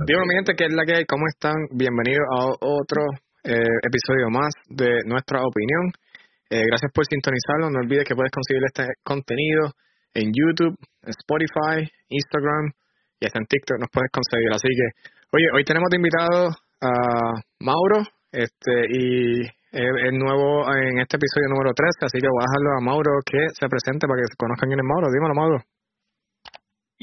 Díganos, mi gente, ¿qué es la que hay? ¿Cómo están? Bienvenidos a otro eh, episodio más de Nuestra Opinión. Eh, gracias por sintonizarlo. No olvides que puedes conseguir este contenido en YouTube, Spotify, Instagram y hasta en TikTok nos puedes conseguir. Así que, oye, hoy tenemos de invitado a Mauro este y es nuevo en este episodio número 13, así que voy a dejarlo a Mauro que se presente para que conozcan quién es Mauro. Dímelo, Mauro.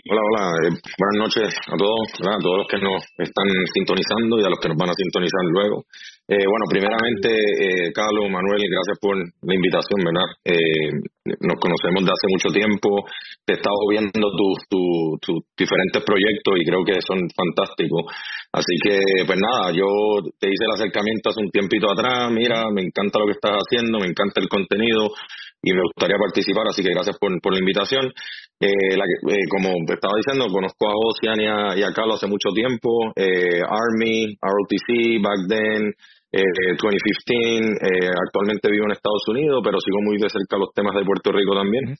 Hola, hola. Eh, buenas noches a todos, a todos los que nos están sintonizando y a los que nos van a sintonizar luego. Eh, bueno, primeramente, eh, Carlos, Manuel, gracias por la invitación, ¿verdad? Eh, nos conocemos de hace mucho tiempo, te he estado viendo tus tu, diferentes proyectos y creo que son fantásticos. Así que, pues nada, yo te hice el acercamiento hace un tiempito atrás, mira, me encanta lo que estás haciendo, me encanta el contenido, y me gustaría participar, así que gracias por, por la invitación. Eh, la, eh, como estaba diciendo, conozco a Ocean y a, y a Carlos hace mucho tiempo, eh, Army, ROTC, back then, 2015, actualmente vivo en Estados Unidos, pero sigo muy de cerca los temas de Puerto Rico también.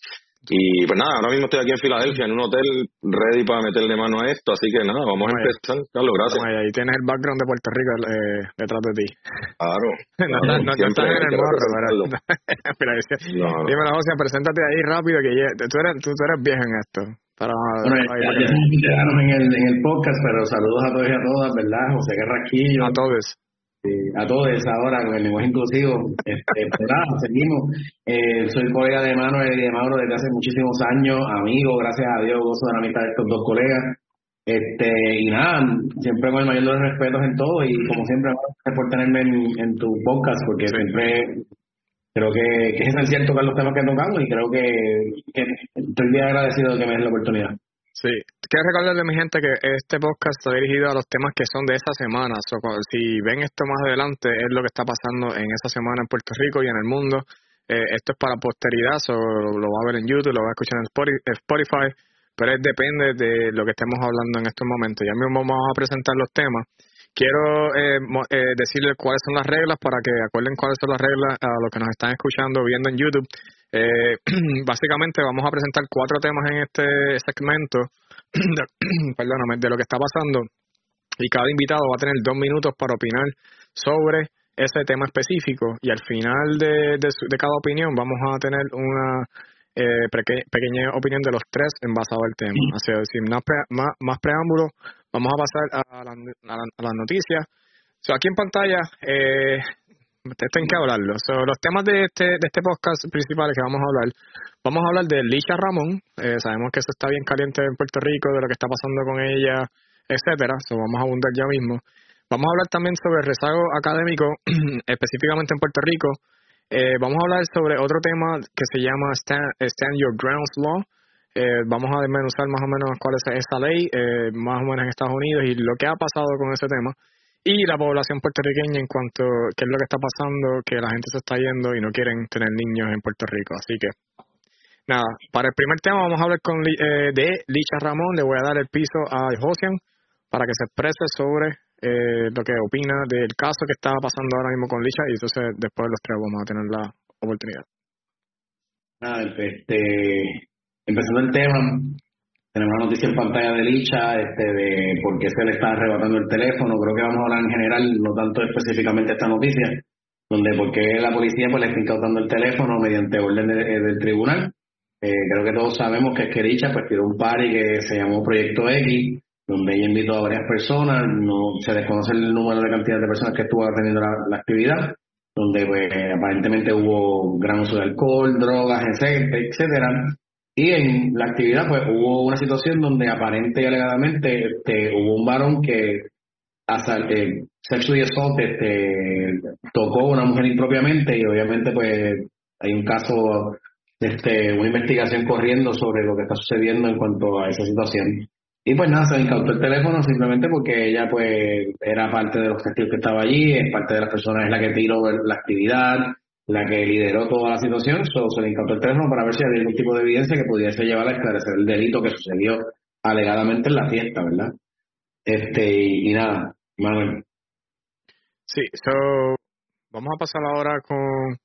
Y pues nada, ahora mismo estoy aquí en Filadelfia, en un hotel, ready para meterle mano a esto, así que nada, vamos a empezar. Carlos, gracias. ahí tienes el background de Puerto Rico eh, detrás de ti. Claro. no, no, no estás en el morro, ¿verdad? Mira, no, no. Dime la José, preséntate ahí rápido, que tú eres, tú, eres viejo en esto. Para, bueno, ya, ya somos veteranos en el, en el podcast, pero saludos a todos y a todas, ¿verdad? José Guerraquillo. A todos a todos ahora con el lenguaje inclusivo. Este, seguimos. Eh, soy colega de Manuel y de Mauro desde hace muchísimos años, amigo, gracias a Dios, gozo de la amistad de estos dos colegas. Este, y nada, siempre con el mayor de los respetos en todo y como siempre, gracias por tenerme en, tu podcast, porque siempre creo que, que, es esencial tocar los temas que tocamos y creo que, que estoy bien agradecido de que me den la oportunidad. Sí, quiero recordarle a mi gente que este podcast está dirigido a los temas que son de esa semana. si ven esto más adelante, es lo que está pasando en esa semana en Puerto Rico y en el mundo. Eh, esto es para posteridad, so, lo va a ver en YouTube, lo va a escuchar en Spotify, pero es, depende de lo que estemos hablando en estos momentos. Ya mismo vamos a presentar los temas. Quiero eh, eh, decirles cuáles son las reglas para que acuerden cuáles son las reglas a los que nos están escuchando viendo en YouTube. Eh, básicamente vamos a presentar cuatro temas en este segmento, perdóname, de lo que está pasando y cada invitado va a tener dos minutos para opinar sobre ese tema específico y al final de, de, cada opinión vamos a tener una eh, pequeña opinión de los tres en basado al tema. Así decir, más, más, más preámbulo, vamos a pasar a, la, a, las noticias. aquí en pantalla eh, tienen que hablarlo. los temas de este, de este podcast principales que vamos a hablar, vamos a hablar de Licha Ramón. Eh, sabemos que eso está bien caliente en Puerto Rico, de lo que está pasando con ella, etcétera. So, vamos a abundar ya mismo. Vamos a hablar también sobre rezago académico, específicamente en Puerto Rico. Eh, vamos a hablar sobre otro tema que se llama Stand, Your Grounds Law. Eh, vamos a desmenuzar más o menos cuál es esa ley, más o menos en Estados Unidos y lo que ha pasado con ese tema y la población puertorriqueña en cuanto a qué es lo que está pasando, que la gente se está yendo y no quieren tener niños en Puerto Rico. Así que, nada, para el primer tema vamos a hablar con eh, de Licha Ramón. Le voy a dar el piso a Josian para que se exprese sobre eh, lo que opina del caso que está pasando ahora mismo con Licha y entonces después los tres vamos a tener la oportunidad. Nada, este, empezando el tema, tenemos una noticia en pantalla de Licha este, de por qué se le está arrebatando el teléfono. Creo que vamos a hablar en general, no tanto específicamente esta noticia, donde por qué la policía pues, le está incautando el teléfono mediante orden eh, del tribunal. Eh, creo que todos sabemos que es que Licha pues tiró un party que se llamó Proyecto X, donde ella invitó a varias personas, no se desconoce el número de cantidad de personas que estuvo atendiendo la, actividad, donde pues, aparentemente hubo gran uso de alcohol, drogas, etcétera y en la actividad, pues hubo una situación donde aparente y alegadamente este, hubo un varón que hasta eh, sexually assault este, tocó a una mujer impropiamente y obviamente pues hay un caso, este, una investigación corriendo sobre lo que está sucediendo en cuanto a esa situación. Y pues nada, se incautó el teléfono simplemente porque ella pues era parte de los testigos que estaba allí, es parte de las personas en la que tiró la actividad, la que lideró toda la situación, solo se le incautó el teléfono para ver si había algún tipo de evidencia que pudiese llevar a esclarecer el delito que sucedió alegadamente en la fiesta, ¿verdad? Este, y, nada, Manuel. Sí, so, vamos a pasar ahora con.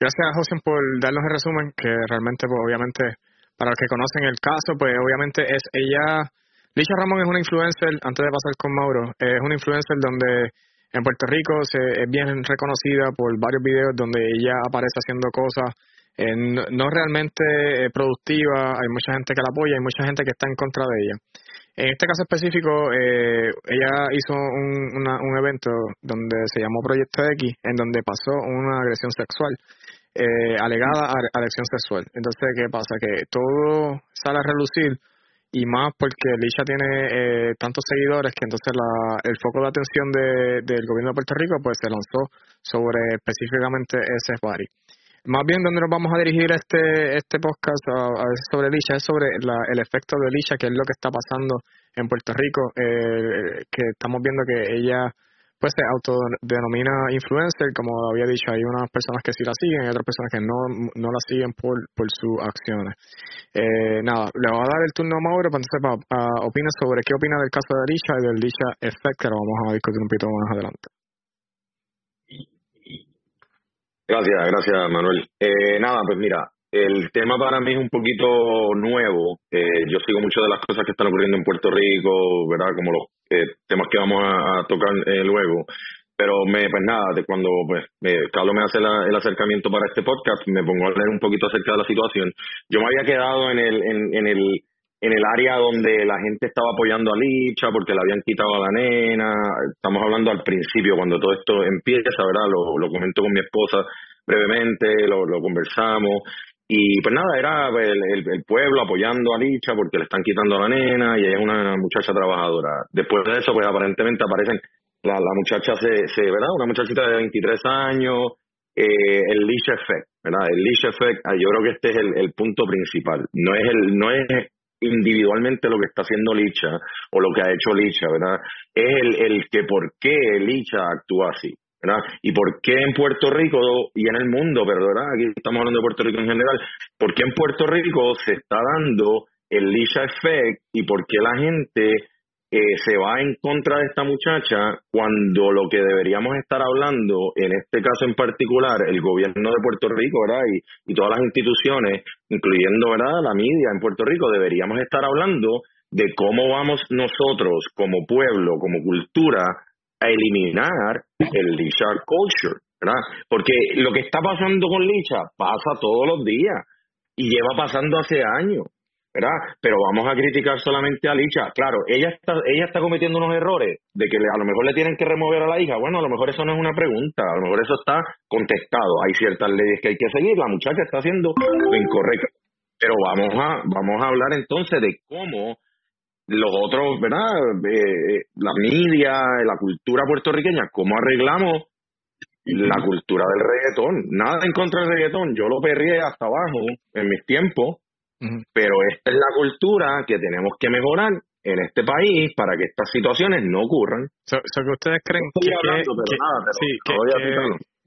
Gracias a José por darnos el resumen, que realmente, pues, obviamente, para los que conocen el caso, pues obviamente es ella Licha Ramón es una influencer, antes de pasar con Mauro, es una influencer donde en Puerto Rico se, es bien reconocida por varios videos donde ella aparece haciendo cosas eh, no, realmente eh, productiva, hay mucha gente que la apoya, hay mucha gente que está en contra de ella. En este caso específico, eh, ella hizo un, un evento donde se llamó Proyecto X, en donde pasó una agresión sexual, eh, alegada agresión sexual. Entonces, ¿qué pasa? Que todo sale a relucir y más porque Lisha tiene eh, tantos seguidores que entonces la, el foco de atención de, del gobierno de Puerto Rico pues se lanzó sobre específicamente ese party. Más bien donde nos vamos a dirigir este este podcast sobre Lisha es sobre el efecto de Lisha, que es lo que está pasando en Puerto Rico, eh, que estamos viendo que ella pues se autodenomina influencer, como había dicho, hay unas personas que sí la siguen y otras personas que no, no la siguen por, por sus acciones. Eh, nada, le voy a dar el turno a Mauro para entonces para, opine sobre qué opina del caso de Lisha y del Lisha Effect, que lo vamos a discutir un poquito más adelante. Gracias, gracias Manuel. Eh, nada, pues mira, el tema para mí es un poquito nuevo. Eh, yo sigo mucho de las cosas que están ocurriendo en Puerto Rico, ¿verdad? Como los eh, temas que vamos a, tocar luego. Pero me, pues nada, de cuando pues, Carlos me hace el acercamiento para este podcast, me pongo a leer un poquito acerca de la situación. Yo me había quedado en el, en, en el en el área donde la gente estaba apoyando a Licha porque le habían quitado a la nena. Estamos hablando al principio, cuando todo esto empieza, ¿verdad? Lo, lo comento con mi esposa brevemente, lo, lo conversamos. Y pues nada, era el, el, pueblo apoyando a Licha porque le están quitando a la nena y ella es una muchacha trabajadora. Después de eso, pues aparentemente aparecen, la, la muchacha se, ¿verdad? Una muchachita de 23 años, eh, el Licha Effect, ¿verdad? El Licha Effect, ah, yo creo que este es el, el punto principal. No es el, no es individualmente lo que está haciendo Licha o lo que ha hecho Licha, ¿verdad? Es el, el que por qué Licha actúa así, ¿verdad? Y por qué en Puerto Rico y en el mundo, ¿verdad? Aquí estamos hablando de Puerto Rico en general, por qué en Puerto Rico se está dando el Licha Effect y por qué la gente eh, se va en contra de esta muchacha cuando lo que deberíamos estar hablando, en este caso en particular, el gobierno de Puerto Rico, ¿verdad? Y, y todas las instituciones, incluyendo, ¿verdad? La media en Puerto Rico, deberíamos estar hablando de cómo vamos nosotros como pueblo, como cultura, a eliminar el Licha culture, ¿verdad? Porque lo que está pasando con Licha pasa todos los días y lleva pasando hace años. ¿verdad? Pero vamos a criticar solamente a Licha. Claro, ella está, ella está cometiendo unos errores de que a lo mejor le tienen que remover a la hija. Bueno, a lo mejor eso no es una pregunta, a lo mejor eso está contestado. Hay ciertas leyes que hay que seguir, la muchacha está haciendo lo incorrecto. Pero vamos a, vamos a hablar entonces de cómo los otros, ¿verdad? Eh, la media, la cultura puertorriqueña, cómo arreglamos la cultura del reggaetón. Nada en contra del reggaetón, yo lo perrié hasta abajo en mis tiempos, pero esta es la cultura que tenemos que mejorar en este país para que estas situaciones no ocurran. So, que ustedes creen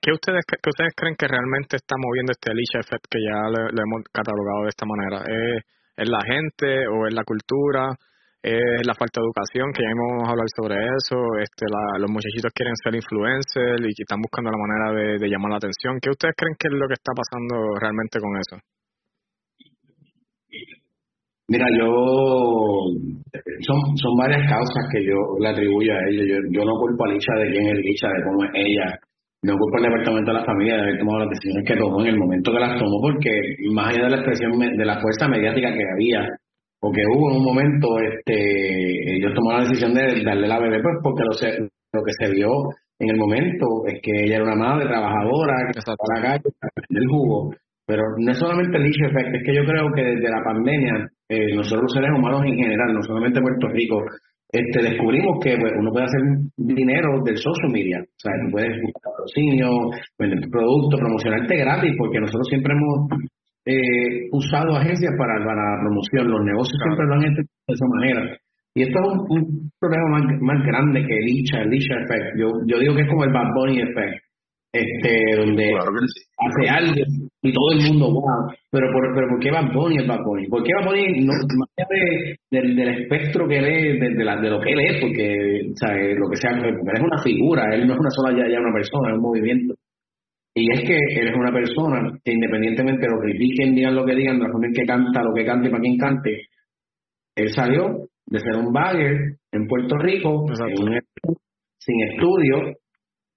que, ustedes que ustedes creen que realmente está moviendo este Alicia Effect que ya lo, hemos catalogado de esta manera? ¿Es, ¿Es, la gente o es la cultura? ¿Es la falta de educación? Que ya hemos hablado sobre eso. Este, la, los muchachitos quieren ser influencers y están buscando la manera de, llamar la atención. ¿Qué ustedes creen que es lo que está pasando realmente con eso? Mira, yo son, son varias causas que yo le atribuyo a ella. Yo, yo no culpo a Licha de quién es Licha, de cómo es ella. No culpo al departamento de la familia de haber tomado las decisiones que tomó en el momento que las tomó, porque más allá de la expresión de la fuerza mediática que había, porque hubo en un momento, este, ellos tomaron la decisión de darle la bebé, pues porque lo, lo que se vio en el momento es que ella era una madre trabajadora, que estaba a la calle, el jugo. Pero no es solamente el issue effect, es que yo creo que desde la pandemia, eh, nosotros los seres humanos en general, no solamente Puerto Rico, este, descubrimos que pues, uno puede hacer dinero del social media. O sea, tú puedes buscar patrocinio, vender productos, promocionarte gratis, porque nosotros siempre hemos eh, usado agencias para, para la promoción. Los negocios siempre lo han hecho de esa manera. Y esto es un, problema más, grande que el ICHA, el ICHA effect. Yo, yo digo que es como el Bad Bunny effect este donde hace algo y todo el mundo wow pero por, pero ¿por qué Bad Bunny es Bad Bunny? ¿por qué Bad Bunny no, más allá de, del, espectro que lee de, de, la, de, lo que él es porque lo que sea porque él es una figura él no es una sola ya, ya una persona es un movimiento y es que él es una persona que independientemente de lo que critiquen digan lo que digan de la forma en que canta lo que cante para quien cante él salió de ser un bagger en Puerto Rico, sin estudio,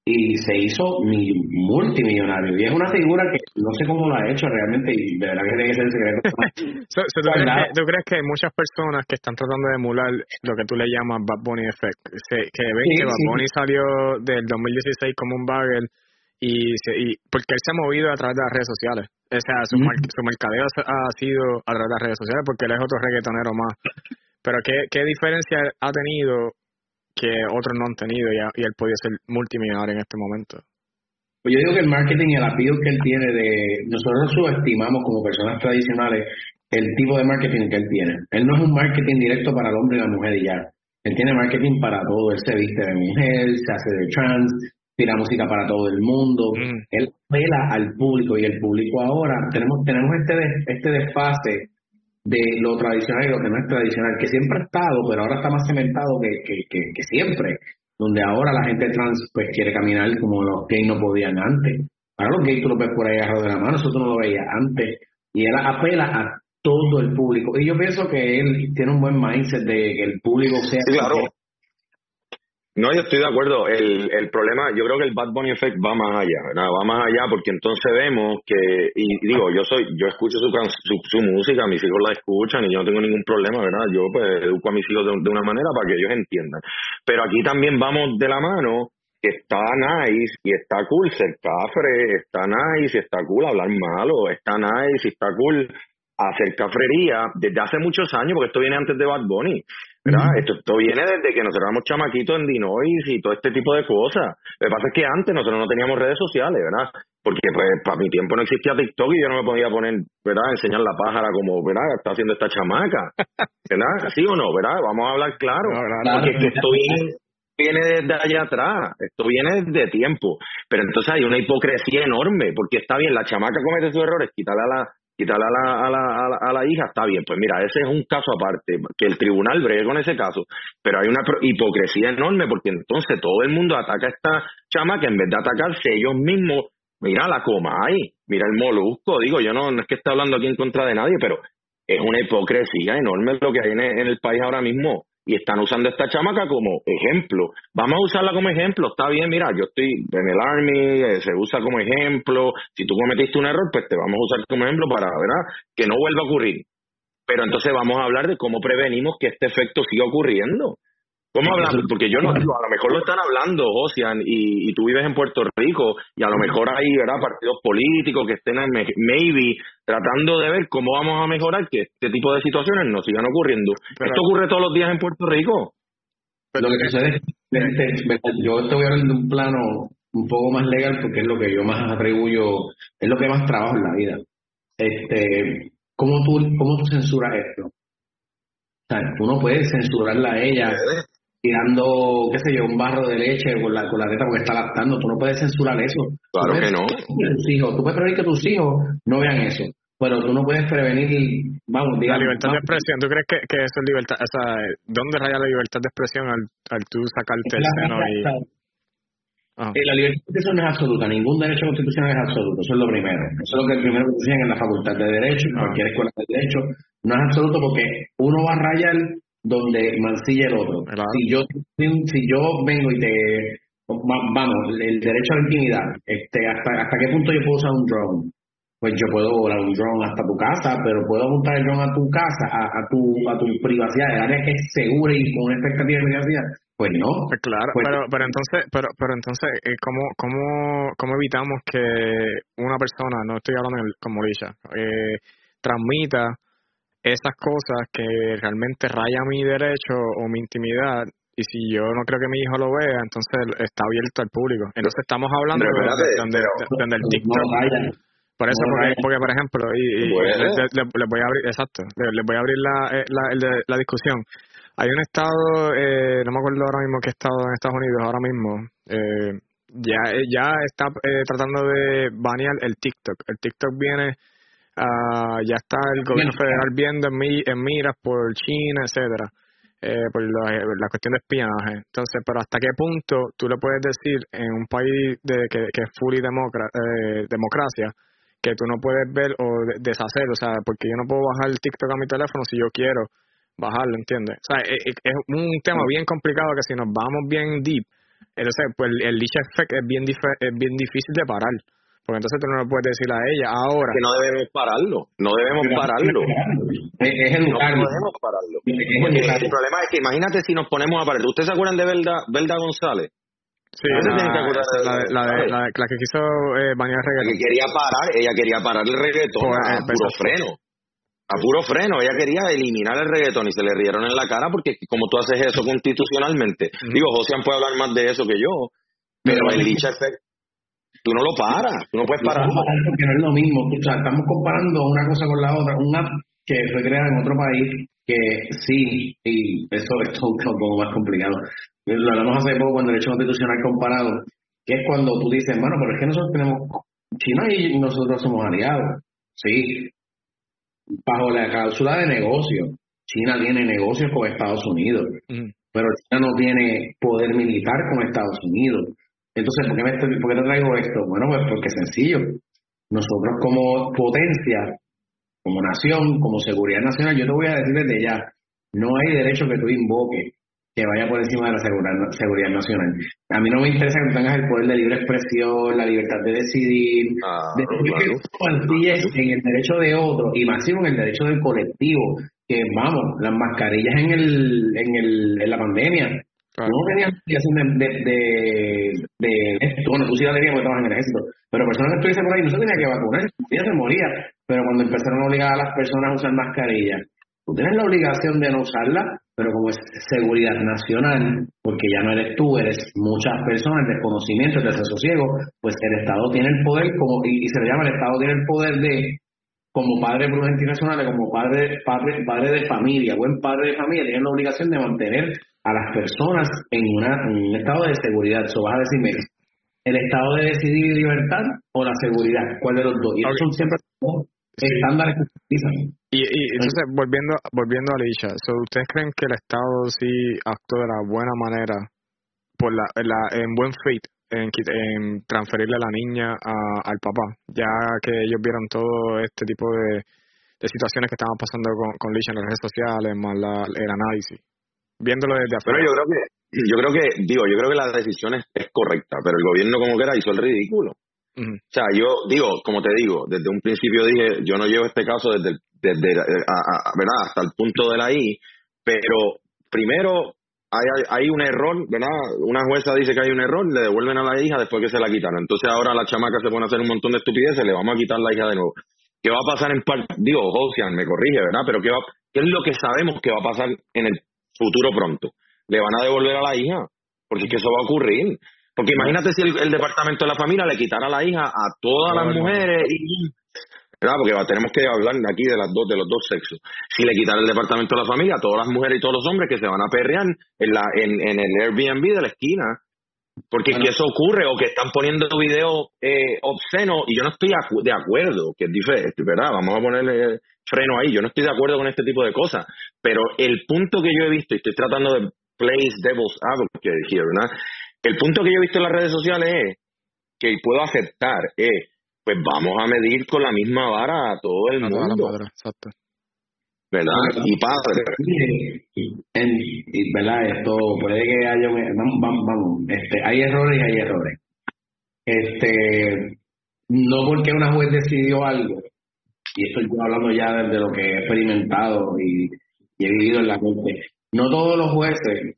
y se hizo multimillonario. Y es una figura que no sé cómo lo ha hecho realmente y de verdad que tiene que ser el secreto. ¿tú, crees que, hay muchas personas que están tratando de emular lo que tú le llamas Bad Bunny Effect? que ven que Bad Bunny salió del 2016 como un bagel y, y porque él se ha movido a través de las redes sociales. O sea, su, su mercadeo ha sido a través de las redes sociales porque él es otro reggaetonero más. Pero ¿qué, qué diferencia ha tenido que otros no han tenido y, y él podía ser multimillonario en este momento. Pues yo digo que el marketing y el appeal que él tiene de nosotros subestimamos como personas tradicionales el tipo de marketing que él tiene. Él no es un marketing directo para el hombre y la mujer y ya. Él tiene marketing para todo. Él se viste de mujer, se hace de trans, tira música para todo el mundo. Mm. Él vela al público y el público ahora tenemos tenemos este este desfase de lo tradicional y lo que no es tradicional, que siempre ha estado, pero ahora está más cementado que, que, que, siempre, donde ahora la gente trans pues quiere caminar como los gays no podían antes. Ahora los gays tú lo ves por ahí agarrado de la mano, eso tú no lo veías antes. Y él apela a todo el público. Y yo pienso que él tiene un buen mindset de que el público sea... claro. No, yo estoy de acuerdo. El, el problema, yo creo que el Bad Bunny Effect va más allá, ¿verdad? Va más allá porque entonces vemos que, y digo, yo soy, yo escucho su, su, su música, mis hijos la escuchan y yo no tengo ningún problema, ¿verdad? Yo pues educo a mis hijos de, una manera para que ellos entiendan. Pero aquí también vamos de la mano que está nice y está cool ser cafre, está nice y está cool hablar malo, está nice y está cool hacer cafrería desde hace muchos años, porque esto viene antes de Bad Bunny. ¿verdad? Esto, esto viene desde que nosotros éramos chamaquitos en Dinois y todo este tipo de cosas. Lo que pasa es que antes nosotros no teníamos redes sociales, ¿verdad? Porque pues para mi tiempo no existía TikTok y yo no me podía poner, ¿verdad? Enseñar la pájara como, ¿verdad? Está haciendo esta chamaca, ¿verdad? ¿Sí o no, verdad? Vamos a hablar claro. porque esto viene, viene desde allá atrás, esto viene desde tiempo. Pero entonces hay una hipocresía enorme, porque está bien, la chamaca comete sus errores, quítale a la quitarle a la, a, la, a, la, hija, está bien. Pues mira, ese es un caso aparte, que el tribunal bregue con ese caso. Pero hay una hipocresía enorme porque entonces todo el mundo ataca a esta chama que en vez de atacarse ellos mismos, mira la coma ahí, mira el molusco. Digo, yo no, es que esté hablando aquí en contra de nadie, pero es una hipocresía enorme lo que hay en el país ahora mismo y están usando esta chamaca como ejemplo. Vamos a usarla como ejemplo, está bien, mira, yo estoy en el Army, eh, se usa como ejemplo, si tú cometiste un error, pues te vamos a usar como ejemplo para, ¿verdad?, que no vuelva a ocurrir. Pero entonces vamos a hablar de cómo prevenimos que este efecto siga ocurriendo. ¿Cómo hablamos? Porque yo no, a lo mejor lo están hablando, Ocean, y, y tú vives en Puerto Rico, y a lo mejor hay ¿verdad? partidos políticos que estén, maybe, tratando de ver cómo vamos a mejorar que este tipo de situaciones no sigan ocurriendo. Esto ocurre todos los días en Puerto Rico. Pero lo que sucede es yo te voy a hablar de un plano un poco más legal porque es lo que yo más atribuyo, es lo que más trabajo en la vida. Este, ¿cómo tú, cómo tú censuras esto? O sea, tú no puedes censurarla a ella tirando, qué sé yo, un barro de leche con la, con la teta porque está lactando. Tú no puedes censurar eso. Claro que no. Tus hijos, tú puedes prevenir que tus hijos no vean eso. Pero tú no puedes prevenir, vamos, digamos. La libertad de expresión, ¿tú crees que, que eso es libertad? O sea, ¿dónde raya la libertad de expresión al, al tú sacarte el seno y. Eh, la libertad de expresión no es absoluta, ningún derecho constitucional es absoluto, eso es lo primero. Eso es lo que el primero que decían en la facultad de Derecho, en cualquier escuela de Derecho, no es absoluto porque uno va a rayar donde mancilla el otro. Si yo si yo vengo y te vamos, el derecho a la intimidad, este hasta hasta qué punto yo puedo usar un drone? Pues yo puedo volar un drone hasta tu casa, pero puedo montar el drone a tu casa, a, tu a tu privacidad, el área que es segura y con expectativa de privacidad. Pues no. Pues claro, pues pero pero entonces pero pero entonces eh, cómo cómo cómo evitamos que una persona, no estoy hablando como Lisha, eh, transmita esas cosas que realmente raya mi derecho o mi intimidad y si yo no creo que mi hijo lo vea, entonces está abierto al público. Entonces estamos hablando de, donde, el TikTok. por eso, porque, por ejemplo, y, les voy a abrir, exacto, les voy a abrir la, eh, la, la, discusión. Hay un estado, eh, no me acuerdo ahora mismo qué estado en Estados Unidos, ahora mismo, eh, ya, ya está eh, tratando de banear el TikTok. El TikTok viene Uh, ya está el gobierno federal viendo en, mi, en miras por China, etcétera, eh, por la, cuestión de espionaje. Entonces, pero hasta qué punto tú le puedes decir en un país de que, que es fully eh, democracia que tú no puedes ver o deshacer, o sea, porque yo no puedo bajar el TikTok a mi teléfono si yo quiero, bajarlo, ¿entiendes? O sea, es, es un tema bien complicado que si nos vamos bien deep, entonces pues el, leash effect es bien, es bien difícil de parar. Porque entonces tú no le puedes decir a ella ahora. Que no debemos pararlo. No debemos pararlo. Es, No podemos pararlo. el problema es que imagínate si nos ponemos a parar. ¿Ustedes se acuerdan de Belda, Belda González? Sí, la, la, la, la, que quiso eh, bañar el reggaetón. La que quería parar, ella quería parar el reggaetón pues, a, puro freno. A puro freno, ella quería eliminar el reggaetón y se le rieron en la cara porque como tú haces eso constitucionalmente, digo, José puede hablar más de eso que yo, pero el dicha tú no lo paras, tú no puedes parar. Porque no es lo mismo, o sea, estamos comparando una cosa con la otra, un app que fue creada en otro país que sí, y eso es un poco más complicado, lo hablamos hace poco con derecho constitucional comparado, que es cuando tú dices, bueno, pero es que nosotros tenemos, China y nosotros somos aliados, sí, bajo la cláusula de negocio, China tiene negocios con Estados Unidos, pero China no tiene poder militar con Estados Unidos. Entonces, ¿por qué, me ¿por qué te traigo esto? Bueno, pues porque es sencillo. Nosotros como potencia, como nación, como seguridad nacional, yo te voy a decir desde ya, no hay derecho que tú invoques que vaya por encima de la seguridad, nacional. A mí no me interesa que tengas el poder de libre expresión, la libertad de decidir, ah, de que en el derecho de otro y máximo en el derecho del colectivo. Que vamos, las mascarillas en el en, el, en la pandemia. No tenían obligación de, de. Bueno, tú sí la tenías porque estabas en el ejército. Pero personas que estuviesen por ahí no se tenía que vacunar, ya se moría. Pero cuando empezaron a obligar a las personas a usar mascarillas, tú tienes la obligación de no usarla, pero como es seguridad nacional, porque ya no eres tú, eres muchas personas, desconocimiento, desasosiego, pues el Estado tiene el poder, como y, se le llama el Estado tiene el poder de, como padre prudente nacional, como padre, padre, padre de familia, buen padre de familia, tiene la obligación de mantener a las personas en, una, un estado de seguridad. Eso vas a decirme, ¿el estado de decidir y libertad o la seguridad? ¿Cuál de los dos? Y son siempre estándares que se y, y entonces, volviendo, volviendo a Alicia, ¿ustedes creen que el Estado sí actuó de la buena manera, por la, la en buen faith, en, en transferirle a la niña a, al papá, ya que ellos vieron todo este tipo de, de situaciones que estaban pasando con, con Alicia en las redes sociales, más la, el análisis, viéndolo desde afuera? Pero yo creo que, yo creo que, digo, yo creo que la decisión es, es correcta, pero el gobierno como que era hizo el ridículo. O sea, yo digo, como te digo, desde un principio dije, yo no llevo este caso desde, desde ¿verdad? hasta el punto de la I, pero primero hay, hay un error, ¿verdad? Una jueza dice que hay un error, le devuelven a la hija después que se la quitaron. Entonces ahora la chamaca se pone a hacer un montón de estupideces, le vamos a quitar la hija de nuevo. ¿Qué va a pasar en parte? Digo, Josian me corrige, ¿verdad? Pero ¿qué, va, ¿qué es lo que sabemos que va a pasar en el futuro pronto? Le van a devolver a la hija, porque es que eso va a ocurrir. Porque imagínate si el, departamento de la familia le quitara a la hija a todas las mujeres y ¿verdad? Porque tenemos que hablar aquí de las dos de los dos sexos. Si le quitara el departamento de la familia a todas las mujeres y todos los hombres que se van a perrear en la en, en el Airbnb de la esquina, porque que eso ocurre o que están poniendo videos eh, obscenos y yo no estoy de acuerdo, que es diferente, ¿verdad? Vamos a ponerle freno ahí, yo no estoy de acuerdo con este tipo de cosas, pero el punto que yo he visto y estoy tratando de place devil's advocate here, ¿verdad? El punto que yo he visto en las redes sociales es que puedo aceptar es, pues vamos a medir con la misma vara a todo el mundo. exacto. ¿Verdad? Y padre. Y, ¿verdad? Esto puede que haya vamos, vamos, vamos, este, hay errores y hay errores. Este, no porque una juez decidió algo, y estoy hablando ya de lo que he experimentado y, y he vivido en la corte, no todos los jueces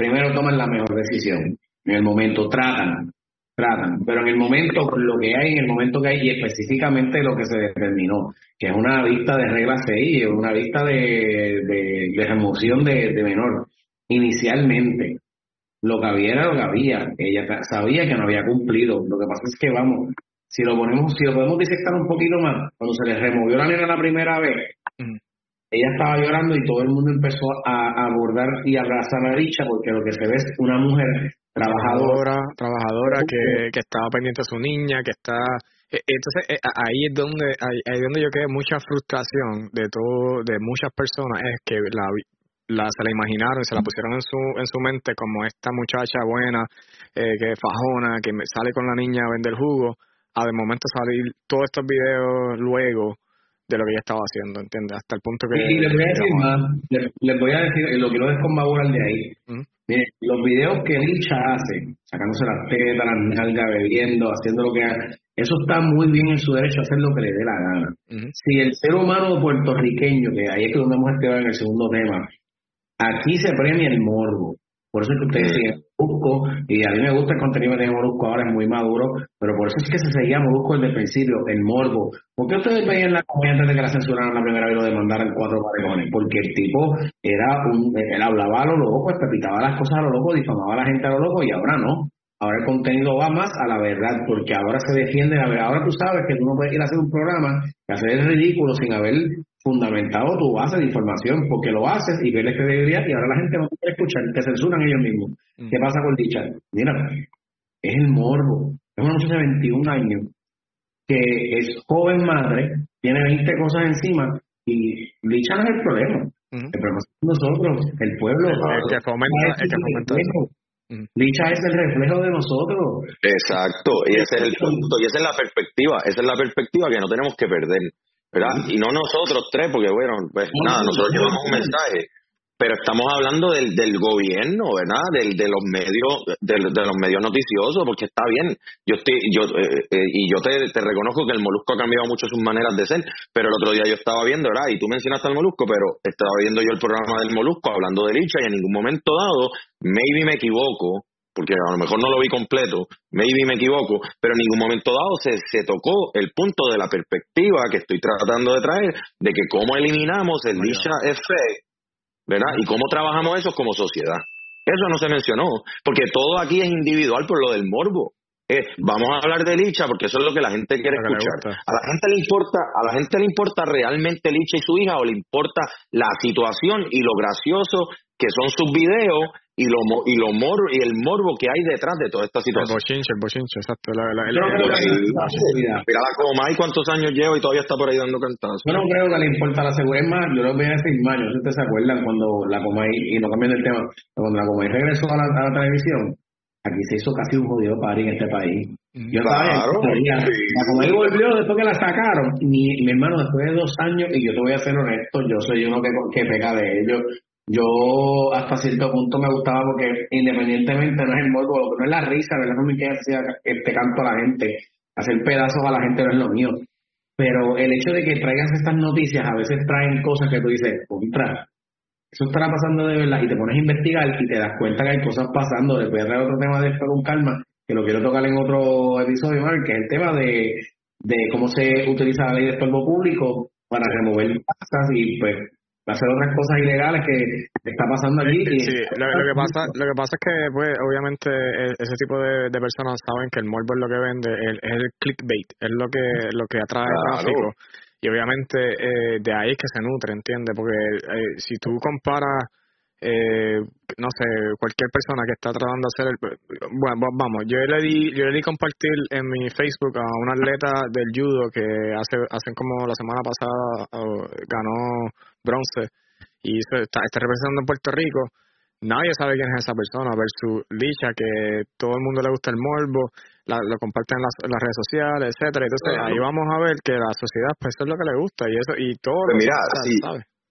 primero toman la mejor decisión. En el momento tratan, tratan, pero en el momento lo que hay, en el momento que hay, y específicamente lo que se determinó, que es una vista de regla 6, una vista de, de, remoción de, menor. Inicialmente, lo que había era lo que había. Ella sabía que no había cumplido. Lo que pasa es que, vamos, si lo ponemos, si lo podemos disectar un poquito más, cuando se le removió la nena la primera vez, ella estaba llorando y todo el mundo empezó a abordar y abrazar a Richa porque lo que se ve es una mujer trabajadora, trabajadora que, que estaba pendiente de su niña, que está e, entonces eh, ahí es donde ahí, es donde yo quedé mucha frustración de todo de muchas personas es que la, la se la imaginaron se la pusieron en su en su mente como esta muchacha buena eh, que fajona que sale con la niña a vender jugo a de momento salir todos estos videos luego de lo que ella estaba haciendo, ¿entiendes? Hasta el punto que... Y, les voy a decir más, les, voy a decir, lo quiero desconmabular de ahí. Miren, los videos que Licha hace, sacándose las tetas, las nalgas, bebiendo, haciendo lo que haga, eso está muy bien en su derecho a hacer lo que le dé la gana. Si el ser humano puertorriqueño, que ahí es que donde hemos estado en el segundo tema, aquí se premia el morbo. Por eso es que ustedes siguen Molusco, y a mí me gusta el contenido de Molusco ahora, es muy maduro, pero por eso es que se seguía Molusco desde el principio, el morbo. ¿Por qué ustedes veían la comedia antes de que la censuraran la primera vez y lo demandaran cuatro parejones? Porque el tipo era un, él hablaba a lo loco, pues pepitaba las cosas a lo loco, difamaba a la gente a lo loco, y ahora no. Ahora el contenido va más a la verdad, porque ahora se defiende la verdad. Ahora tú sabes que tú no puedes ir a hacer un programa que hacer el ridículo sin haber fundamentado tu base de información, porque lo haces y ves que debería y ahora la gente no te quiere escuchar, te censuran ellos mismos. Mm. ¿Qué pasa con dicha? Mira, es el morbo. Es una muchacha de 21 años que es joven madre, tiene 20 cosas encima y dicha no es el problema. El problema es nosotros, el pueblo. El que fomenta, el que fomenta Licha es el reflejo de nosotros. Exacto, y ese es el punto, y esa es la perspectiva, esa es la perspectiva que no tenemos que perder, ¿verdad? Y no nosotros tres, porque bueno, pues nada, nosotros llevamos un mensaje, pero estamos hablando del, del gobierno, ¿verdad? Del, de los medios, de, los medios noticiosos, porque está bien. Yo estoy, yo eh, eh, y yo te, te, reconozco que el molusco ha cambiado mucho sus maneras de ser, pero el otro día yo estaba viendo, ¿verdad? Y tú mencionaste al molusco, pero estaba viendo yo el programa del molusco hablando de Licha y en ningún momento dado, maybe me equivoco, porque a lo mejor no lo vi completo, maybe me equivoco, pero en ningún momento dado se, se tocó el punto de la perspectiva que estoy tratando de traer, de que cómo eliminamos el Licha Effect ¿verdad? Y cómo trabajamos eso como sociedad. Eso no se mencionó, porque todo aquí es individual por lo del morbo. vamos a hablar de Licha porque eso es lo que la gente quiere escuchar. A la gente le importa, a la gente le importa realmente Licha y su hija o le importa la situación y lo gracioso que son sus videos y lo y lo mor y el morbo que hay detrás de toda esta situación. El bochinche, el bochinche, exacto. La, la, mira la coma y cuántos años llevo y todavía está por ahí dando cantazos. Yo no creo que le importa la seguridad. más, yo lo voy a decir más, si ustedes se acuerdan cuando la Comay, y no cambian el tema, cuando la Comay regresó a la, a la televisión, aquí se hizo casi un jodido party en este país. Yo claro, estaba la Comay volvió después que la sacaron. Mi, mi hermano, después de dos años, y yo te voy a ser honesto, yo soy uno que, que pega de ellos yo hasta cierto punto me gustaba porque independientemente no es el morbo, no es la risa, no me quiere hacer este canto a la gente, hacer pedazos a la gente no es lo mío. Pero el hecho de que traigas estas noticias a veces traen cosas que tú dices, contra, eso estará pasando de verdad y te pones a investigar y te das cuenta que hay cosas pasando. Después de otro tema de esto con calma, que lo quiero tocar en otro episodio, que es el tema de, de cómo se utiliza la ley de estorbo público para remover tasas y pues hacer otras cosas ilegales que está pasando allí. sí, lo, que pasa lo que pasa es que pues obviamente e, ese tipo de, personas saben que el morbo es lo que vende, es, el clickbait, es lo que lo que atrae tráfico y obviamente eh, de ahí es que se nutre, ¿entiendes? Porque eh, si tú comparas eh, no sé, cualquier persona que está tratando de hacer el... Bueno, vamos, yo le di, yo le di compartir en mi Facebook a un atleta del judo que hace, hacen como la semana pasada ganó bronce y está, está representando en Puerto Rico. Nadie sabe quién es esa persona versus Licha, que todo el mundo le gusta el morbo, lo comparten en las, las, redes sociales, etcétera. Entonces ahí vamos a ver que la sociedad pues eso es lo que le gusta y eso y todo pues mira,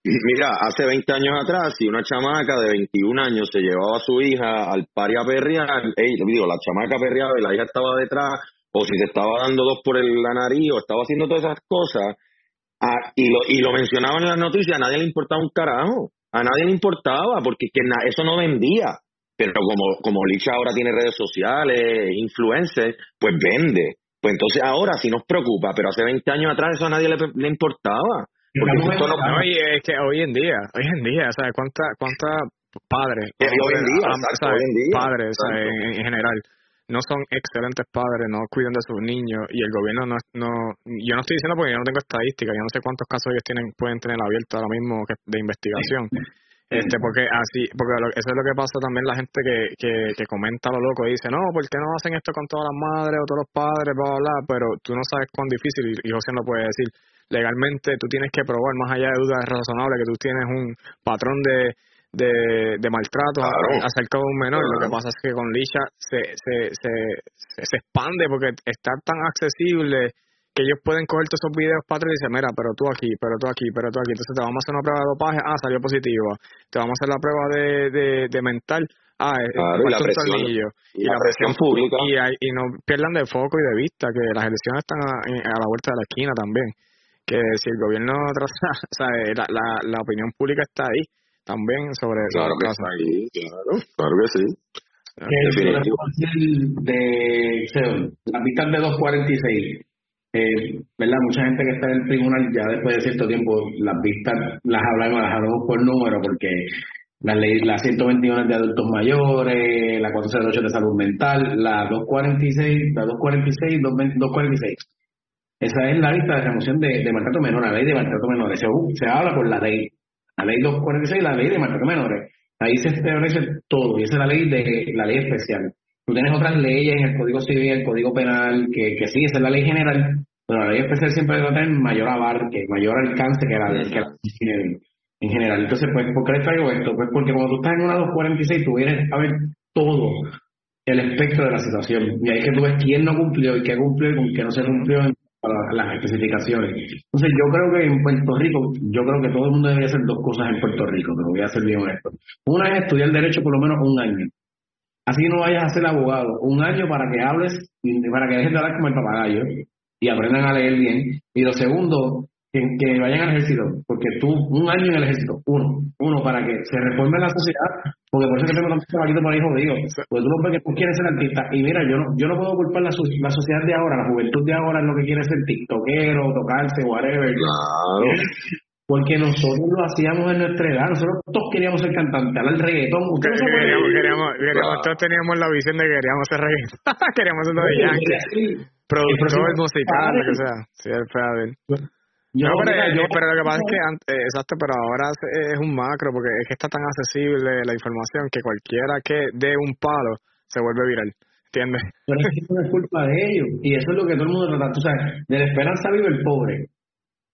Mira, hace 20 años atrás, si una chamaca de 21 años se llevaba a su hija al pari a perrear, digo, la chamaca perreaba y la hija estaba detrás, o si se estaba dando dos por el, la nariz, o estaba haciendo todas esas cosas, Ah, y, lo, y lo mencionaban en las noticias, a nadie le importaba un carajo, a nadie le importaba, porque que eso no vendía. Pero como, como Licha ahora tiene redes sociales, influencers, pues vende. Pues entonces ahora sí nos preocupa, pero hace 20 años atrás eso a nadie le, importaba. Porque no, es que hoy en día, hoy en día, o sea, ¿cuánta, cuánta padres, hoy en día, padres en, general, no son excelentes padres, no cuidan de sus niños y el gobierno no, no yo no estoy diciendo porque yo no tengo estadísticas, yo no sé cuántos casos ellos tienen pueden tener abiertos ahora mismo de investigación. Este, porque así, porque eso es lo que pasa también la gente que, que, que comenta lo loco y dice, no, ¿por qué no hacen esto con todas las madres o todos los padres, bla, bla, bla? Pero tú no sabes cuán difícil, y José no puede decir, legalmente tú tienes que probar, más allá de dudas razonables, que tú tienes un patrón de, de, de maltrato acerca de un menor. Lo que pasa es que con Lisha se, se, se, se expande porque está tan accesible que ellos pueden coger todos esos videos para y decir, mira, pero tú aquí, pero tú aquí, pero tú aquí. Entonces te vamos a hacer una prueba de dopaje, ah, salió positivo. Te vamos a hacer la prueba de, de, de mental, ah, claro, y la presión, y, la presión, pública. Y, y, no pierdan de foco y de vista que las elecciones están a, a la vuelta de la esquina también. Que si el gobierno trata, o sea, la, la, la opinión pública está ahí también sobre claro que ahí, claro, claro que sí. De, de, las vistas de 246, eh, ¿verdad? Mucha gente que está en el tribunal ya después de cierto tiempo, las vistas las hablamos, las hablamos por número, porque la ley, la 121 de adultos mayores, la 408 de salud mental, la 246, la 246, 246. Esa es la lista de remoción de, de maltrato menor, la ley de maltrato menor. Se, se habla por la ley, la ley 246, la ley de maltrato menores. Ahí se establece todo, y esa es la ley de la ley especial. Tú tienes otras leyes en el Código Civil, el Código Penal, que, que sí, esa es la ley general, pero la ley especial siempre va a tener mayor abarque, mayor alcance que la, que la en general. Entonces, pues, ¿por qué les traigo esto? Pues porque cuando tú estás en una 246, tú vienes a ver todo el espectro de la situación. Y ahí que tú ves quién no cumplió y qué cumplió y con qué no se cumplió en las especificaciones. Entonces, yo creo que en Puerto Rico, yo creo que todo el mundo debería hacer dos cosas en Puerto Rico, pero voy a ser bien honesto. Una es estudiar Derecho por lo menos un año. Así no vayas a ser abogado. Un año para que hables, para que dejes de hablar como el papagayo y aprendan a leer bien. Y lo segundo, que, vayan al ejército, porque tú, un año en el ejército, uno, uno, para que se reforme la sociedad, porque por eso que tengo tantos caballitos por ahí jodido, porque tú no ves que tú quieres ser artista, y mira, yo no, yo no puedo culpar la, la sociedad de ahora, la juventud de ahora es lo que quiere ser tiktokero, tocarse, whatever. Claro. Porque nosotros lo hacíamos en nuestra edad, nosotros todos queríamos ser cantantes, hablar reggaetón. Queríamos, queríamos, queríamos, todos teníamos la visión de que queríamos ser reggaetón, queríamos ser lo de Yankee, productor musical, lo que sea, sí, es feo no, pero, lo que pasa es que, eh, exacto, pero ahora es un macro, porque es que está tan accesible la información que cualquiera que dé un palo se vuelve viral. ¿Entiendes? Pero es que no es culpa de ellos. Y eso es lo que todo el mundo trata. Tú sabes, de la esperanza vive el pobre.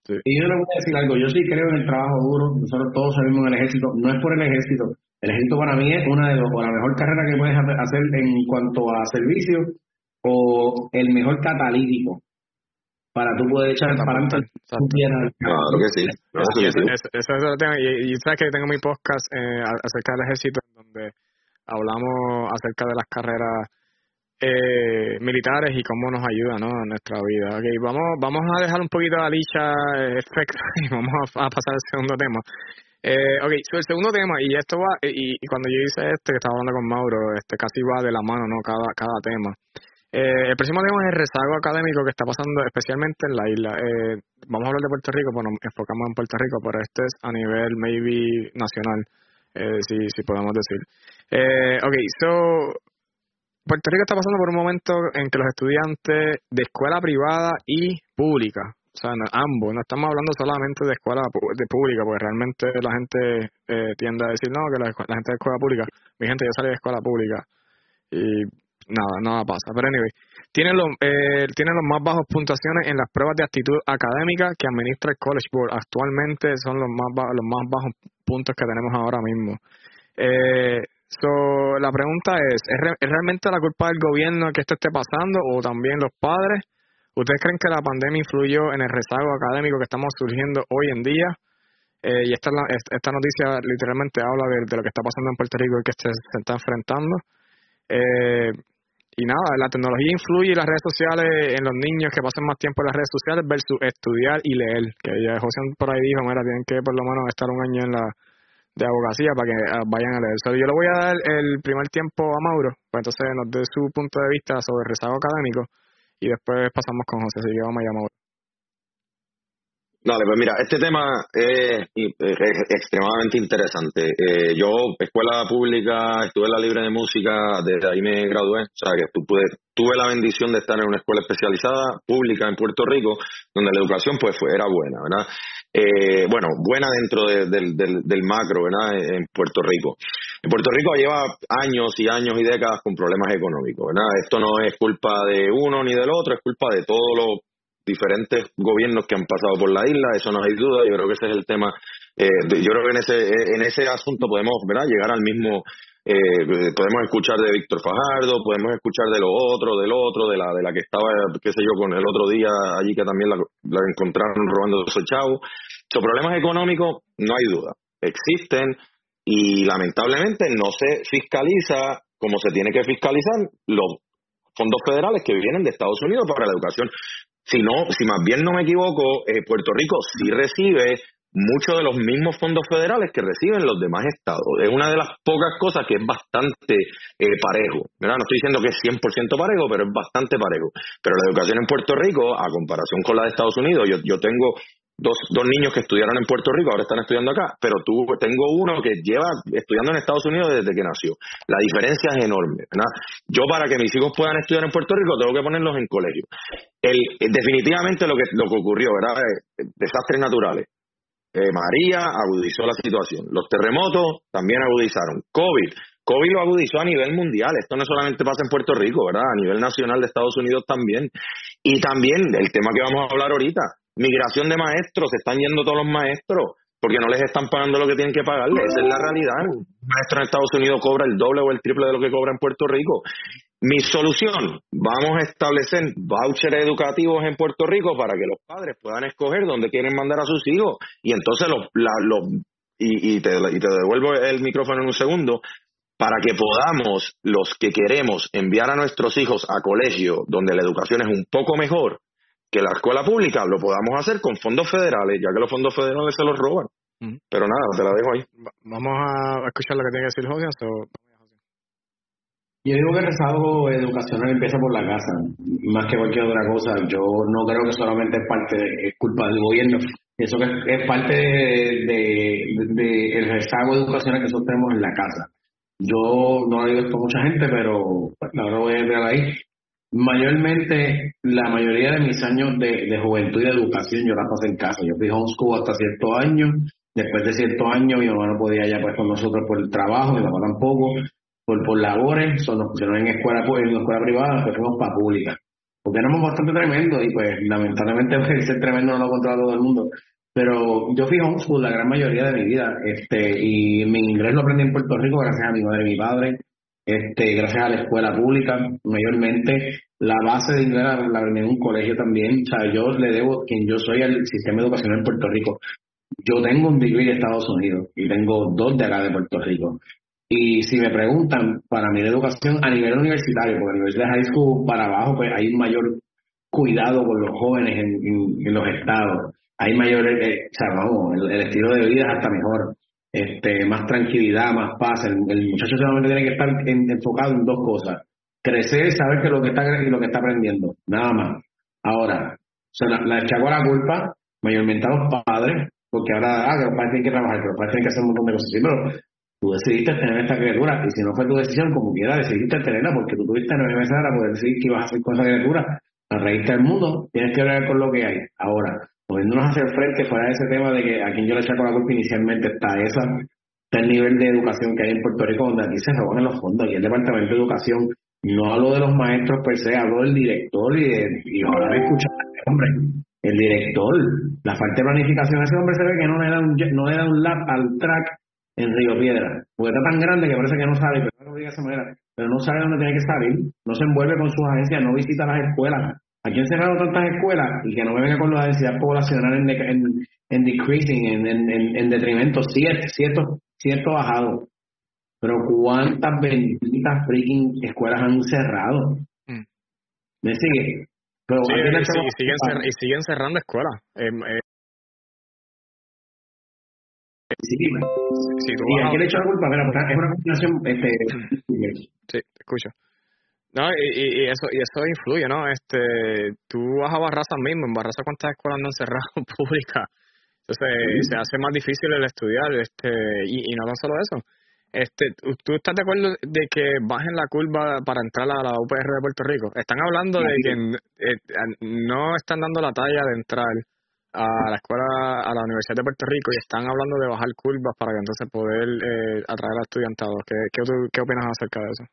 Y yo le voy a decir algo. Yo sí creo en el trabajo duro. Nosotros todos salimos en el ejército. No es por el ejército. El ejército para mí es una de las, la mejor carrera que puedes hacer en cuanto a servicio o el mejor catalítico para tú poder echar para adelante Claro que sí. Eso, es lo tengo. Y, sabes que tengo mi podcast eh, acerca del ejército, donde hablamos acerca de las carreras eh, militares y cómo nos ayuda ¿no? en nuestra vida. Okay, vamos, vamos a dejar un poquito la licha efecto y vamos a, pasar al segundo tema. Eh, ok, so el segundo tema, y esto va, y, y, cuando yo hice este, que estaba hablando con Mauro, este casi va de la mano, ¿no? Cada, cada tema. Eh, el próximo tema es el rezago académico que está pasando especialmente en la isla. Eh, vamos a hablar de Puerto Rico, bueno, enfocamos en Puerto Rico, pero este es a nivel maybe nacional, eh, si, si podemos decir. Eh, ok, so, Puerto Rico está pasando por un momento en que los estudiantes de escuela privada y pública, o sea, ambos, no estamos hablando solamente de escuela de pública, porque realmente la gente eh, tiende a decir, no, que la, la gente de escuela pública, mi gente ya sale de escuela pública y nada, nada pasa. Pero anyway, tienen los, eh, tienen los más bajos puntuaciones en las pruebas de actitud académica que administra el College Board. Actualmente son los más, los más bajos puntos que tenemos ahora mismo. Eh, so, la pregunta es, ¿es, realmente la culpa del gobierno que esto esté pasando o también los padres? ¿Ustedes creen que la pandemia influyó en el rezago académico que estamos surgiendo hoy en día? Eh, y esta, esta noticia literalmente habla de, lo que está pasando en Puerto Rico y que se, se está enfrentando. Eh, y nada, la tecnología influye en las redes sociales en los niños que pasan más tiempo en las redes sociales versus estudiar y leer. Que ya José por ahí dijo, mira, tienen que por lo menos estar un año en la de abogacía para que ah, vayan a leer. Yo le voy a dar el primer tiempo a Mauro, pues entonces nos dé su punto de vista sobre el rezago académico y después pasamos con José, así que vamos a Mauro. Dale, pues mira, este tema es, extremadamente interesante. Eh, yo, escuela pública, estuve en la libre de música, desde ahí me gradué, o sea que tuve, tuve la bendición de estar en una escuela especializada pública en Puerto Rico, donde la educación pues fue, era buena, ¿verdad? Eh, bueno, buena dentro del, del macro, ¿verdad? En Puerto Rico. En Puerto Rico lleva años y años y décadas con problemas económicos, ¿verdad? Esto no es culpa de uno ni del otro, es culpa de todos los diferentes gobiernos que han pasado por la isla, eso no hay duda, yo creo que ese es el tema, eh, yo creo que en ese, en ese asunto podemos ¿verdad? llegar al mismo eh, podemos escuchar de Víctor Fajardo, podemos escuchar de lo otro, del otro, de la de la que estaba, qué sé yo, con el otro día allí que también la, encontraron robando ese chavo. Los problemas económicos, no hay duda, existen y lamentablemente no se fiscaliza como se tiene que fiscalizar los fondos federales que vienen de Estados Unidos para la educación. Si no, si más bien no me equivoco, eh, Puerto Rico sí recibe muchos de los mismos fondos federales que reciben los demás estados. Es una de las pocas cosas que es bastante eh, parejo. No estoy diciendo que es 100% parejo, pero es bastante parejo. Pero la educación en Puerto Rico, a comparación con la de Estados Unidos, yo, yo tengo dos, dos niños que estudiaron en Puerto Rico, ahora están estudiando acá, pero tú, tengo uno que lleva estudiando en Estados Unidos desde que nació. La diferencia es enorme. ¿verdad? Yo para que mis hijos puedan estudiar en Puerto Rico tengo que ponerlos en colegio. El, eh, definitivamente lo que, lo que ocurrió, ¿verdad? Eh, desastres naturales. Eh, María agudizó la situación. Los terremotos también agudizaron. COVID. COVID lo agudizó a nivel mundial. Esto no solamente pasa en Puerto Rico, ¿verdad? A nivel nacional de Estados Unidos también. Y también el tema que vamos a hablar ahorita, Migración de maestros, se están yendo todos los maestros porque no les están pagando lo que tienen que pagarle. Esa es la realidad. Un maestro en Estados Unidos cobra el doble o el triple de lo que cobra en Puerto Rico. Mi solución, vamos a establecer vouchers educativos en Puerto Rico para que los padres puedan escoger dónde quieren mandar a sus hijos. Y entonces, los, y, te, y te devuelvo el micrófono en un segundo, para que podamos, los que queremos enviar a nuestros hijos a colegio donde la educación es un poco mejor, que la escuela pública lo podamos hacer con fondos federales, ya que los fondos federales se los roban. Pero nada, te la dejo ahí. Vamos a escuchar lo que tiene que decir José. Yo digo que el rezago educacional empieza por la casa, más que cualquier otra cosa. Yo no creo que solamente es parte de, es culpa del gobierno. Eso que es, parte de, de, el rezago educacional que nosotros tenemos en la casa. Yo no lo digo esto a mucha gente, pero ahora voy a entrar ahí. Mayormente, la mayoría de mis años de, juventud y de educación yo la pasé en casa. Yo fui homeschool hasta ciertos años. Después de ciertos años, mi mamá no podía ya pues con nosotros por el trabajo, mi papá tampoco, por, por labores, son nos pusieron en escuela, en escuela privada, pues fuimos para pública. Porque éramos bastante tremendos y pues lamentablemente pues, ser tremendo no lo controla todo el mundo. Pero yo fui homeschool la gran mayoría de mi vida, este, y mi inglés lo aprendí en Puerto Rico gracias a mi madre y mi padre este, gracias a la escuela pública, mayormente. La base de inglés la, aprendí en un colegio también. O sea, yo le debo, quien yo soy, al sistema educacional en Puerto Rico. Yo tengo un degree de Estados Unidos y tengo dos de acá de Puerto Rico. Y si me preguntan, para mí la educación a nivel universitario, porque a nivel de high school para abajo, pues hay un mayor cuidado con los jóvenes en, los estados. Hay mayor, eh, o sea, vamos, el, estilo de vida es hasta mejor este, más tranquilidad, más paz. El, muchacho solamente tiene que estar enfocado en dos cosas. Crecer, saber que lo que está y lo que está aprendiendo, nada más. Ahora, o la, la echago la culpa mayormente a los padres, porque ahora, ah, que los padres tienen que trabajar, que los padres tienen que hacer un montón de cosas. Sí, pero tú decidiste tener esta criatura, y si no fue tu decisión, como quiera, decidiste tenerla, porque tú tuviste nueve meses para poder decidir qué ibas a hacer con esa criatura. A raíz del mundo, tienes que ver con lo que hay. Ahora, moviéndonos hacia el frente, fuera de ese tema de que a quien yo le echaco la culpa inicialmente está esa, el nivel de educación que hay en Puerto Rico, donde aquí se roban los fondos, aquí el Departamento de Educación, no hablo de los maestros per se, hablo del director y, de, y ahora me escucha, hombre, el director, la falta de planificación, ese hombre se ve que no le da un, no le da un lap al track en Río Piedra, porque está tan grande que parece que no sabe, pero no diga esa manera, pero no sabe dónde tiene que salir, no se envuelve con sus agencias, no visita las escuelas, Aquí han cerrado tantas escuelas y que no me venga con la densidad poblacional en, en, en decreasing, en, en, en detrimento, cierto, cierto, cierto bajado. Pero ¿cuántas benditas freaking escuelas han cerrado? Mm. ¿Me sigue? Pero sí, y, siguen y siguen cerrando escuelas. Eh, eh. Sí, sí, y aquí le he hecho la culpa, es una combinación. Este, sí, te escucho. No, y, y, eso y eso influye, ¿no? Este, tú vas a Barraza mismo, en Barraza cuántas escuelas no han cerrado públicas. Entonces se hace más difícil el estudiar, este, y, y no tan solo eso. Este, ¿Tú estás de acuerdo de que bajen la curva para entrar a la UPR de Puerto Rico? Están hablando de que eh, no están dando la talla de entrar a la escuela, a la Universidad de Puerto Rico y están hablando de bajar curvas para que entonces poder eh, atraer a estudiantados. ¿Qué, qué, qué opinas acerca de eso?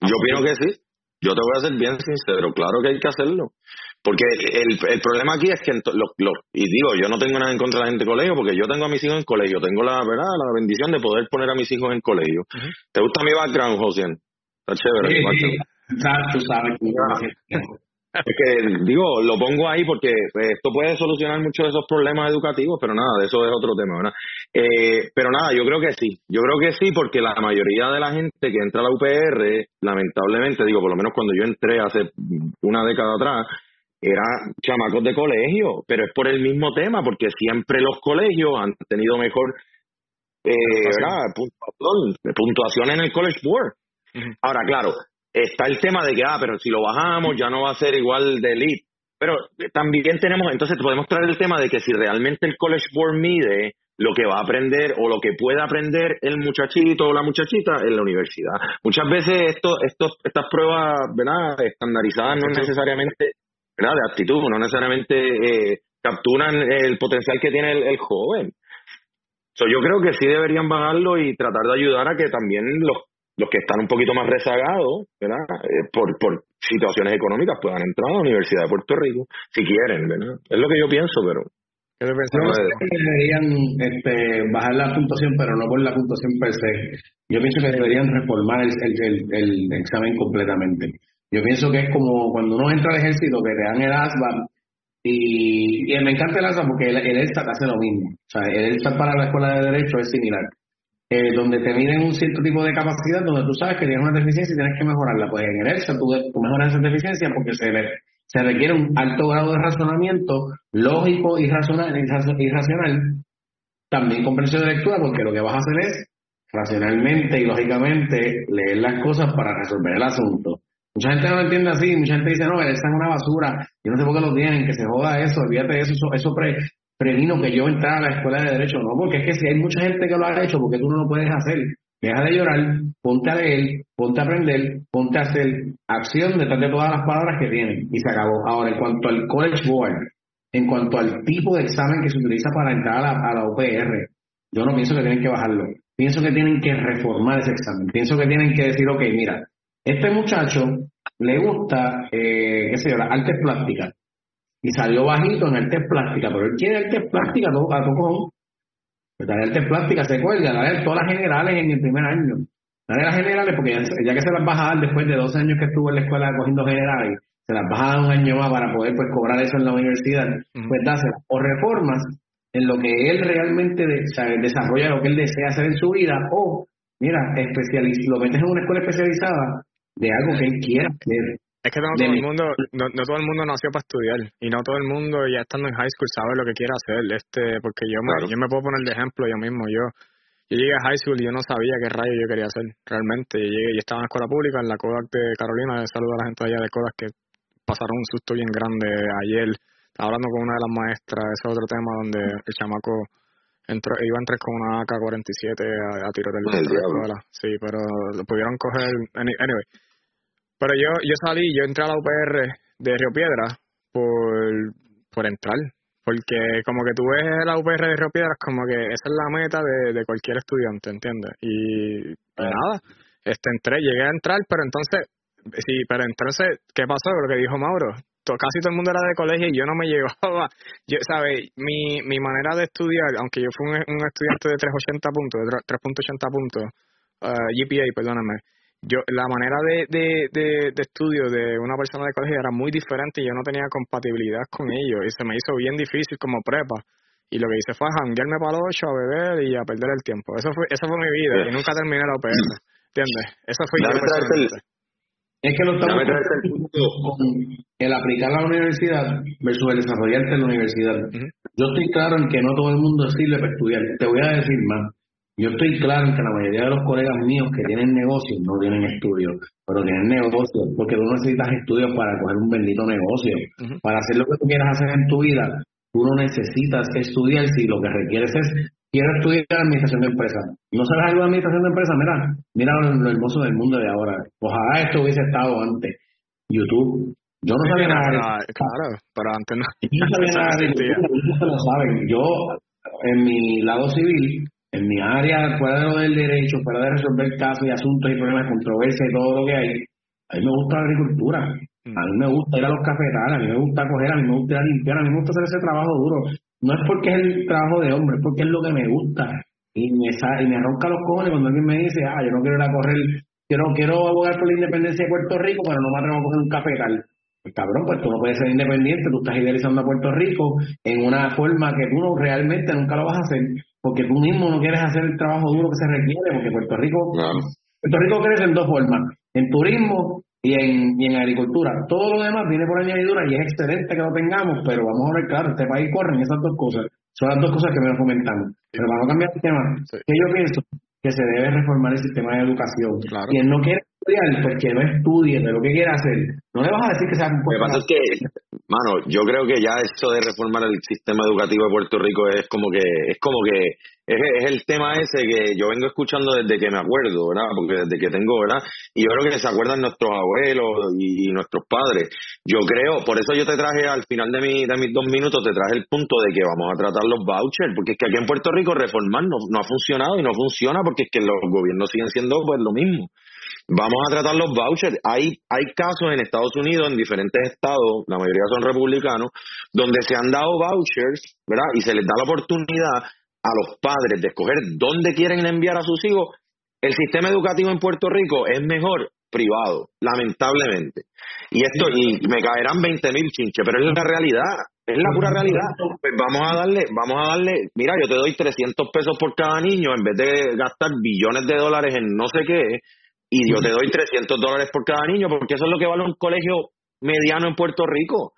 Yo opino que sí. yo te voy a ser bien sincero, claro que hay que hacerlo. Porque el, el problema aquí es que, lo, lo, y digo, yo no tengo nada en contra de la gente de colegio, porque yo tengo a mis hijos en colegio, tengo la verdad, la bendición de poder poner a mis hijos en colegio. ¿Te gusta mi background, José? Está chévere. mi background. tú sabes. Porque, digo, lo pongo ahí porque pues, esto puede solucionar muchos de esos problemas educativos, pero nada, de eso es otro tema, ¿verdad? Eh, pero nada, yo creo que sí, yo creo que sí, porque la mayoría de la gente que entra a la UPR, lamentablemente, digo, por lo menos cuando yo entré hace una década atrás, era chamacos de colegio, pero es por el mismo tema, porque siempre los colegios han tenido mejor eh. Puntuación, puntuación en el College Board. Ahora, claro, está el tema de que, ah, pero si lo bajamos ya no va a ser igual de elite. Pero también tenemos, entonces podemos traer el tema de que si realmente el College Board mide lo que va a aprender o lo que puede aprender el muchachito o la muchachita en la universidad. Muchas veces esto, esto, estas pruebas, ¿verdad? Estandarizadas no necesariamente, ¿verdad? De actitud, no necesariamente eh, capturan el potencial que tiene el, joven. So, yo creo que sí deberían bajarlo y tratar de ayudar a que también los los que están un poquito más rezagados, ¿verdad? Eh, por, por situaciones económicas puedan entrar a la Universidad de Puerto Rico, si quieren, ¿verdad? Es lo que yo pienso, pero... ¿Qué que deberían este, bajar la puntuación, pero no por la puntuación per se. Yo pienso que deberían reformar el, el, el, examen completamente. Yo pienso que es como cuando uno entra al ejército, que te dan el ASVAB, y, y me encanta el ASVAB porque el, el ELSAT hace lo mismo. O sea, el ELSAT para la escuela de Derecho es similar eh, donde te miden un cierto tipo de capacidad, donde tú sabes que tienes una deficiencia y tienes que mejorarla. Pues en el ERSA tú, mejoras esa deficiencia porque se, se requiere un alto grado de razonamiento lógico y racional, y racional, también comprensión de lectura, porque lo que vas a hacer es racionalmente y lógicamente leer las cosas para resolver el asunto. Mucha gente no lo entiende así, mucha gente dice, no, está en una basura, yo no sé por qué lo tienen, que se joda eso, olvídate de eso, eso, eso pre, previno que yo entrara a la escuela de Derecho. No, porque es que si hay mucha gente que lo ha hecho, porque tú no lo puedes hacer? Deja de llorar, ponte a leer, ponte a aprender, ponte a hacer acción detrás de todas las palabras que tienen. Y se acabó. Ahora, en cuanto al College Board, en cuanto al tipo de examen que se utiliza para entrar a la, a UPR, yo no pienso que tienen que bajarlo. Pienso que tienen que reformar ese examen. Pienso que tienen que decir, ok, mira, este muchacho le gusta, eh, qué sé yo, las artes plásticas y salió bajito en el test plástica, pero él quiere el test plástica a todo, a todo el test plástica se cuelga, dale todas las generales en el primer año. Dale las generales, porque ya, que se las vas a dar después de dos años que estuvo en la escuela cogiendo generales, se las vas a dar un año más para poder pues cobrar eso en la universidad, pues dáselas. O reformas en lo que él realmente desarrolla lo que él desea hacer en su vida, o mira, lo metes en una escuela especializada de algo que él quiera hacer. Es que no todo, el mundo, no, todo el mundo nació para estudiar y no todo el mundo ya estando en high school sabe lo que quiere hacer. este Porque yo me, yo me puedo poner de ejemplo yo mismo. Yo yo llegué a high school y yo no sabía qué rayo yo quería hacer realmente. Yo llegué y estaba en la escuela pública, en la Kodak de Carolina. Saludo a la gente allá de Kodak que pasaron un susto bien grande ayer. Estaba hablando con una de las maestras, ese otro tema donde el chamaco entró, iba a entrar con una AK-47 a, a tiro del la escuela. Sí, pero lo pudieron coger. Anyway, pero yo, yo salí, yo entré a la UPR de Río Piedra por, por entrar. Porque como que tú ves la UPR de Río Piedras como que esa es la meta de, de cualquier estudiante, ¿entiendes? Y, nada, este entré, llegué a entrar, pero entonces, sí, pero entonces, ¿qué pasó? Lo que dijo Mauro, casi todo el mundo era de colegio y yo no me llevaba, yo, ¿sabes? Mi, mi manera de estudiar, aunque yo fui un, un estudiante de 380 puntos, de 3.80 puntos, uh, GPA, perdóname, yo la manera de, de, de, estudio de una persona de colegio era muy diferente y yo no tenía compatibilidad con ellos y se me hizo bien difícil como prepa y lo que hice fue janguearme para los ocho a beber y a perder el tiempo eso fue esa fue mi vida y nunca terminé la OPR ¿entiendes? eso fue yo es que lo estamos con el aplicar a la universidad versus el desarrollarte en la universidad. Yo estoy claro en que no todo el mundo sirve para estudiar. Te voy a decir más. Yo estoy claro en que la mayoría de los colegas míos que tienen negocios no tienen estudios, pero tienen negocios, porque tú necesitas estudios para coger un bendito negocio. Para hacer lo que tú quieras hacer en tu vida, tú no necesitas estudiar si lo que requieres es, quiero estudiar administración de empresas. ¿No sabes algo de administración de empresas? Mira, mira lo, hermoso del mundo de ahora. Ojalá esto hubiese estado antes. YouTube, yo no sabía nada de Claro, pero antes no. Yo no sabía nada de YouTube, lo saben. Yo, en mi lado civil, en mi área, fuera de lo del derecho, fuera de resolver casos y asuntos y problemas, controversias y todo lo que hay, A mí me gusta la agricultura, mm. a mí me gusta ir a los cafetales, a mí me gusta coger, a mí me gusta ir a limpiar, a mí me gusta hacer ese trabajo duro. No es porque es el trabajo de hombre, es porque es lo que me gusta. Y me, y me ronca los cojones cuando alguien me dice, ah, yo no quiero ir a correr, quiero, quiero abogar por la independencia de Puerto Rico, pero no me atrevo a coger un cafetal. Pues cabrón, pues tú no puedes ser independiente, tú estás idealizando a Puerto Rico en una forma que tú no realmente nunca lo vas a hacer, porque tú mismo no quieres hacer el trabajo duro que se requiere, porque Puerto Rico, Puerto Rico crece en dos formas, en turismo y en, y en agricultura. Todo lo demás viene por añadidura y es excelente que lo tengamos, pero vamos a ver, claro, este país corre en esas dos cosas. Son las dos cosas que me fomentando. Pero vamos a cambiar el tema. que yo pienso? Que se debe reformar el sistema de educación. Y él no quiere estudiar, que no estudie de lo que quiere hacer. No le vas a decir que sea un Lo que pasa es que, mano, yo creo que ya eso de reformar el sistema educativo de Puerto Rico es como que, es como que, es, el tema ese que yo vengo escuchando desde que me acuerdo, ¿verdad? Porque desde que tengo, ¿verdad? Y yo creo que se acuerdan nuestros abuelos y, nuestros padres. Yo creo, por eso yo te traje al final de, mi, de mis dos minutos, te traje el punto de que vamos a tratar los vouchers, porque es que aquí en Puerto Rico reformar no, no ha funcionado y no funciona porque es que los gobiernos siguen siendo pues lo mismo. Vamos a tratar los vouchers. Hay, hay casos en Estados Unidos, en diferentes estados, la mayoría son republicanos, donde se han dado vouchers, ¿verdad? Y se les da la oportunidad a los padres de escoger dónde quieren enviar a sus hijos. El sistema educativo en Puerto Rico es mejor privado, lamentablemente. Y esto, y me caerán 20 mil chinches, pero es la realidad, es la pura realidad. Pues vamos a darle, vamos a darle, mira, yo te doy 300 pesos por cada niño en vez de gastar billones de dólares en no sé qué, y yo te doy 300 dólares por cada niño, porque eso es lo que vale un colegio mediano en Puerto Rico.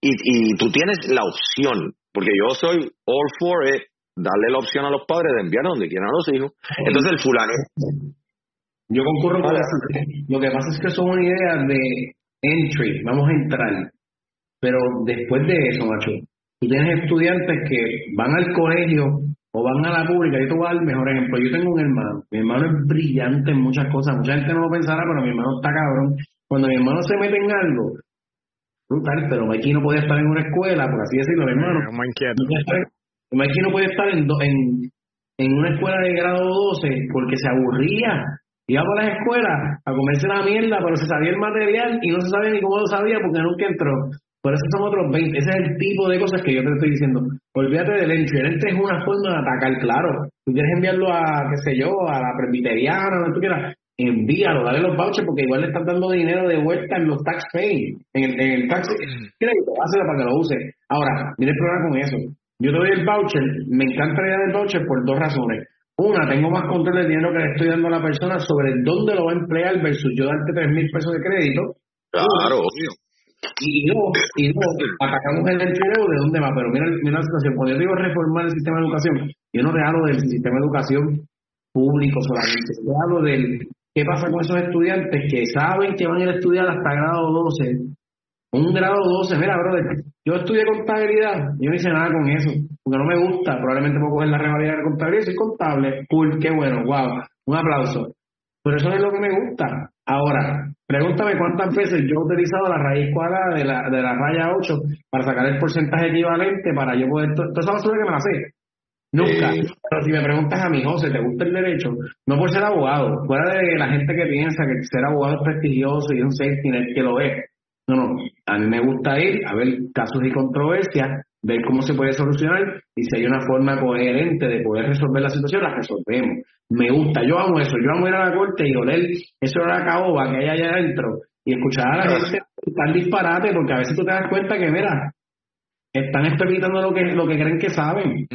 Y, y tú tienes la opción, porque yo soy all for it, darle la opción a los padres de enviar donde quieran a los hijos. Entonces el fulano. Yo concurro con eso. Lo que pasa es que son una idea de entry, vamos a entrar. Pero después de eso, macho, tú tienes estudiantes que van al colegio o van a la pública, yo te voy a dar el mejor ejemplo. Yo tengo un hermano, mi hermano es brillante en muchas cosas, mucha gente no lo pensará, pero mi hermano está cabrón. Cuando mi hermano se mete en algo, brutal, pero Mikey no podía estar en una escuela, por así decirlo, mi hermano. Mikey no podía estar en, en, en una escuela de grado 12 porque se aburría. Iba a las escuelas a comerse la mierda, pero se sabía el material y no se sabía ni cómo lo sabía porque nunca entró. Por eso son otros 20. Ese es el tipo de cosas que yo te estoy diciendo. Olvídate del entry. El entry es una forma de atacar, claro. Tú quieres enviarlo a, qué sé yo, a la presbiteriana, donde tú quieras. Envíalo, dale los vouchers porque igual le están dando dinero de vuelta en los tax pay, en el, en el tax crédito, hazlo para que lo use. Ahora, mire el problema con eso. Yo te doy el voucher, me encanta la idea del voucher por dos razones. Una, tengo más control del dinero que le estoy dando a la persona sobre dónde lo va a emplear versus yo darte tres mil pesos de crédito. Claro, obvio y no, y no atacamos el empleo de dónde va, pero mira, mira la situación, cuando yo digo reformar el sistema de educación, yo no te hablo del sistema de educación público solamente, yo hablo del qué pasa con esos estudiantes que saben que van a ir a estudiar hasta grado 12, un grado 12, mira, brother, yo estudié contabilidad, yo no hice nada con eso, porque no me gusta, probablemente puedo coger la revalida de contabilidad, soy contable, cool, qué bueno, wow, un aplauso. Pero eso es lo que me gusta. Ahora, pregúntame cuántas veces yo he utilizado la raíz cuadrada de la, de la raya 8 para sacar el porcentaje equivalente para yo poder... Toda esa basura que me la sé. Nunca. Pero si me preguntas a mí, José, ¿te gusta el derecho? No por ser abogado, fuera de la gente que piensa que ser abogado es prestigioso y un safety que lo es. No, no. A mí me gusta ir a ver casos y controversias ver cómo se puede solucionar y si hay una forma coherente de poder resolver la situación, la resolvemos. Me gusta, yo amo eso, yo amo ir a la corte y oler eso de la caoba que hay allá adentro y escuchar a la gente tan disparate porque a veces tú te das cuenta que, mira, están experimentando lo que, lo que creen que saben.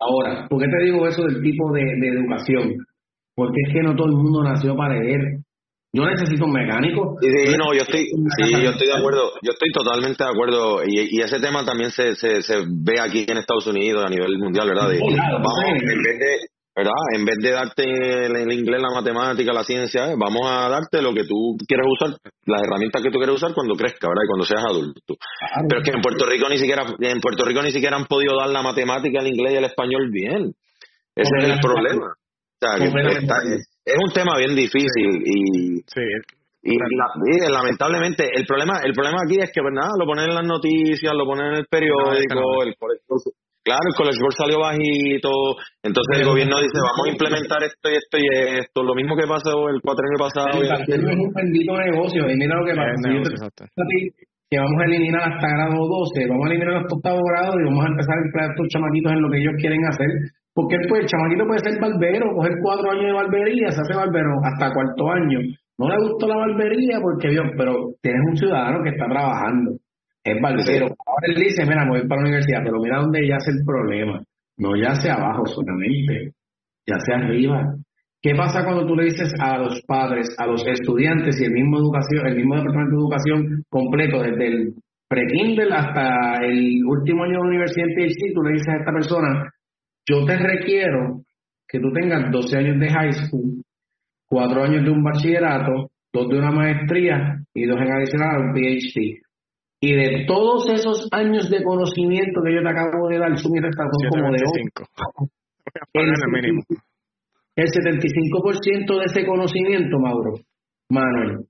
Ahora, ¿por qué te digo eso del tipo de, de educación? Porque es que no todo el mundo nació para leer. Yo necesito un mecánico. Sí, no, yo estoy, sí, yo estoy de acuerdo, yo estoy totalmente de acuerdo y, y ese tema también se, se, se ve aquí en Estados Unidos a nivel mundial, ¿verdad? vamos, en vez de, ¿verdad? En vez de darte el, inglés, la matemática, la ciencia, eh, vamos a darte lo que tú quieres usar, las herramientas que tú quieres usar cuando crezca, ¿verdad? Y cuando seas adulto. Pero es que en Puerto Rico ni siquiera, en Puerto Rico ni siquiera han podido dar la matemática, el inglés y el español bien. Ese es el problema. O sea, que está, es un tema bien difícil y, y, lamentablemente el problema el problema aquí es que verdad lo ponen en las noticias lo ponen en el periódico el, Claro, el College Board salió bajito, entonces el gobierno dice, vamos a implementar esto y esto y esto, lo mismo que pasó el cuatro años pasado. es un bendito negocio, y mira lo que pasa. que vamos a eliminar hasta grado 12, vamos a eliminar hasta octavo grado y vamos a empezar a emplear a estos chamaquitos en lo que ellos quieren hacer. Porque pues, el chamaquito puede ser barbero, coger cuatro años de barbería, se hace barbero hasta cuarto año. No le gustó la barbería porque, Dios, pero tienes un ciudadano que está trabajando es. Ahora él dice, mira, me voy para la universidad, pero mira dónde yace el problema. No yace abajo solamente, yace arriba. ¿Qué pasa cuando tú le dices a los padres, a los estudiantes y el mismo educación, el mismo departamento de educación completo, desde el pre-Kindle hasta el último año de universidad PhD, tú le dices a esta persona, yo te requiero que tú tengas 12 años de high school, 4 años de un bachillerato, 2 de una maestría y 2 en adicional un PhD. Y de todos esos años de conocimiento que yo te acabo de dar, son como de 5. El, el 75% de ese conocimiento, Mauro, Manuel,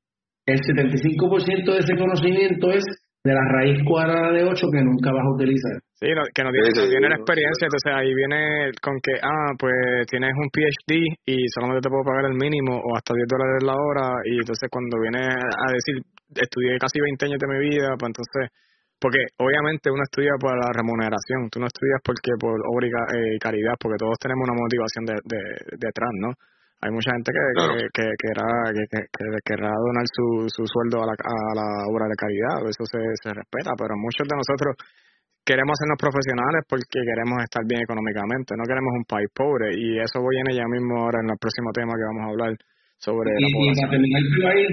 el 75% de ese conocimiento es de la raíz cuadrada de 8 que nunca vas a utilizar. Sí, que no tiene, la experiencia, entonces ahí viene con que, ah, pues tienes un PhD y solamente te puedo pagar el mínimo o hasta 10 dólares la hora y entonces cuando viene a decir, estudié casi 20 años de mi vida, pues entonces, porque obviamente uno estudia por la remuneración, tú no estudias porque por obra y eh, caridad, porque todos tenemos una motivación de, de, detrás, ¿no? hay mucha gente que, que, que, querrá, donar su, su sueldo a la, a la obra de caridad, eso se, se respeta, pero muchos de nosotros queremos hacernos profesionales porque queremos estar bien económicamente, no queremos un país pobre y eso viene ya mismo ahora en el próximo tema que vamos a hablar sobre y, la población. Y para terminar el país,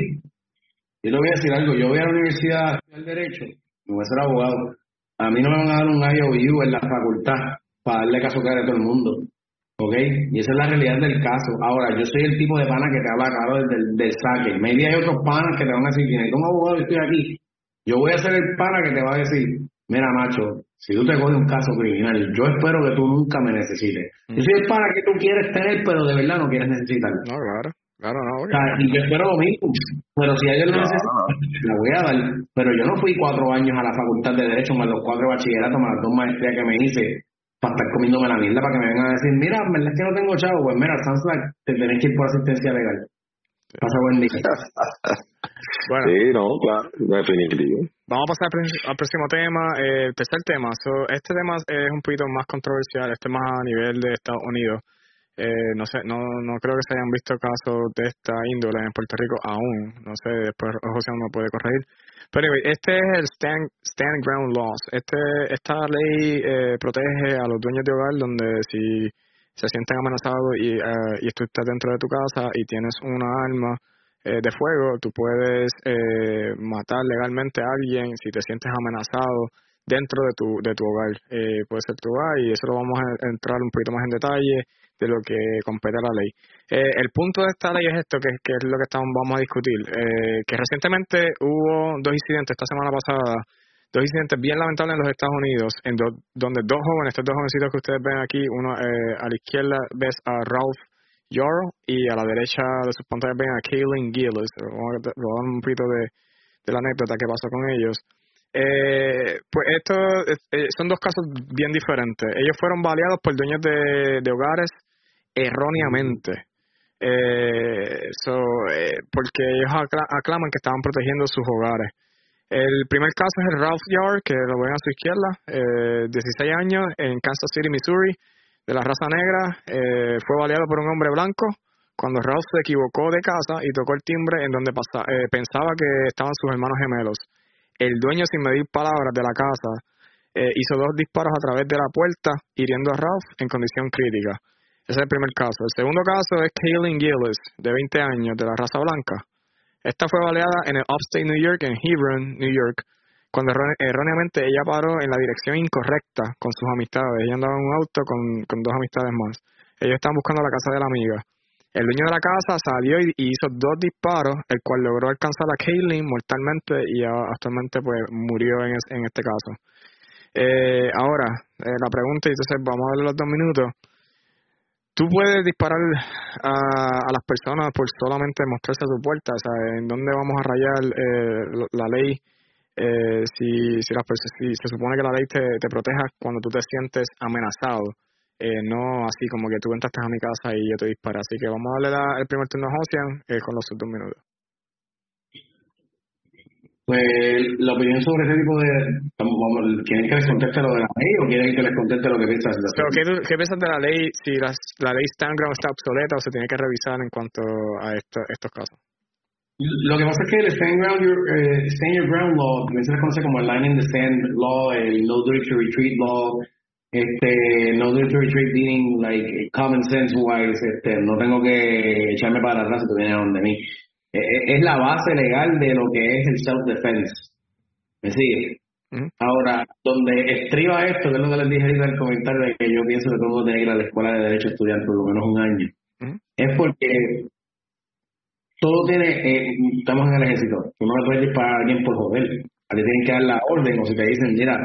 yo le voy a decir algo, yo voy a la universidad del derecho, me voy a ser abogado, a mí no me van a dar un IOU en la facultad para darle caso a todo el mundo. ¿Ok? Y esa es la realidad del caso. Ahora, yo soy el tipo de pana que te habla claro del, del saque. Maybe hay otros panas que te van a decir, tiene un abogado estoy aquí. Yo voy a ser el pana que te va a decir, mira macho, si tú te coges un caso criminal, yo espero que tú nunca me necesites. Yo soy el pana que tú quieres tener, pero de verdad no quieres necesitar. No, claro. Claro, no. y yo espero lo mismo. Pero si alguien lo necesita, la voy a dar. Pero yo no fui cuatro años a la facultad de Derecho, más los cuatro bachilleratos, más las dos maestrías que me hice para estar comiéndome la mierda para que me vengan a decir, mira, verdad es que no tengo chavo, pues mira, Samsung, te tenés que ir por asistencia legal. Pasa buen día. bueno, sí, no, claro, definitivo. Vamos a pasar al próximo tema, el tercer tema. este tema es un poquito más controversial, este más a nivel de Estados Unidos. Eh, no sé, no, no creo que se hayan visto casos de esta índole en Puerto Rico aún. No sé, después José me puede corregir. Pero este es el stand, stand ground laws. Este, esta ley eh, protege a los dueños de hogar donde si se sienten amenazados y, uh, y tú estás dentro de tu casa y tienes una arma eh, de fuego, tú puedes eh, matar legalmente a alguien si te sientes amenazado dentro de tu, de tu hogar. Eh, puede ser tu hogar y eso lo vamos a entrar un poquito más en detalle de lo que compete a la ley. Eh, el punto de esta ley es esto, que, es lo que estamos, vamos a discutir, eh, que recientemente hubo dos incidentes esta semana pasada, dos incidentes bien lamentables en los Estados Unidos, en donde dos jóvenes, estos dos jovencitos que ustedes ven aquí, uno eh, a la izquierda ves a Ralph Yarrow y a la derecha de sus pantallas ven a Kaylin Gillis. Vamos a dar un poquito de, de la anécdota que pasó con ellos. Eh, pues esto eh, son dos casos bien diferentes. Ellos fueron baleados por dueños de, de hogares erróneamente. Eh, eh, porque ellos aclaman que estaban protegiendo sus hogares. El primer caso es el Ralph Yard, que lo ven a su izquierda, eh, 16 años, en Kansas City, Missouri, de la raza negra. Eh, fue baleado por un hombre blanco cuando Ralph se equivocó de casa y tocó el timbre en donde eh, pensaba que estaban sus hermanos gemelos. El dueño, sin medir palabras de la casa, hizo dos disparos a través de la puerta, hiriendo a Ralph en condición crítica. Ese es el primer caso. El segundo caso es Kaylin Gillis, de 20 años, de la raza blanca. Esta fue baleada en el Upstate New York, en Hebron, New York, cuando erróneamente ella paró en la dirección incorrecta con sus amistades. Ella andaba en un auto con, con dos amistades más. Ellos estaban buscando la casa de la amiga. El dueño de la casa salió y, hizo dos disparos, el cual logró alcanzar a Kaylin mortalmente y actualmente pues murió en, en este caso. Eh, ahora, eh, la pregunta, y entonces vamos a darle los dos minutos tú puedes disparar a, a, las personas por solamente mostrarse a tu puerta, o sea, en dónde vamos a rayar eh, la ley eh, si, si, las si se supone que la ley te, te proteja cuando tú te sientes amenazado, eh, no así como que tú entraste a mi casa y yo te disparo. Así que vamos a darle el primer turno a Josian eh, con los dos minutos. Pues la opinión sobre ese tipo de... ¿Quieren que les conteste lo de la ley o quieren que les conteste lo que piensas de la ley? ¿qué, ¿Qué piensas de la ley si la ley Stand Ground está obsoleta o se tiene que revisar en cuanto a estos casos? Lo que pasa es que el stand, ground, your, uh, stand your ground law también se le conoce como el line in the stand law, el no duty to retreat law, este no duty to retreat meaning like common sense wise, este, no tengo que echarme para atrás si tú vienes a donde mí. E, e, es la base legal de lo que es el self defense. ¿Me sigue? Ahora, donde estriba esto, que es lo que les dije en el comentario de que yo pienso que todo tiene que ir a la escuela de derecho a estudiar por lo menos un año, es porque todo tiene, eh, estamos en el ejército, tú no le puedes disparar a alguien por joder, a ti tienen que dar la orden, o si te dicen, mira,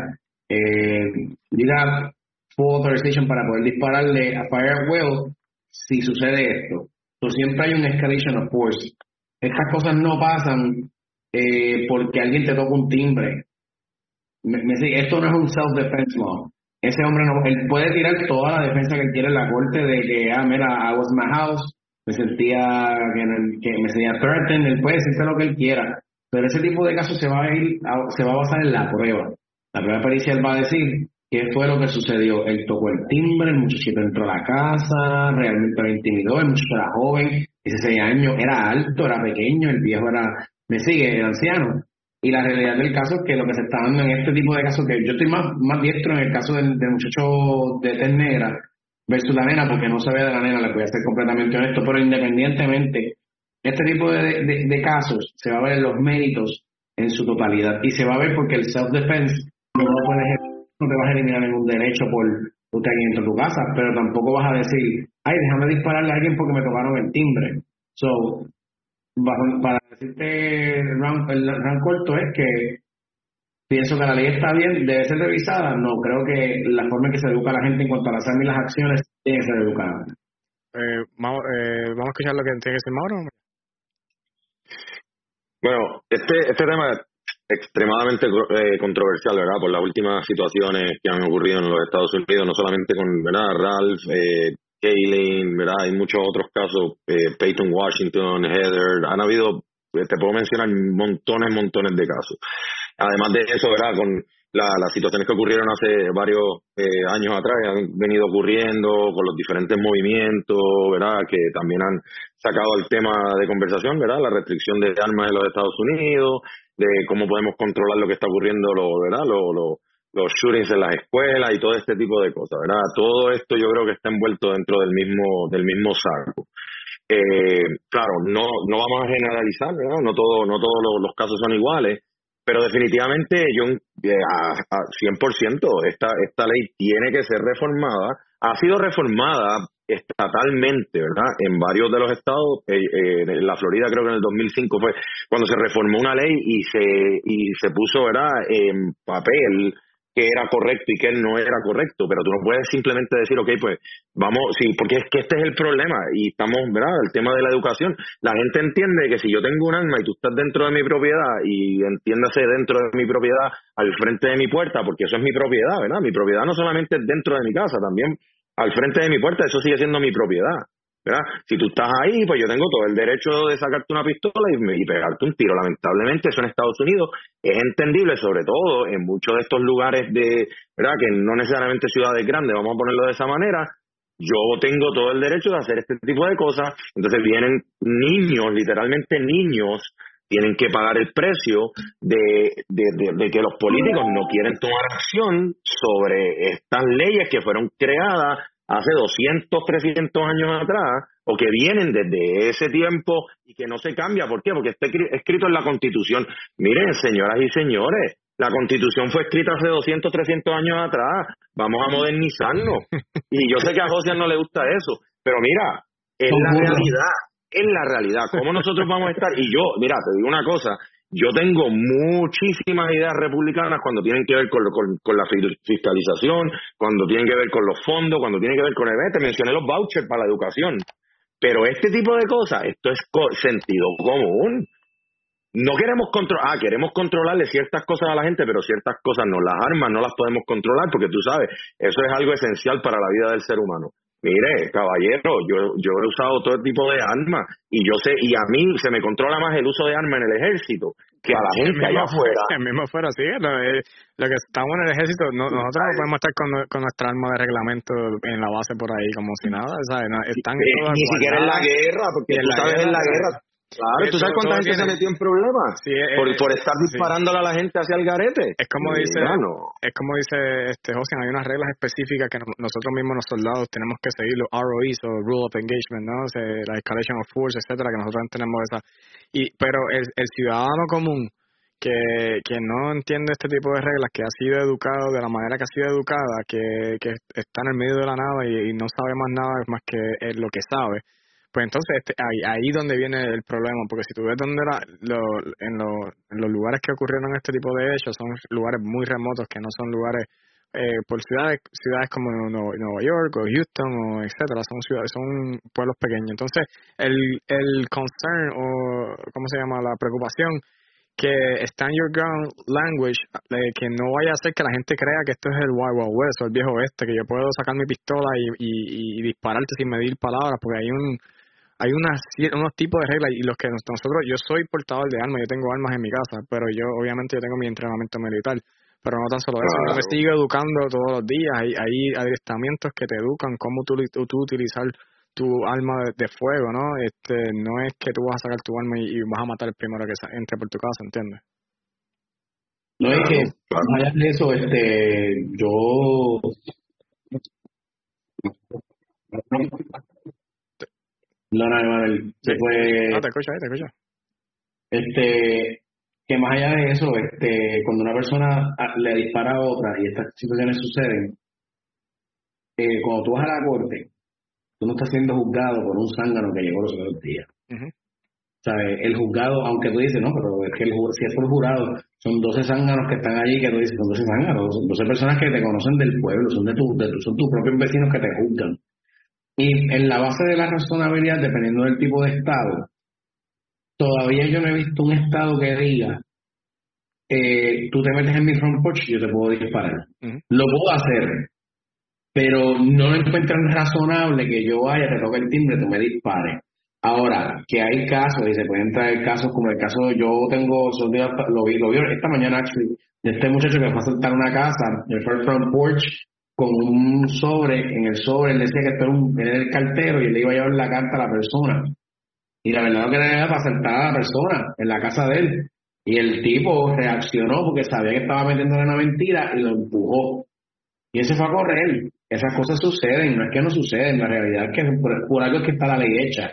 eh, mira, full authorization para poder dispararle a fire at will si sucede esto. Entonces siempre hay un escalation of force. Estas cosas no pasan eh, porque alguien te toca un timbre. Me, esto no es un self-defense law. Ese hombre no, él puede tirar toda la defensa que quiere en la corte de que, ah, mira, I was my house, me sentía que, que me sentía threatened, él puede decirte lo que él quiera, pero ese tipo de casos se va a ir, se va a basar en la prueba. La prueba pericial va a decir qué fue lo que sucedió. Él tocó el timbre, el muchachito entró a la casa, realmente lo intimidó, el muchacho era joven, 16 años, era alto, era pequeño, el viejo era, me sigue, el anciano. Y la realidad del caso es que lo que se está dando en este tipo de casos, que yo estoy más, más diestro en el caso del, muchacho de tez negra, versus la nena, porque no ve de la nena, le voy a ser completamente honesto, pero independientemente, este tipo de, de, casos se va a ver los méritos en su totalidad y se va a ver porque el self-defense no, no te vas a eliminar ningún derecho por usted aquí dentro de tu casa, pero tampoco vas a decir, ay, déjame dispararle a alguien porque me tocaron el timbre. So, para decirte el el corto es que Pienso que la ley está bien, debe ser revisada. No, creo que la forma en que se educa a la gente en cuanto a las armas y las acciones tiene que ser educada. Eh, vamos, eh, vamos a escuchar lo que tiene que decir Mauro. Bueno, este, este tema extremadamente eh, controversial, ¿verdad? Por las últimas situaciones que han ocurrido en los Estados Unidos, no solamente con, ¿verdad? Ralph, eh, Kaylin, ¿verdad? Hay muchos otros casos, eh, Peyton Washington, Heather, han habido, te puedo mencionar montones, montones de casos. Además de eso, ¿verdad? Con las situaciones que ocurrieron hace varios eh, años atrás, han venido ocurriendo con los diferentes movimientos, ¿verdad? Que también han sacado el tema de conversación, ¿verdad? La restricción de armas en los Estados Unidos, de cómo podemos controlar lo que está ocurriendo, ¿verdad? los shootings en las escuelas y todo este tipo de cosas, ¿verdad? Todo esto yo creo que está envuelto dentro del mismo del mismo saco. Eh, claro, no no vamos a generalizar, ¿verdad? No todo no todos los casos son iguales, pero definitivamente yo eh, a, a 100% esta, esta ley tiene que ser reformada. Ha sido reformada estatalmente, ¿verdad? En varios de los estados, eh, eh, en la Florida creo que en el 2005 fue cuando se reformó una ley y se y se puso, ¿verdad? En papel que era correcto y que no era correcto, pero tú no puedes simplemente decir, ok, pues vamos, sí, porque es que este es el problema y estamos, ¿verdad? El tema de la educación. La gente entiende que si yo tengo un arma y tú estás dentro de mi propiedad y entiéndase dentro de mi propiedad al frente de mi puerta, porque eso es mi propiedad, ¿verdad? Mi propiedad no solamente es dentro de mi casa, también al frente de mi puerta, eso sigue siendo mi propiedad. ¿verdad? Si tú estás ahí, pues yo tengo todo el derecho de sacarte una pistola y, pegarte un tiro. Lamentablemente eso en Estados Unidos es entendible, sobre todo en muchos de estos lugares de, ¿verdad? Que no necesariamente ciudades grandes, vamos a ponerlo de esa manera. Yo tengo todo el derecho de hacer este tipo de cosas. Entonces vienen niños, literalmente niños, tienen que pagar el precio de, de que los políticos no quieren tomar acción sobre estas leyes que fueron creadas hace 200, 300 años atrás, o que vienen desde ese tiempo y que no se cambia. ¿Por qué? Porque está escrito en la Constitución. Miren, señoras y señores, la Constitución fue escrita hace 200, 300 años atrás. Vamos a modernizarnos. Y yo sé que a José no le gusta eso, pero mira, es la realidad, es la realidad. ¿Cómo nosotros vamos a estar? Y yo, mira, te digo una cosa, yo tengo muchísimas ideas republicanas cuando tienen que ver con, con, la fiscalización, cuando tienen que ver con los fondos, cuando tienen que ver con el te mencioné los vouchers para la educación. Pero este tipo de cosas, esto es sentido común. no queremos controlar, ah, queremos controlarle ciertas cosas a la gente, pero ciertas cosas no, las armas no las podemos controlar porque tú sabes, eso es algo esencial para la vida del ser humano. Mire, caballero, yo, yo he usado todo tipo de armas y yo sé, y a mí se me controla más el uso de armas en el ejército que a la gente allá afuera. El mismo afuera, sí, lo, eh, lo, que estamos en el ejército, nosotros no podemos estar con, con, nuestra arma de reglamento en la base por ahí como si nada, ¿sabes? Están ni siquiera en la guerra, porque tú sabes en la guerra Claro, ¿tú sabes cuánta gente se metió en problemas? por, por estar disparándole a la gente hacia el garete. Es como dice, es como dice este José, hay unas reglas específicas que nosotros mismos los soldados tenemos que seguir, los ROEs o Rule of Engagement, ¿no? O sea, la Escalation of Force, etcétera, que nosotros tenemos esa. Y, pero el, el ciudadano común que, que no entiende este tipo de reglas, que ha sido educado de la manera que ha sido educada, que, que está en el medio de la nada y, y no sabe más nada más que lo que sabe pues entonces este, ahí, ahí donde viene el problema, porque si tú ves donde la, lo, en, lo, en los lugares que ocurrieron este tipo de hechos, son lugares muy remotos, que no son lugares eh, por ciudades ciudades como Nueva York o Houston o etcétera son ciudades son pueblos pequeños. Entonces el el concern o cómo se llama la preocupación que stand your ground language que no vaya a hacer que la gente crea que esto es el Wild Wild West o el viejo oeste que yo puedo sacar mi pistola y, y dispararte sin medir palabras porque hay un hay unas, unos tipos de reglas y los que nosotros, yo soy portador de armas, yo tengo armas en mi casa, pero yo obviamente yo tengo mi entrenamiento militar, pero no tan solo eso, yo me sigo educando todos los días, hay, hay adiestramientos que te educan cómo tú, tú, utilizar tu arma de, fuego, ¿no? Este, no es que tú vas a sacar tu arma y, vas a matar el primero que entre por tu casa, ¿entiendes? No es que, más de eso, este, yo no, no, Emanuel, se fue. No, te escucho, te escucho. Este, que más allá de eso, este, cuando una persona le dispara a otra y estas situaciones suceden, eh, cuando tú vas a la corte, tú no estás siendo juzgado por un zángano que llegó los otros días. ¿Sabes? El juzgado, aunque tú dices, no, pero es que el, si es por jurado, son 12 zánganos que están allí que tú dices, son 12 zánganos, son 12 personas que te conocen del pueblo, son de tu, de son tus propios vecinos que te juzgan. Y en la base de la razonabilidad, dependiendo del tipo de Estado, todavía yo no he visto un Estado que diga, eh, tú te metes en mi front porch y yo te puedo disparar. Lo puedo hacer, pero no encuentran razonable que yo vaya, te toque el timbre, tú me dispares. Ahora, que hay casos, y se pueden traer casos como el caso, yo tengo, lo vi, lo vi esta mañana, actually, de este muchacho que fue a saltar una casa, el front porch, con un sobre, en el sobre él decía que era, un, el cartero y él le iba a llevar la carta a la persona. Y la verdad que era para sentar a la persona en la casa de él. Y el tipo reaccionó porque sabía que estaba metiéndole una mentira y lo empujó. Y ese fue a correr. Esas cosas suceden, no es que no suceden, la realidad es que por, algo es que está la ley hecha.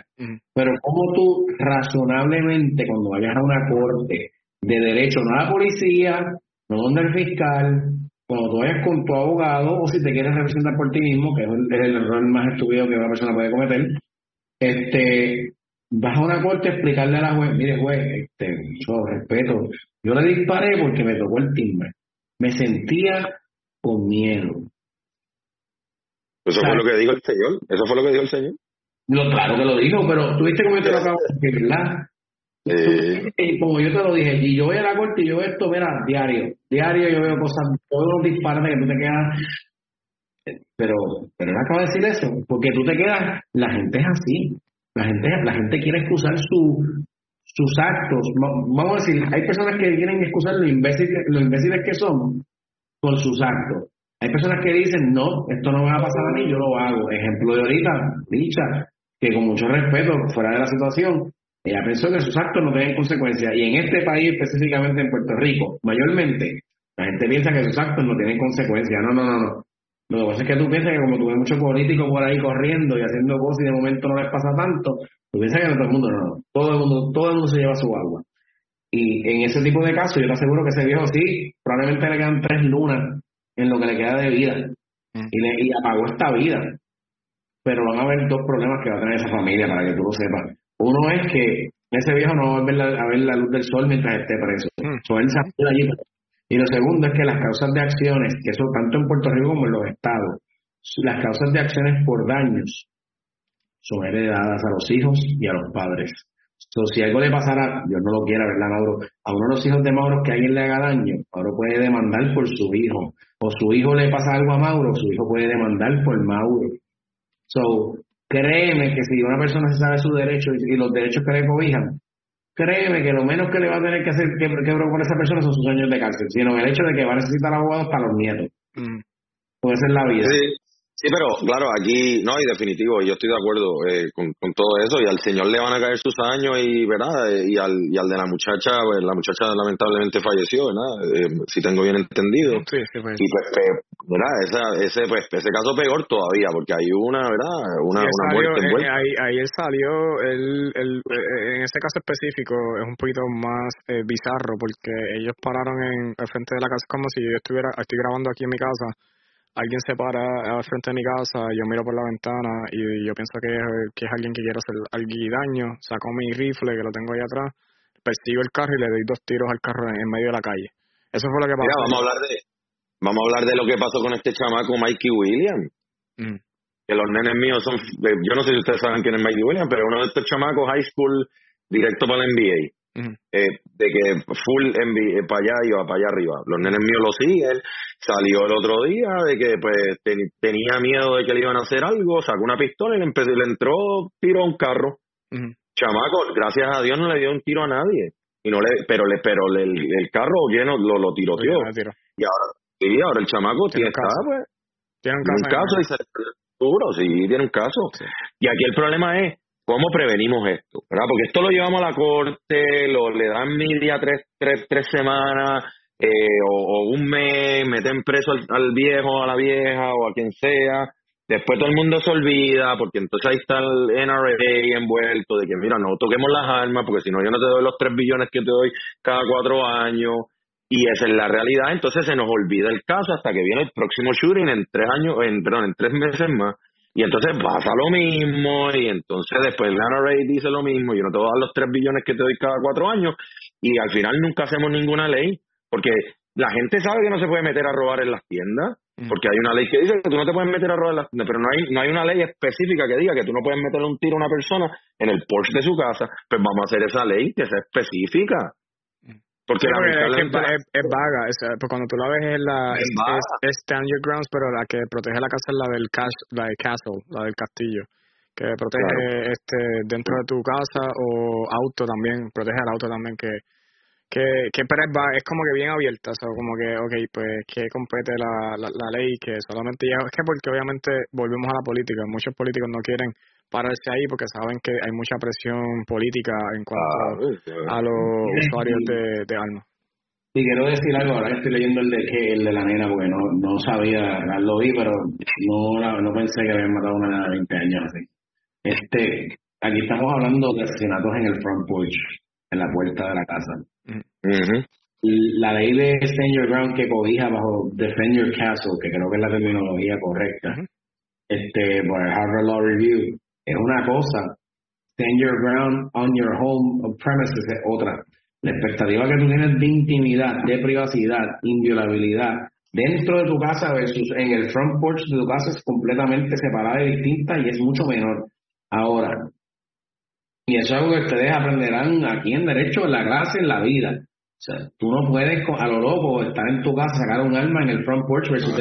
Pero como tú razonablemente cuando vayas a una corte de derecho, no a la policía, no donde el fiscal, cuando tú vayas con tu abogado o si te quieres representar por ti mismo, que es el, error más estúpido que una persona puede cometer, este, vas a una corte a explicarle a la juez, mire juez, este, yo respeto, yo le disparé porque me tocó el timbre, me sentía con miedo. Eso fue lo que dijo el señor, eso fue lo que dijo el señor. No, claro que lo dijo, pero tuviste como te lo acabo de decir, ¿verdad? Eh, como yo te lo dije, y yo voy a la corte y yo veo esto, mira, diario, diario yo veo cosas, todos los disparates que tú te quedas. Pero, pero él acaba de decir eso, porque tú te quedas, la gente es así, la gente, la gente quiere excusar su, sus actos. Vamos a decir, hay personas que quieren excusar lo imbéciles, lo imbéciles que son con sus actos. Hay personas que dicen, no, esto no me va a pasar a mí, yo lo hago. Ejemplo de ahorita, dicha, que con mucho respeto, fuera de la situación, ella pensó que sus actos no tenían consecuencias. Y en este país, específicamente en Puerto Rico, mayormente, la gente piensa que sus actos no tienen consecuencias. No, no, no, no. Lo que pasa es que tú piensas que como tú ves muchos políticos por ahí corriendo y haciendo cosas y de momento no les pasa tanto, tú piensas que no todo el mundo no, no. Todo el mundo, todo el mundo se lleva su agua. Y en ese tipo de casos, yo te aseguro que ese viejo sí, probablemente le quedan tres lunas en lo que le queda de vida. Mm. Y, le, y apagó esta vida. Pero van a haber dos problemas que va a tener esa familia, para que tú lo sepas. Uno es que ese viejo no va a ver la, luz del sol mientras esté preso. Mm. él se allí. Y lo segundo es que las causas de acciones, que eso tanto en Puerto Rico como en los estados, las causas de acciones por daños son heredadas a los hijos y a los padres. si algo le pasara, Dios no lo quiera, ¿verdad, Mauro? A uno de los hijos de Mauro que alguien le haga daño, Mauro puede demandar por su hijo. O su hijo le pasa algo a Mauro, su hijo puede demandar por Mauro. So, créeme que si una persona se sabe sus derechos y, los derechos que le cobijan, créeme que lo menos que le va a tener que hacer que, que por esa persona son sus años de cárcel, sino el hecho de que va a necesitar abogados para los nietos. Mm. Puede ser la vida. Sí, pero claro, aquí, no, y definitivo, yo estoy de acuerdo eh, con, con, todo eso, y al señor le van a caer sus años, y verdad, y al, y al de la muchacha, pues la muchacha lamentablemente falleció, ¿verdad? Eh, si tengo bien entendido. Sí, sí, pues. Y pues, ¿verdad? Esa, ese, pues, ese caso peor todavía, porque hay una, ¿verdad? Una, una muerte eh, ahí, ahí él salió, él, él, en ese caso específico, es un poquito más bizarro, porque ellos pararon en el frente de la casa como si yo estuviera, estoy grabando aquí en mi casa alguien se para al frente de mi casa, yo miro por la ventana y yo pienso que es, que es alguien que quiere hacer alguien daño, saco mi rifle que lo tengo ahí atrás, persigo el carro y le doy dos tiros al carro en, medio de la calle. Eso fue lo que pasó. vamos a hablar de vamos a hablar de lo que pasó con este chamaco Mikey Williams. Mm. Que los nenes míos son, yo no sé si ustedes saben quién es Mikey Williams, pero uno de estos chamacos high school directo para la NBA eh, de que full envi para allá iba para allá arriba. Los nenes míos lo siguen. Salió el otro día de que pues tenía miedo de que le iban a hacer algo, sacó una pistola y le, empezó, le entró tiro a un carro. Chamaco, gracias a Dios no le dio un tiro a nadie. y no le Pero le pero le, el, carro lleno lo, lo tiroteó. Y ahora, y ahora el chamaco tiene, está, pues, tiene un caso, y se, seguro, sí, tiene un caso. Y aquí el problema es ¿Cómo prevenimos esto? ¿verdad? Porque esto lo llevamos a la corte, lo, le dan media tres, tres, tres semanas eh, o, un mes, meten preso al, viejo, a la vieja o a quien sea. Después todo el mundo se olvida porque entonces ahí está el NRA envuelto de que, mira, no toquemos las armas porque si no yo no te doy los tres billones que te doy cada cuatro años. Y esa es la realidad. Entonces se nos olvida el caso hasta que viene el próximo shooting en tres años, en, perdón, en tres meses más. Y entonces pasa lo mismo, y entonces después Lana Ray dice lo mismo, yo no te voy a dar los 3 billones que te doy cada cuatro años, y al final nunca hacemos ninguna ley, porque la gente sabe que no se puede meter a robar en las tiendas, mm. porque hay una ley que dice que tú no te puedes meter a robar en las tiendas, pero no hay, no hay una ley específica que diga que tú no puedes meterle un tiro a una persona en el Porsche de su casa, pues vamos a hacer esa ley que sea específica. Porque, es, vaga, pues cuando tú la ves es la es, Stand Your Grounds, pero la que protege la casa es la del la del castle, la del castillo, que protege este dentro de tu casa o auto también, protege al auto también que que, que pero es, como que bien abierta, o como que, ok, pues que compete la, la, la ley, que solamente ya, es que porque obviamente volvemos a la política, muchos políticos no quieren pararse ahí porque saben que hay mucha presión política en cuanto a los usuarios de, de. Y quiero decir algo, ahora estoy leyendo el de que el de la nena, porque no, no sabía, lo vi, pero no, no pensé que habían matado a una nena de 20 años así. Este, aquí estamos hablando de asesinatos en el front porch, en la puerta de la casa. La ley de Stand Your Ground que cobija bajo Defend Your Castle, que creo que es la terminología correcta, este, por el Harvard Law Review, es una cosa, stand your ground on your home premises es otra. La expectativa que tú tienes de intimidad, de privacidad, inviolabilidad dentro de tu casa versus en el front porch de tu casa es completamente separada y distinta y es mucho menor. Ahora, y eso es algo que ustedes aprenderán aquí en Derecho, en la clase, en la vida. O sea, tú no puedes a lo loco estar en tu casa, sacar un arma en el front porch versus...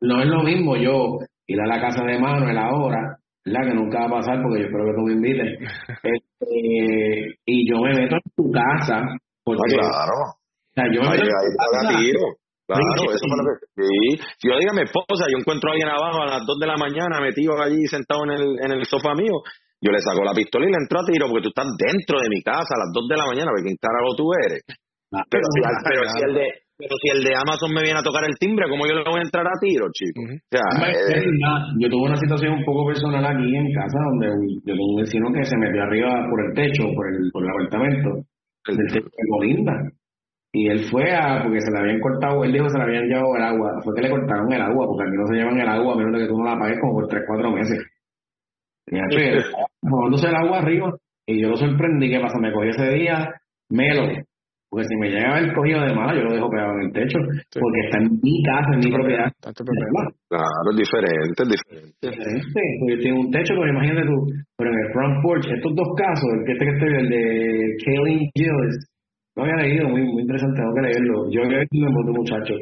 No es lo mismo yo ir a la casa de Manuel ahora ¿verdad? Que nunca va a pasar porque yo espero que tú me invites. este, y yo me meto en tu casa. Porque, claro. O sea, yo me meto en tu casa. Tiro. Claro, eso fue lo que. Sí. Si yo diga a mi esposa, yo encuentro a alguien abajo a las 2 de la mañana metido allí sentado en el, en el sofá mío, yo le saco la pistola y le entro a tiro porque tú estás dentro de mi casa a las 2 de la mañana, porque ¿quién carajo tú eres? Ah, pero, si, pero si el de pero si el de Amazon me viene a tocar el timbre, ¿cómo yo le voy a entrar a tiro, chico? o sea, eh, yo tuve una situación un poco personal aquí en casa donde yo tengo un vecino que se metió arriba por el techo, por el, por el apartamento, el del techo de Colinda. Y él fue a, porque se le habían cortado, él dijo que se le habían llevado el agua. Fue que le cortaron el agua, porque aquí no se llevan el agua a menos de que tú no la pagues como por 3, 4 meses. Y moviéndose el agua arriba. Y yo lo sorprendí, ¿qué pasa? Me cogí ese día, Melo, Porque si me llega el cogido de mala, yo lo dejo pegado en el techo, porque está en mi casa, en mi propiedad. Claro, es diferente, es diferente. Diferente, porque tiene un techo, pero imagínate tú, pero en el front porch, estos dos casos, el que este que estoy, el de Kaylin Gillis, no había leído, muy, muy interesante, tengo que leerlo. Yo creo que me mundo muchacho.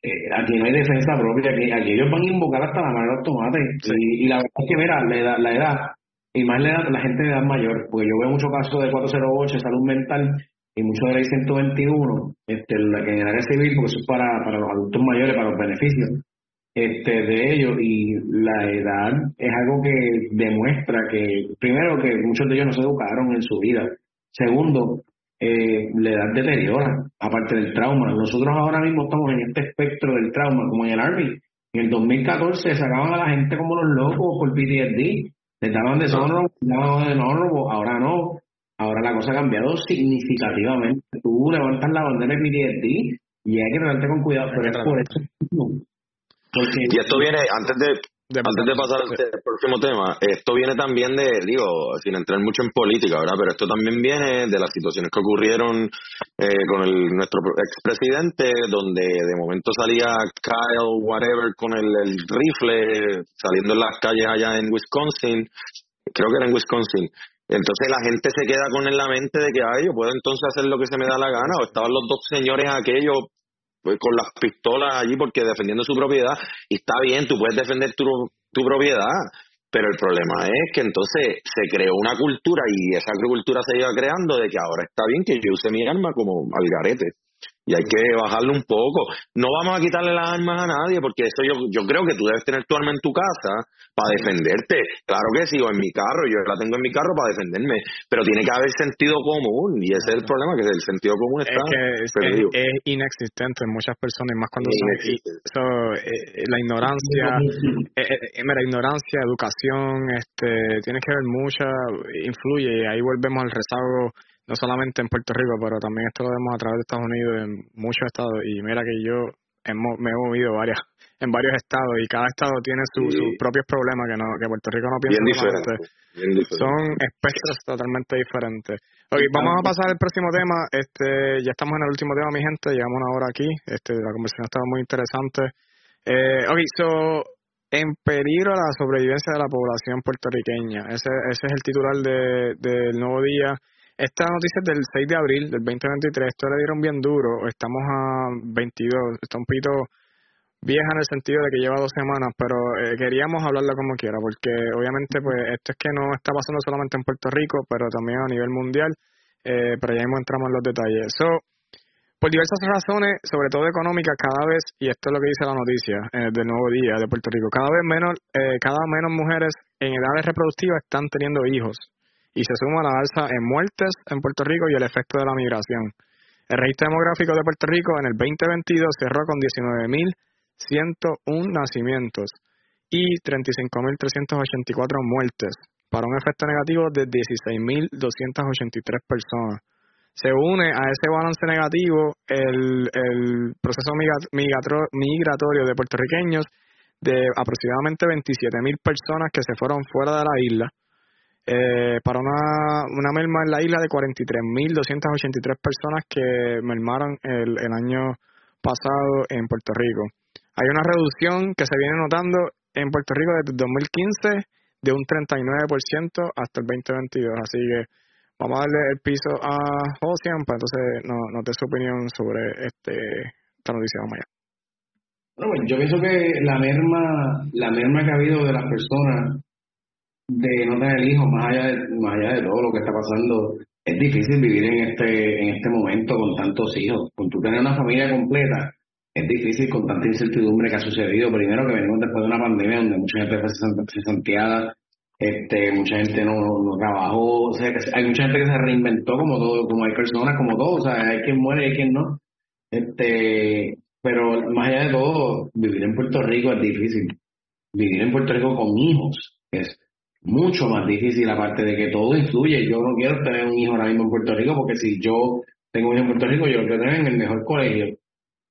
Eh, aquí no hay defensa propia, aquí, aquí, ellos van a invocar hasta la madre de los tomates. Y, la verdad es que, mira, la edad, la edad y más la, edad, la gente de edad mayor, porque yo veo muchos casos de 408, salud mental, y mucho de ley 121, este, la que en el área civil, porque eso es para, para los adultos mayores, para los beneficios este, de ellos, y la edad es algo que demuestra que, primero, que muchos de ellos no se educaron en su vida, segundo, eh, la edad deteriora, aparte del trauma. Nosotros ahora mismo estamos en este espectro del trauma, como en el Army. En el 2014 sacaban a la gente como los locos por PTSD, les daban de honorable, ahora no. Ahora la cosa ha cambiado significativamente. Tú levantas la bandera de PTSD y hay que tratarte con cuidado, pero es por eso. y esto viene, antes de, antes de pasar al próximo tema, esto viene también de, digo, sin entrar mucho en política, ¿verdad? Pero esto también viene de las situaciones que ocurrieron eh, con el, nuestro expresidente, donde de momento salía Kyle, whatever, con el, el rifle, saliendo en las calles allá en Wisconsin, creo que era en Wisconsin, entonces la gente se queda con en la mente de que, ay, yo puedo entonces hacer lo que se me da la gana, o estaban los dos señores aquellos pues, con las pistolas allí porque defendiendo su propiedad, y está bien, tú puedes defender tu, tu propiedad, pero el problema es que entonces se creó una cultura y esa cultura se iba creando de que ahora está bien que yo use mi arma como algarete y hay que bajarlo un poco. No vamos a quitarle las armas a nadie, porque eso yo, yo creo que tú debes tener tu arma en tu casa para defenderte. Claro que sí, o en mi carro, yo la tengo en mi carro para defenderme, pero tiene que haber sentido común, y ese es el problema, que el sentido común está es, que es, inexistente en muchas personas, más cuando son, eso, eh, la ignorancia, eh, eh, mira, ignorancia, educación, este, tiene que ver mucha, influye, y ahí volvemos al rezago no solamente en Puerto Rico, pero también esto lo vemos a través de Estados Unidos en muchos estados. Y mira que yo me he movido varias en varios estados y cada estado tiene sus propios problemas que no que Puerto Rico no piensa bien son espectros totalmente diferentes. Okay, vamos a pasar al próximo tema. Este ya estamos en el último tema mi gente. Llegamos una hora aquí. Este la conversación estaba muy interesante. Eh, ok so en peligro la sobrevivencia de la población puertorriqueña. Ese ese es el titular de del nuevo día esta noticia es del 6 de abril del 2023. Esto le dieron bien duro. Estamos a 22. Está un poquito vieja en el sentido de que lleva dos semanas, pero eh, queríamos hablarla como quiera, porque obviamente pues esto es que no está pasando solamente en Puerto Rico, pero también a nivel mundial, eh, pero ya mismo entramos en los detalles. So, por diversas razones, sobre todo económicas, cada vez, y esto es lo que dice la noticia eh, del nuevo día de Puerto Rico, cada vez menos, eh, cada menos mujeres en edades reproductivas están teniendo hijos y se suma la alza en muertes en Puerto Rico y el efecto de la migración. El registro demográfico de Puerto Rico en el 2022 cerró con 19.101 nacimientos y 35.384 muertes, para un efecto negativo de 16.283 personas. Se une a ese balance negativo el, el proceso migratorio de puertorriqueños de aproximadamente 27.000 personas que se fueron fuera de la isla eh, para una, una merma en la isla de 43.283 personas que mermaron el, el año pasado en Puerto Rico. Hay una reducción que se viene notando en Puerto Rico desde el 2015 de un 39% hasta el 2022. Así que vamos a darle el piso a Josian para entonces nos no dé su opinión sobre este esta noticia. Vamos allá. Bueno, yo pienso que la merma, la merma que ha habido de las personas de no tener hijos, más allá de, más allá de todo lo que está pasando, es difícil vivir en este, en este momento con tantos hijos. Con tú tener una familia completa, es difícil con tanta incertidumbre que ha sucedido. Primero que venimos después de una pandemia donde mucha gente fue cesanteada, este, mucha gente no, no trabajó, o sea, hay mucha gente que se reinventó como todo, como hay personas como todo, o sea, hay quien muere hay quien no. Este, pero más allá de todo, vivir en Puerto Rico es difícil. Vivir en Puerto Rico con hijos es mucho más difícil, aparte de que todo influye. Yo no quiero tener un hijo ahora mismo en Puerto Rico, porque si yo tengo un hijo en Puerto Rico, yo lo quiero tener en el mejor colegio.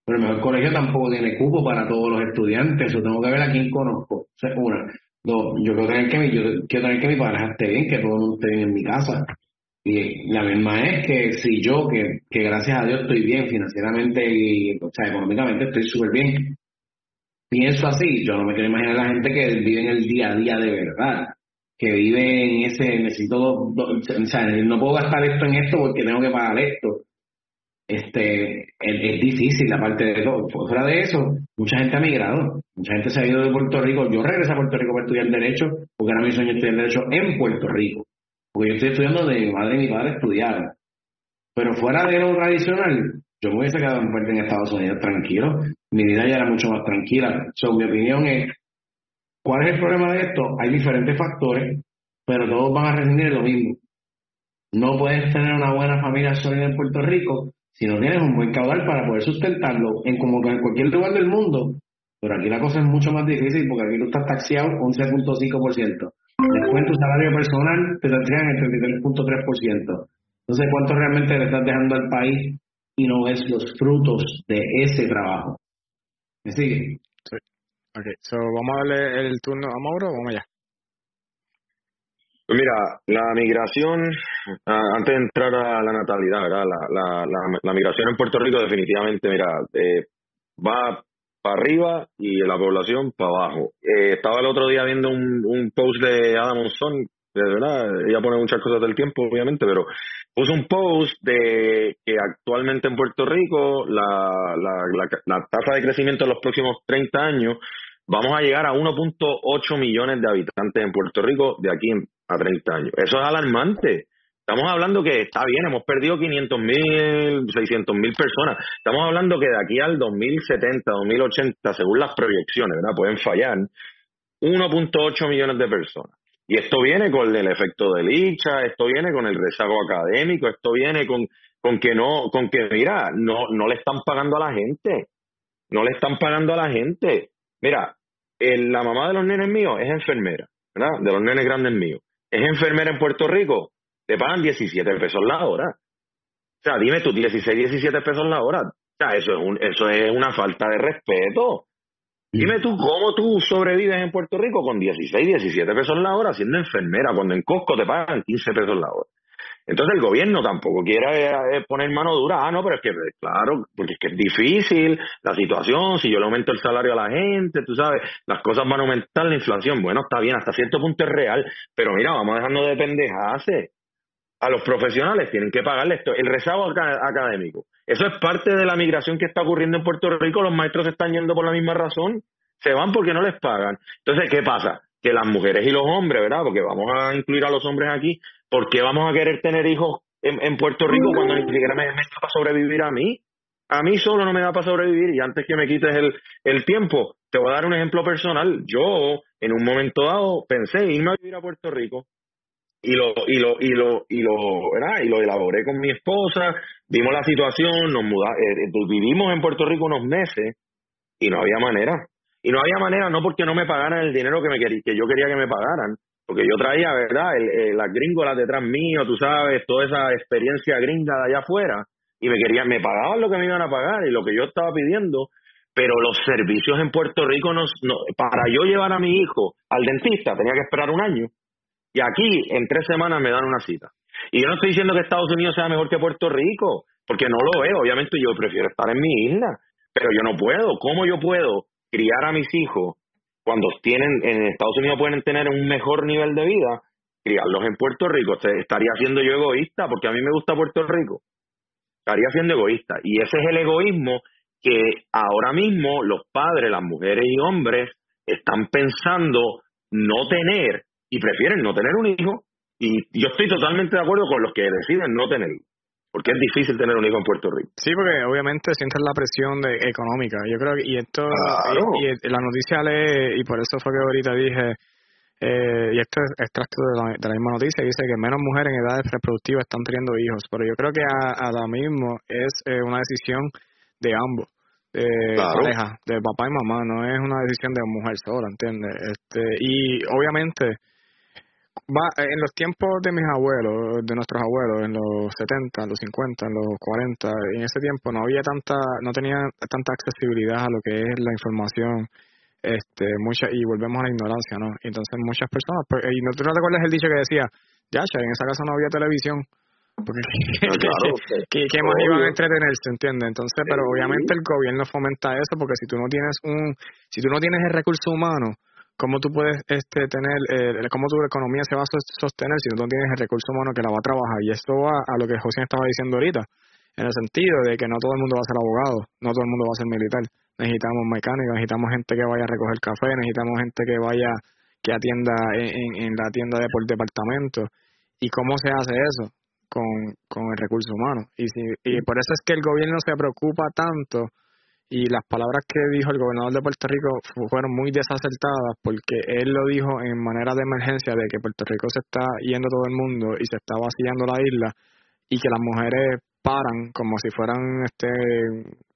Pero el mejor colegio tampoco tiene cupo para todos los estudiantes, yo tengo que ver a quién conozco. O una. Dos, yo quiero tener que mi, yo quiero tener que mi pareja esté bien, que todo el mundo esté bien en mi casa. Y la misma es que si yo, que, que gracias a Dios estoy bien financieramente y, o sea, económicamente estoy súper bien, pienso así, yo no me quiero imaginar a la gente que vive en el día a día de verdad, que vive en ese, necesito, o sea, no puedo gastar esto en esto porque tengo que pagar esto. Este, es, difícil la parte de todo. Fuera de eso, mucha gente ha migrado, mucha gente se ha ido de Puerto Rico. Yo regresé a Puerto Rico para estudiar Derecho, porque ahora mi sueño es estudiar Derecho en Puerto Rico. Porque yo estoy estudiando de mi madre y mi padre estudiaron. Pero fuera de lo tradicional, yo me hubiese quedado en en Estados Unidos tranquilo. Mi vida ya era mucho más tranquila. So, mi opinión es, ¿cuál es el problema de esto? Hay diferentes factores, pero todos van a resumir lo mismo. No puedes tener una buena familia sólida en Puerto Rico si no tienes un buen caudal para poder sustentarlo en como en cualquier lugar del mundo. Pero aquí la cosa es mucho más difícil porque aquí tú estás taxiado 11.5%. Después tu salario personal te tendrían el 33.3%. Entonces, ¿cuánto realmente le estás dejando al país y no ves los frutos de ese trabajo? ¿Me sigue? Sí. Ok, so, vamos a darle el turno a Mauro vamos allá. Pues mira, la migración, antes de entrar a la natalidad, ¿verdad? La, la, la, migración en Puerto Rico definitivamente, mira, eh, va para arriba y la población para abajo. Eh, estaba el otro día viendo un, un post de Adam Monson, de verdad, ella pone muchas cosas del tiempo, obviamente, pero puso un post de que actualmente en Puerto Rico la, la, la, tasa de crecimiento en los próximos 30 años vamos a llegar a 1.8 millones de habitantes en Puerto Rico de aquí a 30 años. Eso es alarmante. Estamos hablando que está bien, hemos perdido 500 mil, 600 mil personas. Estamos hablando que de aquí al 2070, 2080, según las proyecciones, ¿verdad? Pueden fallar 1.8 millones de personas. Y esto viene con el efecto de licha, esto viene con el rezago académico, esto viene con, con que no, con que mira, no, no le están pagando a la gente, no le están pagando a la gente. Mira, la mamá de los nenes míos es enfermera, ¿verdad? De los nenes grandes míos. Es enfermera en Puerto Rico, te pagan 17 pesos la hora. O sea, dime tú, 16, 17 pesos la hora. O sea, eso es, un, eso es una falta de respeto. Dime tú, ¿cómo tú sobrevives en Puerto Rico con 16, 17 pesos la hora siendo enfermera, cuando en Costco te pagan 15 pesos la hora? Entonces el gobierno tampoco quiere eh, poner mano dura. Ah, no, pero es que, claro, porque es que es difícil la situación. Si yo le aumento el salario a la gente, tú sabes, las cosas van a aumentar, la inflación. Bueno, está bien, hasta cierto punto es real. Pero mira, vamos dejando de pendejarse a los profesionales tienen que pagarle esto, el rezago académico. Eso es parte de la migración que está ocurriendo en Puerto Rico, los maestros están yendo por la misma razón, se van porque no les pagan. Entonces, ¿qué pasa? Que las mujeres y los hombres, ¿verdad? Porque vamos a incluir a los hombres aquí, ¿por qué vamos a querer tener hijos en, Puerto Rico cuando ni siquiera me, da para sobrevivir a mí? A mí solo no me da para sobrevivir y antes que me quites el, el tiempo, te voy a dar un ejemplo personal. Yo, en un momento dado, pensé irme a vivir a Puerto Rico y lo y lo y lo y lo ¿verdad? y lo elaboré con mi esposa vimos la situación nos muda, eh, eh, vivimos en Puerto Rico unos meses y no había manera y no había manera no porque no me pagaran el dinero que me que yo quería que me pagaran porque yo traía verdad el, eh, las gringolas detrás mío tú sabes toda esa experiencia gringa de allá afuera y me querían me pagaban lo que me iban a pagar y lo que yo estaba pidiendo pero los servicios en Puerto Rico no, para yo llevar a mi hijo al dentista tenía que esperar un año y aquí, en tres semanas, me dan una cita. Y yo no estoy diciendo que Estados Unidos sea mejor que Puerto Rico, porque no lo veo. Obviamente yo prefiero estar en mi isla, pero yo no puedo. ¿Cómo yo puedo criar a mis hijos cuando tienen en Estados Unidos pueden tener un mejor nivel de vida? Criarlos en Puerto Rico. Estaría siendo yo egoísta, porque a mí me gusta Puerto Rico. Estaría siendo egoísta. Y ese es el egoísmo que ahora mismo los padres, las mujeres y hombres están pensando no tener y prefieren no tener un hijo. Y yo estoy totalmente de acuerdo con los que deciden no tenerlo. Porque es difícil tener un hijo en Puerto Rico. Sí, porque obviamente sientes la presión de, económica. Yo creo que, y esto, y, la noticia lee, y por eso fue que ahorita dije, eh, y esto es extracto de la, de la, misma noticia, dice que menos mujeres en edades reproductivas están teniendo hijos. Pero yo creo que ahora mismo es eh, una decisión de ambos de pareja, de papá y mamá, no es una decisión de mujer sola, ¿entiendes? Este, y obviamente en los tiempos de mis abuelos, de nuestros abuelos, en los 70, en los 50, en los 40, en ese tiempo no había tanta, no tenía tanta accesibilidad a lo que es la información, este, mucha, y volvemos a la ignorancia, ¿no? Entonces muchas personas, pues, y no, te recuerdas el dicho que decía, ya, en esa casa no había televisión, Porque ¿qué, más iban a entretenerse, entiendes? Entonces, pero obviamente el gobierno fomenta eso porque si tú no tienes un, si tú no tienes el recurso humano, ¿cómo tú puedes este tener, eh, cómo tu economía se va a sostener si no tienes el recurso humano que la va a trabajar? Y esto va a lo que José estaba diciendo ahorita, en el sentido de que no todo el mundo va a ser abogado, no todo el mundo va a ser militar. Necesitamos mecánicos, necesitamos gente que vaya a recoger café, necesitamos gente que vaya, que atienda en, en la tienda de por departamento. ¿Y cómo se hace eso? con, con el recurso humano. Y, si, y por eso es que el gobierno se preocupa tanto y las palabras que dijo el gobernador de Puerto Rico fueron muy desacertadas porque él lo dijo en manera de emergencia de que Puerto Rico se está yendo todo el mundo y se está vaciando la isla y que las mujeres paran como si fueran este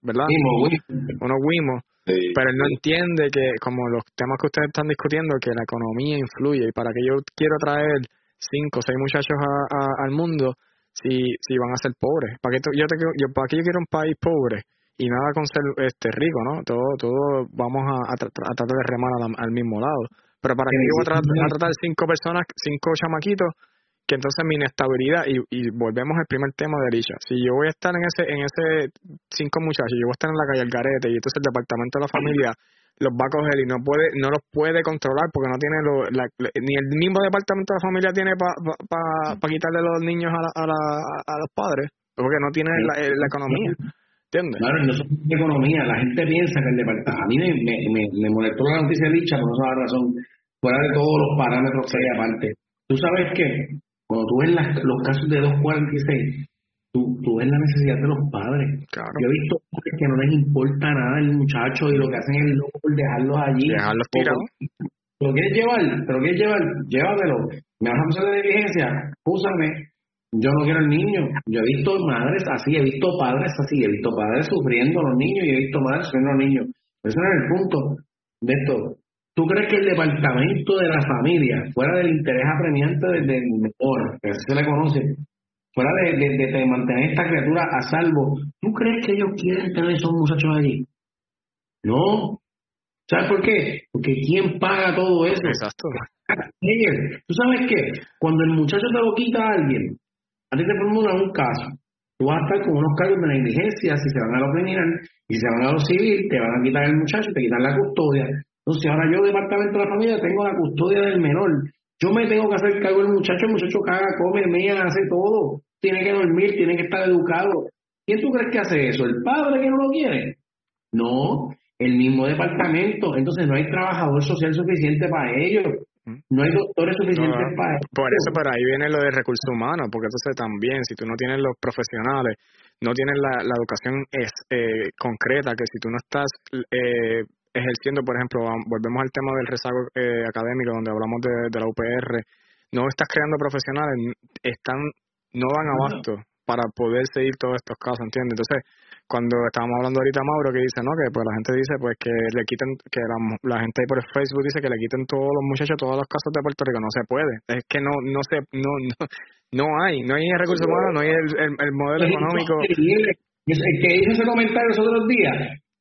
verdad unos guimos pero él no entiende que como los temas que ustedes están discutiendo que la economía influye y para que yo quiero traer cinco o seis muchachos al mundo si, si van a ser pobres. ¿Para qué, yo, te, yo, ¿Para qué yo quiero un país pobre? Y nada con ser este rico, ¿no? Todo, todo vamos a, a, tratar de remar al, mismo lado. Pero para qué yo voy a, tratar, a tratar cinco personas, cinco chamaquitos, que entonces mi inestabilidad, y, y volvemos al primer tema de Alicia, si yo voy a estar en ese, en ese cinco muchachos, yo voy a estar en la calle Algarete, y entonces el departamento de la familia los va a coger y no puede no los puede controlar porque no tiene lo, ni el mismo departamento de la familia tiene para pa, pa, quitarle los niños a, a, a, los padres porque no tiene la, la economía ¿entiendes? Claro, no es economía la gente piensa que el departamento a mí me, me, me, molestó la noticia dicha por esa razón fuera de todos los parámetros que hay aparte tú sabes que cuando tú ves las, los casos de 246 tú, ves la necesidad de los padres. Yo he visto que no les importa nada el muchacho y lo que hacen es loco por dejarlos allí. Dejarlos tirados. ¿Lo quieres llevar? ¿Pero quieres llevar? Llévatelo. ¿Me vas a hacer de diligencia? Úsame. Yo no quiero el niño. Yo he visto madres así, he visto padres así, he visto padres sufriendo a los niños y he visto madres sufriendo a los niños. Ese no es el punto de esto. ¿Tú crees que el departamento de la familia, fuera del interés apremiante del, del mejor, que se le conoce, fuera de, de, mantener esta criatura a salvo, ¿tú crees que ellos quieren tener esos muchachos allí? No. ¿Sabes por qué? Porque ¿quién paga todo eso? Exacto. ¿Tú sabes qué? Cuando el muchacho te lo quita a alguien, a ti te formulan un caso. Tú vas a estar con unos cargos de negligencia si se van a lo criminal y si se van a lo civil, te van a quitar el muchacho, te quitan la custodia. Entonces ahora yo, departamento de la familia, tengo la custodia del menor. Yo me tengo que hacer cargo del muchacho, el muchacho caga, come, mea, hace todo tiene que dormir, tiene que estar educado. ¿Quién tú crees que hace eso? ¿El padre que no lo quiere? No, el mismo departamento. Entonces no hay trabajador social suficiente para ellos. No hay doctores suficientes para. Por eso, pero ahí viene lo de recursos humanos, porque entonces también, si tú no tienes los profesionales, no tienes la, la educación es, eh, concreta, que si tú no estás eh, ejerciendo, por ejemplo, volvemos al tema del rezago eh, académico, donde hablamos de, de la UPR, no estás creando profesionales, están no dan abasto para poder seguir todos estos casos, ¿entiendes? Entonces, cuando estábamos hablando ahorita Mauro que dice, ¿no? Que pues la gente dice pues que le quiten, que la, la gente ahí por el Facebook dice que le quiten todos los muchachos todos los casos de Puerto Rico, no se puede, es que no, no se, no, no, no hay, no hay el recurso humano, no hay el, el, modelo económico. El que hizo ese comentario los otros días,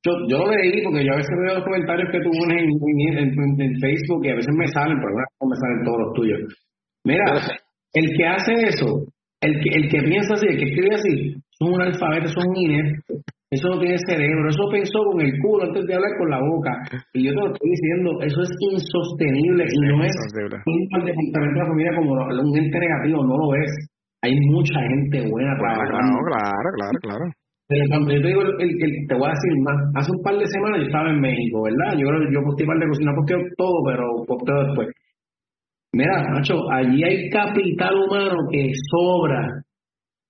yo, yo lo leí porque yo a veces veo los comentarios que tú pones en, en, Facebook y a veces me salen, pero no me salen todos los tuyos. Mira, el que hace eso el que, el que piensa así, el que escribe así, son un alfabeto, son un inepto. Eso no tiene cerebro, eso pensó con el culo antes de hablar con la boca. Y yo te lo estoy diciendo, eso es insostenible y no es un departamento de la familia como un ente negativo, no lo es. Hay mucha gente buena trabajando. Claro, claro, claro. Pero cuando yo te digo, el, el, te voy a decir más, hace un par de semanas yo estaba en México, ¿verdad? Yo yo posté un par de cocina, posteo todo, pero posteo después. Mira, Nacho, allí hay capital humano que sobra,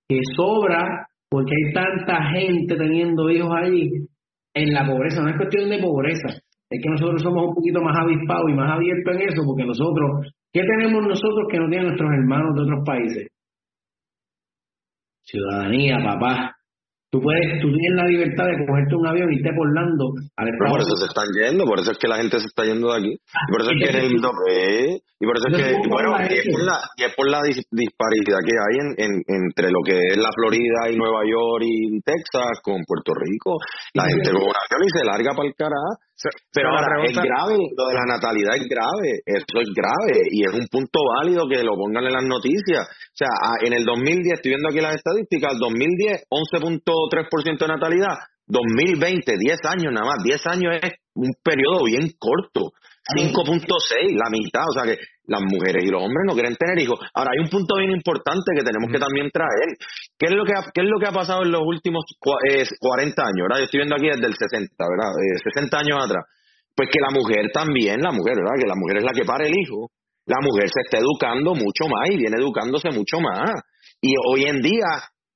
que sobra porque hay tanta gente teniendo hijos ahí en la pobreza. No es cuestión de pobreza, es que nosotros somos un poquito más avispados y más abiertos en eso, porque nosotros, ¿qué tenemos nosotros que no tienen nuestros hermanos de otros países? Ciudadanía, papá. Tú puedes, tú tienes la libertad de cogerte un avión y irte por al Por eso se están yendo, por eso es que la gente se está yendo de aquí. Y por eso es que el y por eso es que, bueno, y es por la, y es por la disparidad que hay en, en, entre lo que es la Florida y Nueva York y Texas con Puerto Rico. La gente con y se larga para el carajo pero ahora, es grave, lo de la natalidad es grave, eso es grave y es un punto válido que lo pongan en las noticias. O sea, en el 2010, estoy viendo aquí las estadísticas, 2010, 11.3% de natalidad, 2020, 10 años nada más, 10 años es un periodo bien corto. 5.6, la mitad, o sea que las mujeres y los hombres no quieren tener hijos. Ahora, hay un punto bien importante que tenemos que también traer. ¿Qué es lo que ha, qué es lo que ha pasado en los últimos 40 años? ¿verdad? Yo estoy viendo aquí desde el 60, ¿verdad? 60 eh, años atrás. Pues que la mujer también, la mujer, ¿verdad? Que la mujer es la que para el hijo. La mujer se está educando mucho más y viene educándose mucho más. Y hoy en día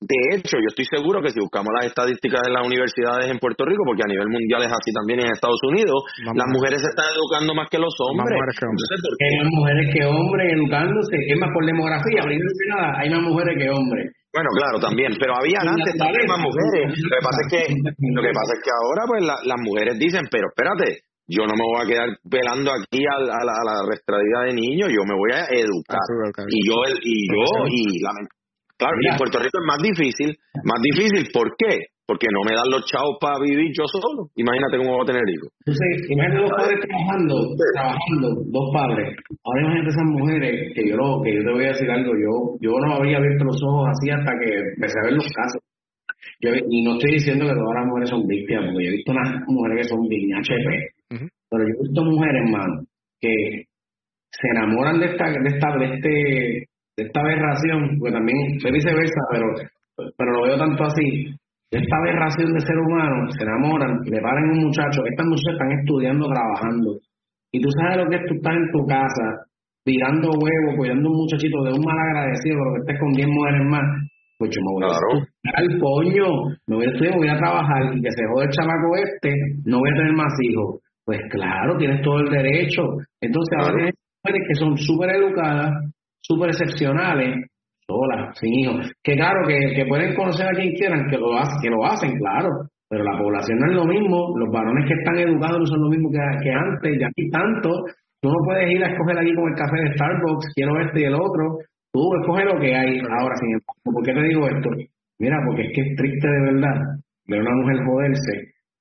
de hecho, yo estoy seguro que si buscamos las estadísticas de las universidades en Puerto Rico, porque a nivel mundial es así también en Estados Unidos, las mujeres se están educando más que los hombres. Hay más mujeres que hombres educándose, es más por demografía, primero que nada, hay más mujeres que hombres. Bueno, claro, también, pero había antes también más mujeres. Lo que pasa es que, lo que, pasa es que ahora pues las mujeres dicen, pero espérate, yo no me voy a quedar velando aquí a, la, a la restradida de niños, yo me voy a educar. Y yo, y yo, y lamentablemente Claro, y en Puerto Rico es más difícil. Más difícil, ¿por qué? Porque no me dan los chavos para vivir yo solo. Imagínate cómo voy a tener hijos. Entonces, imagínate dos padres trabajando, trabajando, dos padres. Ahora imagínate esas mujeres, que yo, que yo te voy a decir algo, yo, yo no había abierto los ojos así hasta que empecé a ver los casos. Yo, y no estoy diciendo que todas las mujeres son víctimas, porque yo he visto unas mujeres que son bien HP, pero yo he visto mujeres, hermano, que se enamoran de esta, de esta, de este, esta aberración, porque también es viceversa, pero, pero lo veo tanto así, esta aberración de ser humano, se enamoran, le paran un muchacho, estas muchachas están estudiando, trabajando, y tú sabes lo que es tú estás en tu casa, tirando huevos, cuidando un muchachito de un mal agradecido, lo que estés con 10 mujeres más, pues yo me voy a estudiar coño, me voy a estudiar, voy a trabajar, y que se jode el chamaco este, no voy a tener más hijos. Pues claro, tienes todo el derecho. Entonces ahora tienes mujeres que son súper educadas, súper excepcionales, solas, sin hijos. Que claro, que, pueden conocer a quien quieran, que lo, que lo hacen, claro, pero la población no es lo mismo, los varones que están educados no son lo mismo que, que antes, ya aquí tanto, tú no puedes ir a escoger aquí con el café de Starbucks, quiero este y el otro, tú escoges lo que hay. Ahora, sin embargo, ¿por qué te digo esto? Mira, porque es que es triste de verdad ver una mujer joderse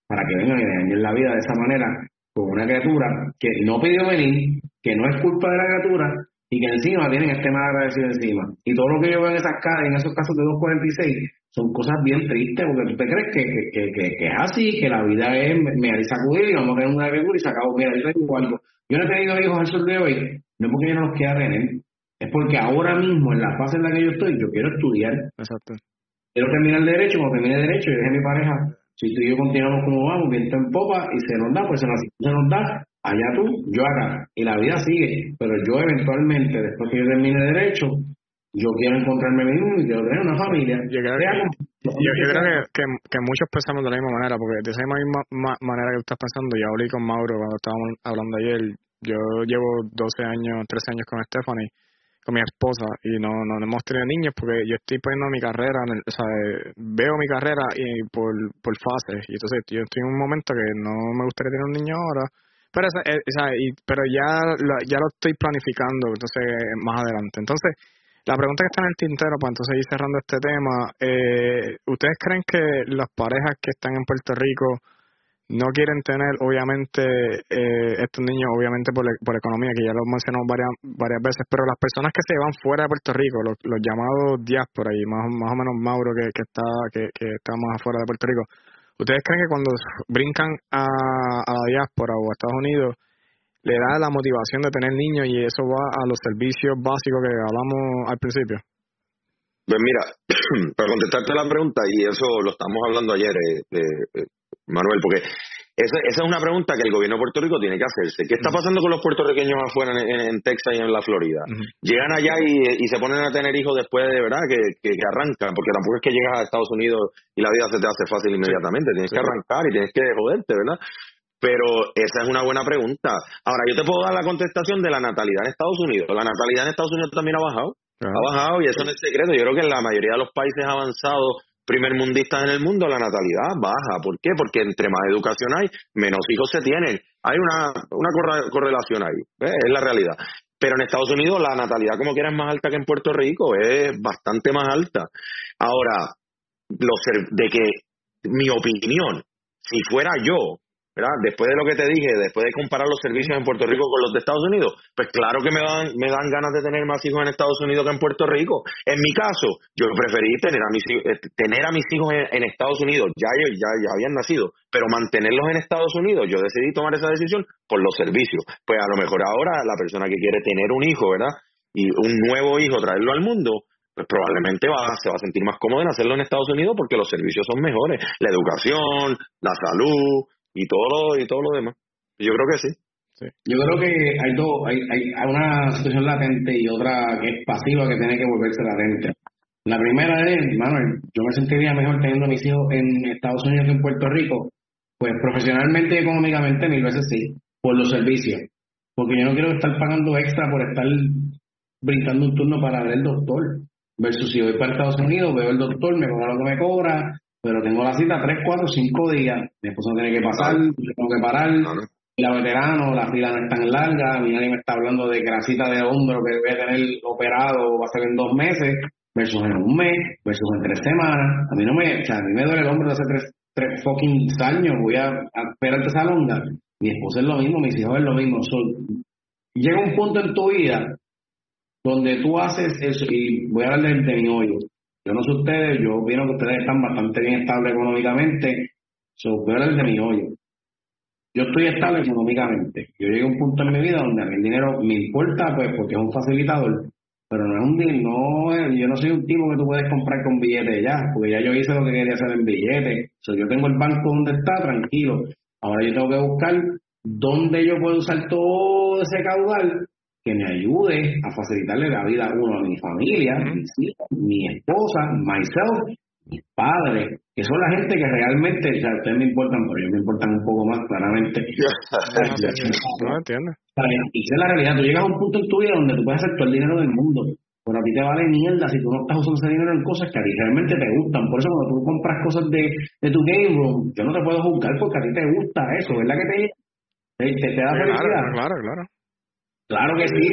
para que vengan y dañen la vida de esa manera con una criatura que no pidió venir, que no es culpa de la criatura, y que encima tienen este mal agradecido encima. Y todo lo que yo veo en esas en esos casos de 246 son cosas bien tristes, porque tú te crees que, que, que, que, es así, que la vida es me y sacudir y vamos a tener una criatura y se acabó. Mira, yo tengo algo. Yo no he tenido hijos al sol de hoy, no es porque yo no los quiera tener, es porque ahora mismo, en la fase en la que yo estoy, yo quiero estudiar. Exacto. Quiero terminar el derecho, cuando termine el derecho, yo dije a mi pareja, si tú y yo continuamos como vamos, viento en popa, y se nos da, pues se nos, se nos da, allá tú, yo acá. Y la vida sigue, pero yo eventualmente, después que yo termine derecho, yo quiero encontrarme mismo y quiero tener una familia. Yo creo, que, que, muchos pensamos de la misma manera, porque de esa misma manera que tú estás pensando, yo hablé con Mauro cuando estábamos hablando ayer, yo llevo 12 años, 13 años con Stephanie, con mi esposa, y no, no hemos tenido niños porque yo estoy poniendo mi carrera, o sea, veo mi carrera y por, por fases, y entonces yo estoy en un momento que no me gustaría tener un niño ahora, pero, eh, pero ya, ya lo estoy planificando entonces más adelante. Entonces, la pregunta que está en el tintero, para entonces ir cerrando este tema, eh, ¿ustedes creen que las parejas que están en Puerto Rico no quieren tener, obviamente, eh, estos niños, obviamente por, por economía, que ya lo mencionamos varias, varias veces, pero las personas que se van fuera de Puerto Rico, los, los llamados diáspora, y más, más o menos Mauro que, que está que, que está más afuera de Puerto Rico, ¿Ustedes creen que cuando brincan a, a la diáspora o a Estados Unidos le da la motivación de tener niños y eso va a los servicios básicos que hablamos al principio? Pues mira, para contestarte la pregunta, y eso lo estamos hablando ayer, eh, eh, Manuel, porque esa, esa, es una pregunta que el gobierno de Puerto Rico tiene que hacerse. ¿Qué está pasando con los puertorriqueños afuera en, Texas y en la Florida? Llegan allá y, se ponen a tener hijos después de verdad que, que, arrancan, porque tampoco es que llegas a Estados Unidos y la vida se te hace fácil inmediatamente. Tienes que arrancar y tienes que joderte, ¿verdad? Pero esa es una buena pregunta. Ahora, yo te puedo dar la contestación de la natalidad en Estados Unidos. La natalidad en Estados Unidos también ha bajado. Ha bajado y eso no es secreto. Yo creo que en la mayoría de los países avanzados primer mundista en el mundo, la natalidad baja. ¿Por qué? Porque entre más educación hay, menos hijos se tienen. Hay una, una correlación ahí, es la realidad. Pero en Estados Unidos la natalidad como quiera es más alta que en Puerto Rico, es bastante más alta. Ahora, de que mi opinión, si fuera yo, Después de lo que te dije, después de comparar los servicios en Puerto Rico con los de Estados Unidos, pues claro que me dan, me dan ganas de tener más hijos en Estados Unidos que en Puerto Rico. En mi caso, yo preferí tener a mis, eh, tener a mis hijos en, Estados Unidos, ya, ya, ya habían nacido, pero mantenerlos en Estados Unidos, yo decidí tomar esa decisión por los servicios. Pues a lo mejor ahora la persona que quiere tener un hijo, ¿verdad? Y un nuevo hijo, traerlo al mundo, pues probablemente va, se va a sentir más cómodo en hacerlo en Estados Unidos porque los servicios son mejores. La educación, la salud, y todo lo, y todo lo demás. Yo creo que sí. Yo creo que hay dos, hay, hay una situación latente y otra que es pasiva que tiene que volverse latente. La primera es, Manuel, yo me sentiría mejor teniendo mis hijos en Estados Unidos que en Puerto Rico. Pues profesionalmente y económicamente mil veces sí, por los servicios. Porque yo no quiero estar pagando extra por estar brincando un turno para ver el doctor. Versus si voy para Estados Unidos, veo el doctor, me cobra lo que me cobra, pero tengo la cita 3, 4, 5 días. Mi esposo tiene que pasar, yo tengo que parar. La veterano, la fila no es tan larga. Mi nadie me está hablando de que la cita de hombro que voy a tener operado va a ser en dos meses, versus en un mes, versus en tres semanas. A mí no me, o sea, a mí me duele el hombro de hace tres, tres fucking años. Voy a, a esperar esa longa. Mi esposa es lo mismo, mis hijos es lo mismo. llega un punto en tu vida donde tú haces eso, y voy a hablar de mi hoyo yo no sé ustedes, yo opino que ustedes están bastante bien estables económicamente. So, voy a de mi hoyo. Yo estoy estable económicamente. Yo llegué a un punto en mi vida donde a mí el dinero me importa, pues, porque es un facilitador. Pero no es un dinero, no, yo no soy un tipo que tú puedes comprar con billetes ya, porque ya yo hice lo que quería hacer en billetes. So, yo tengo el banco donde está, tranquilo. Ahora yo tengo que buscar dónde yo puedo usar todo ese caudal que me ayude a facilitarle la vida a uno, a mi familia, mis hijos, mi esposa, myself, mis padres, que son la gente que realmente, o sea, ustedes me importan, pero ellos me importan un poco más claramente. no entiendo. Y esa es la realidad, tú llegas a un punto en tu vida donde tú puedes hacer todo el dinero del mundo, pero a ti te vale mierda si tú no estás usando ese dinero en cosas que a ti realmente te gustan. Por eso cuando tú compras cosas de, de tu game room, yo no te puedo juzgar porque a ti te gusta eso, ¿verdad que te, te, te da felicidad? Claro, claro. Claro que sí.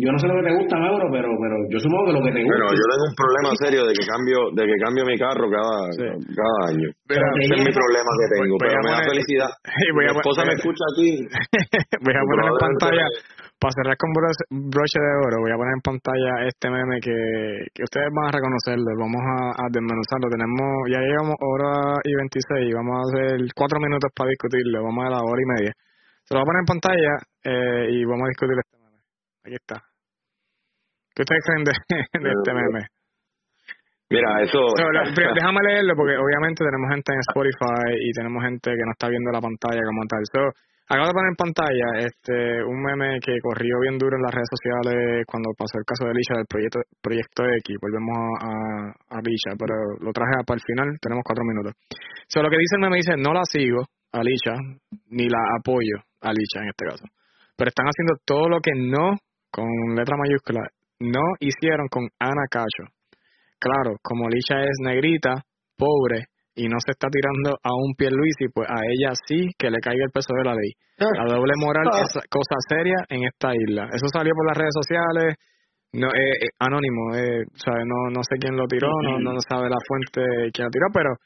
Yo no sé lo que te gusta, Mauro, pero pero yo supongo que lo que te gusta. Bueno, yo tengo un problema serio de que cambio de que cambio mi carro cada, cada año. Pero, ese es mi problema que tengo, pero me da felicidad. mi esposa me escucha aquí. voy a poner en pantalla, para cerrar con broche de oro, voy a poner en pantalla este meme que, que ustedes van a reconocerlo. Vamos a, a desmenuzarlo. Tenemos, ya llegamos hora y 26, vamos a hacer cuatro minutos para discutirlo. Vamos a la hora y media. Se lo voy a poner en pantalla eh, y vamos a discutir este meme. Aquí está. ¿Qué ustedes creen de, este meme? Mira, eso... déjame leerlo porque obviamente tenemos gente en Spotify y tenemos gente que no está viendo la pantalla como tal. So, acabo de poner en pantalla este un meme que corrió bien duro en las redes sociales cuando pasó el caso de Alicia del proyecto proyecto X. Volvemos a, a, Alicia, pero lo traje para el final. Tenemos cuatro minutos. So, lo que dice el meme dice, no la sigo, Alicia, ni la apoyo a Licha en este caso. Pero están haciendo todo lo que no, con letra mayúscula, no hicieron con Ana Cacho. Claro, como Licha es negrita, pobre, y no se está tirando a un pie y pues a ella sí que le caiga el peso de la ley. La doble moral ah. es cosa seria en esta isla. Eso salió por las redes sociales, no eh, eh anónimo, eh, No, no sé quién lo tiró, no, no sabe la fuente que lo tiró, pero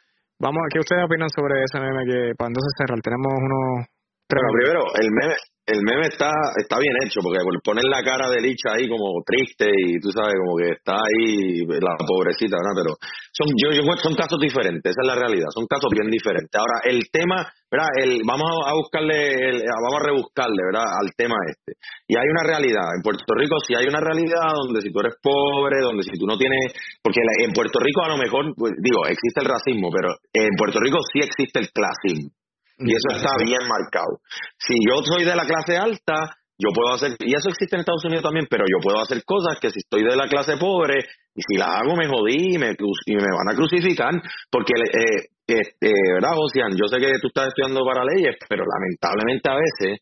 vamos, ¿qué ustedes opinan sobre ese meme que para entonces cerrar? Tenemos unos pero primero, el meme, el meme está, está bien hecho, porque poner la cara de Licha ahí como triste y tú sabes, como que está ahí la pobrecita, ¿verdad? Pero son, yo, yo, son casos diferentes, esa es la realidad, son casos bien diferentes. Ahora, el tema, ¿verdad? El, vamos a buscarle, vamos a rebuscarle, ¿verdad? Al tema este. Y hay una realidad, en Puerto Rico sí hay una realidad donde si tú eres pobre, donde si tú no tienes, porque en Puerto Rico a lo mejor, pues, digo, existe el racismo, pero en Puerto Rico sí existe el clasismo. Y eso está bien marcado. Si yo soy de la clase alta, yo puedo hacer, y eso existe en Estados Unidos también, pero yo puedo hacer cosas que si estoy de la clase pobre, y si las hago me jodí y me, y me van a crucificar, porque, eh, este, ¿verdad, Josian? Yo sé que tú estás estudiando para leyes, pero lamentablemente a veces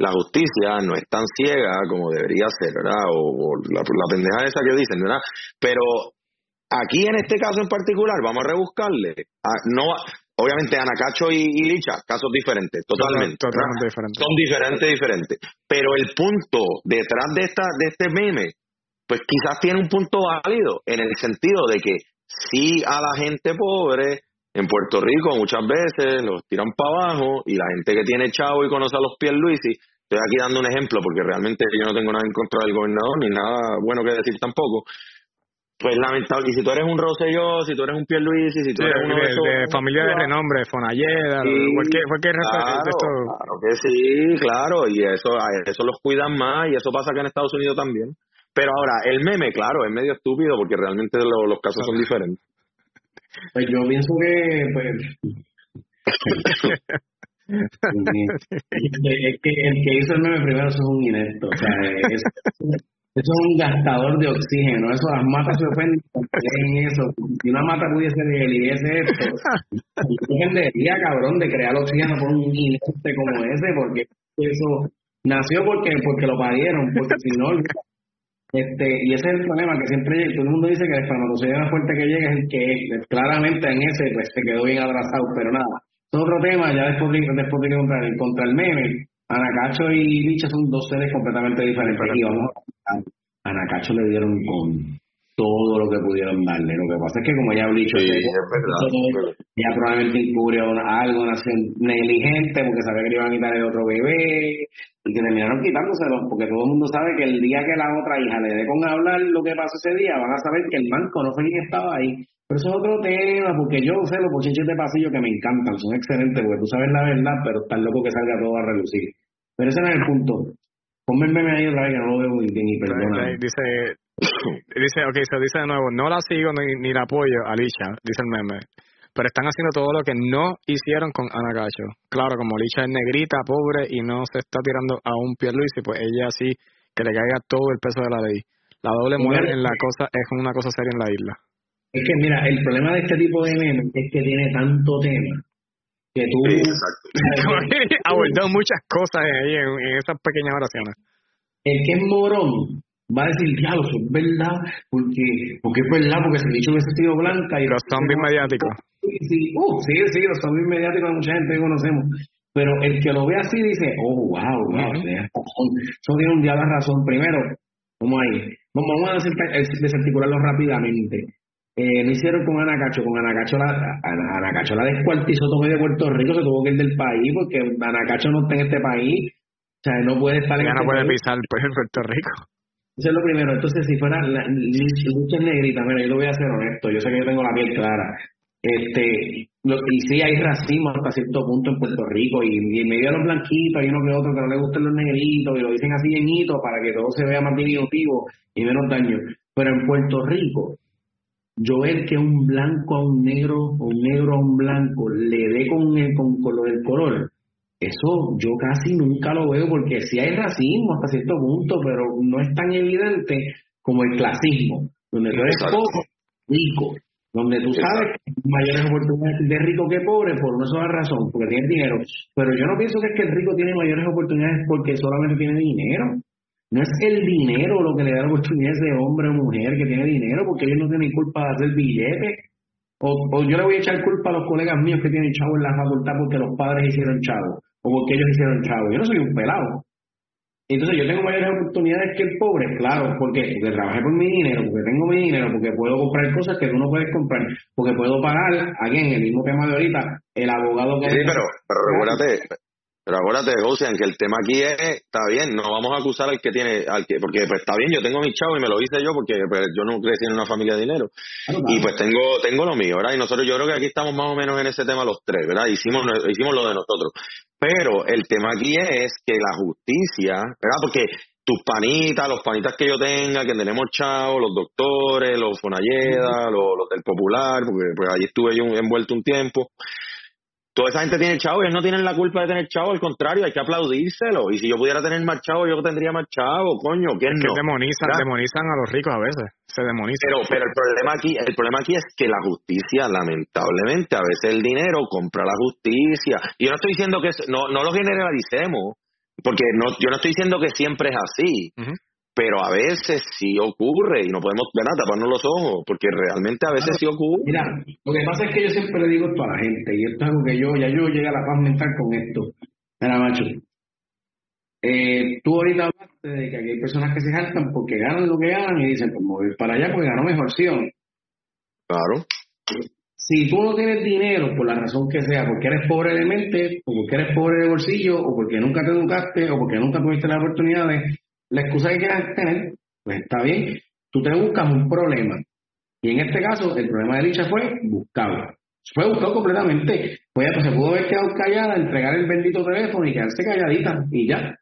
la justicia no es tan ciega como debería ser, ¿verdad? O, la, la pendeja esa que dicen, ¿verdad? Pero aquí en este caso en particular, vamos a rebuscarle. Ah, no, Obviamente Anacacho y, y Licha, casos diferentes, totalmente. totalmente diferentes. Son diferentes, diferentes. Pero el punto detrás de esta de este meme, pues quizás tiene un punto válido en el sentido de que sí a la gente pobre En Puerto Rico muchas veces los tiran para abajo y la gente que tiene chavo y conoce a los pies Luisi, estoy aquí dando un ejemplo porque realmente yo no tengo nada en contra del gobernador ni nada bueno que decir tampoco, pues lamentable. Y si tú eres un Rosselló, si tú eres un Pierluisi, si tú eres uno de, de, familia de renombre, Fonalleda, cualquier, cualquier claro, claro que sí, claro, y eso, eso los cuidan más y eso pasa acá en Estados Unidos también. Pero ahora, el meme, claro, es medio estúpido porque realmente los casos son diferentes. Pues yo pienso que, pues, es que el que hizo el meme primero es un inepto, o sea, es, eso es un gastador de oxígeno, eso las matas se ofenden en eso. Si una mata pudiese ese esto, yo cabrón, de crear oxígeno por un inerte como ese, porque eso nació porque porque lo parieron, porque si no, este, y ese es el problema, que siempre todo el mundo dice que el espermatozoide más fuerte que llega es el que es. Claramente en ese pues se quedó bien abrazado, pero nada. Es otro tema, ya después de, después de contra, contra el meme, Anacacho y Licha son dos seres completamente diferentes. Y vamos a Anacacho le dieron con todo lo que pudieron darle. Lo que pasa es que, como ya he dicho, sí, verdad, ya probablemente incurrió algo, una negligente, porque sabía que le iban a quitar el otro bebé, y que terminaron quitándoselo, porque todo el mundo sabe que el día que la otra hija le dé con hablar lo que pasó ese día, van a saber que el manco no fue quien estaba ahí. Pero eso es otro tema, porque yo sé los bochinches de pasillo que me encantan, son excelentes, porque tú sabes la verdad, pero está loco que salga todo a relucir. Pero ese no es el punto. Ponme el meme ahí otra vez que no lo veo muy bien y perdona. Dice, dice, ok, se dice de nuevo, no la sigo ni, ni la apoyo, Alicia, dice el meme. Pero están haciendo todo lo que no hicieron con Ana Gacho. Claro, como Alicia es negrita, pobre y no se está tirando a un Luis, y pues ella sí que le caiga todo el peso de la ley. La doble mujer en la cosa es una cosa seria en la isla. Es que mira, el problema de este tipo de meme es que tiene tanto tema que tú abordó muchas cosas ahí en, esas pequeñas oraciones. El que es morón va a decir, diablo, eso es verdad, porque, porque es verdad, porque se ha dicho que sido blanca. y Los zombies mediáticos. Sí, uh, sí, sí, los zombies mediáticos mucha gente que conocemos. Pero el que lo ve así dice, oh, wow, wow, eso tiene un día la razón. Primero, vamos ahí, vamos a desarticularlo rápidamente eh, no hicieron con Anacacho, con Anacacho la, Anacacho la descuartizó todo de Puerto Rico, se tuvo que ir del país porque Anacacho no está en este país, o sea, no puede estar en ya no este puede pisar pues, en Puerto Rico. Eso es lo primero. Entonces, si fuera la, lucha negrita, mira, yo lo voy a ser honesto, yo sé que yo tengo la piel clara. Este, y sí hay racismo hasta cierto punto en Puerto Rico, y, y en medio de los blanquitos hay uno que otro que no le gustan los negritos, y lo dicen así llenitos para que todo se vea más diminutivo y menos daño. Pero en Puerto Rico, yo ver que un blanco a un negro o un negro a un blanco le dé con el, con, color el color, eso yo casi nunca lo veo porque sí hay racismo hasta cierto punto, pero no es tan evidente como el clasismo, donde tú eres poco, rico, donde tú sabes que hay mayores oportunidades de rico que pobre por una sola razón, porque tienes dinero. Pero yo no pienso que es que el rico tiene mayores oportunidades porque solamente tiene dinero. No es el dinero lo que le da la oportunidad a ese hombre o mujer que tiene dinero, porque ellos no tienen culpa de hacer billetes. O, o, yo le voy a echar culpa a los colegas míos que tienen chavo en la facultad porque los padres hicieron chavo, o porque ellos hicieron chavo. Yo no soy un pelado. Entonces yo tengo mayores oportunidades que el pobre, claro, ¿por qué? Porque trabajé por mi dinero, porque tengo mi dinero, porque puedo comprar cosas que tú no puedes comprar, porque puedo pagar, aquí en el mismo tema de ahorita, el abogado que... Sí, pero, pero recuérdate, pero acuérdate, Ocean, que el tema aquí es, está bien, no vamos a acusar al que tiene, al que, porque pues está bien, yo tengo mi chavo y me lo hice yo porque pues, yo no crecí en una familia de dinero. Y pues tengo, tengo lo mío, ¿verdad? Y nosotros yo creo que aquí estamos más o menos en ese tema los tres, ¿verdad? Hicimos, hicimos lo de nosotros. Pero el tema aquí es que la justicia, ¿verdad? Porque tus panitas, los panitas que yo tenga, que tenemos chavos, los doctores, los Fonalleda, los, los, del Popular, porque pues allí estuve yo envuelto un tiempo toda esa gente tiene chavo, ellos no tienen la culpa de tener chavo, al contrario, hay que aplaudírselo. Y si yo pudiera tener más chavo, yo tendría más chavo, coño, ¿quién es no? Que demonizan, demonizan a los ricos a veces, se demonizan. Pero, pero el problema aquí, el problema aquí es que la justicia, lamentablemente, a veces el dinero compra la justicia. Y yo no estoy diciendo que, no, no lo generalicemos, porque no, yo no estoy diciendo que siempre es así pero a veces sí ocurre y no podemos ¿verdad? taparnos los ojos porque realmente a veces sí ocurre. Mira, lo que pasa es que yo siempre le digo esto a la gente y esto es algo que yo, ya yo llegué a la paz mental con esto. Mira, macho, eh, tú ahorita hablaste de que aquí hay personas que se jaltan porque ganan lo que ganan y dicen, pues mover para allá porque ganó mejor, ¿sí Claro. Si tú no tienes dinero, por la razón que sea, porque eres pobre de mente, o porque eres pobre de bolsillo, o porque nunca te educaste, o porque nunca tuviste las oportunidades, la excusa que quieras tener, pues está bien. Tú te buscas un problema. Y en este caso, el problema de Licha fue buscado. Fue buscado completamente. Pues, pues se pudo haber quedado callada, entregar el bendito teléfono y quedarse calladita y ya.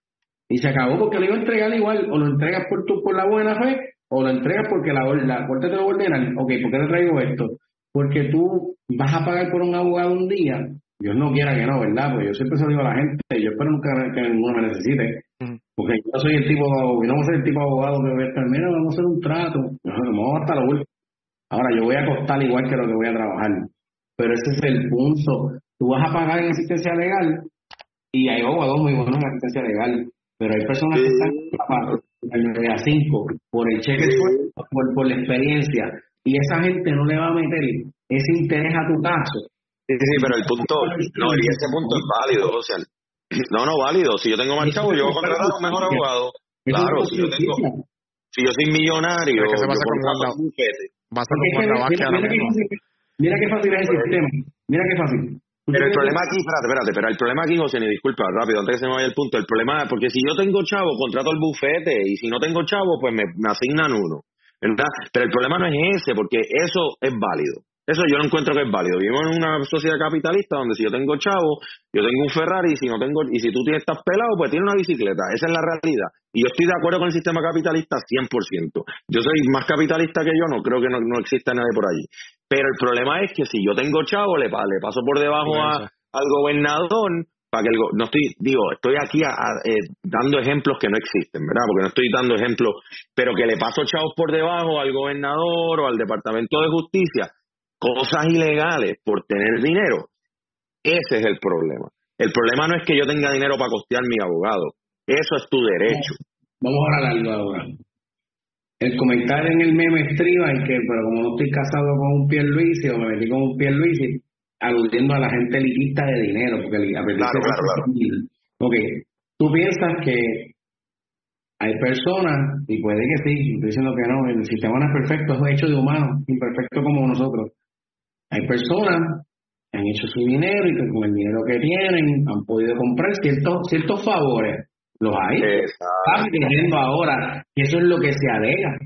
Y se acabó porque lo iba a entregar igual, o lo entregas por tu, por la buena fe, o lo entregas porque la, la corte te lo ordenan. Ok, ¿por qué te traigo esto? Porque tú vas a pagar por un abogado un día. Dios no quiera que no, ¿verdad? Porque yo siempre se lo digo a la gente, yo espero nunca que ninguno me necesite. Porque yo soy el tipo yo no ser el tipo de abogado que voy a estar, mira, vamos a hacer un trato, vamos hasta la última. Ahora, yo voy a costar igual que lo que voy a trabajar. Pero ese es el punto. Tú vas a pagar en asistencia legal y hay abogados muy buenos en asistencia legal. Pero hay personas que están pagando a 5 por el cheque, por, por la experiencia. Y esa gente no le va a meter ese interés a tu caso. Sí, sí, pero el punto, no, y ese punto es válido, o sea, no, no, válido. Si yo tengo más chavo, yo voy a contratar a un mejor abogado. Claro, si yo tengo, si yo soy millonario, ¿Qué se pasa con la, Vas a mira, mira, qué fácil es el sistema. Mira qué fácil. Pero el problema aquí, espérate, espérate, pero el problema aquí, José, ni disculpa, rápido, antes que se me vaya el punto, el problema es porque si yo tengo chavo, contrato el bufete, y si no tengo chavo, pues me, me asignan uno, ¿verdad? Pero el problema no es ese, porque eso es válido. Eso yo no encuentro que es válido. Vivimos en una sociedad capitalista donde si yo tengo chavo, yo tengo un Ferrari y si no tengo y si tú tienes, estás pelado, pues tienes una bicicleta. Esa es la realidad. Y yo estoy de acuerdo con el sistema capitalista 100%. Yo soy más capitalista que yo, no creo que no, no exista nadie por allí. Pero el problema es que si yo tengo chavo, le, le paso por debajo a, al gobernador para que el, no estoy digo estoy aquí eh, dando ejemplos que no existen verdad porque no estoy dando ejemplos pero que le paso chavos por debajo al gobernador o al departamento de justicia cosas ilegales por tener dinero, ese es el problema. El problema no es que yo tenga dinero para costear mi abogado, eso es tu derecho. Vamos a hablar ahora. El comentario en el meme estriba en que, pero como no estoy casado con un Pierluisi o me metí con un Pierluisi, aludiendo a la gente liquista de dinero, porque claro, claro, claro. Ok, tú piensas que hay personas, y puede que sí, estoy diciendo que no, el sistema no es perfecto, es hecho de humanos, imperfecto como nosotros. Hay personas que han hecho su dinero y que con el dinero que tienen han podido comprar ciertos, ciertos favores. Los hay. Están ahora que eso es lo que se alega.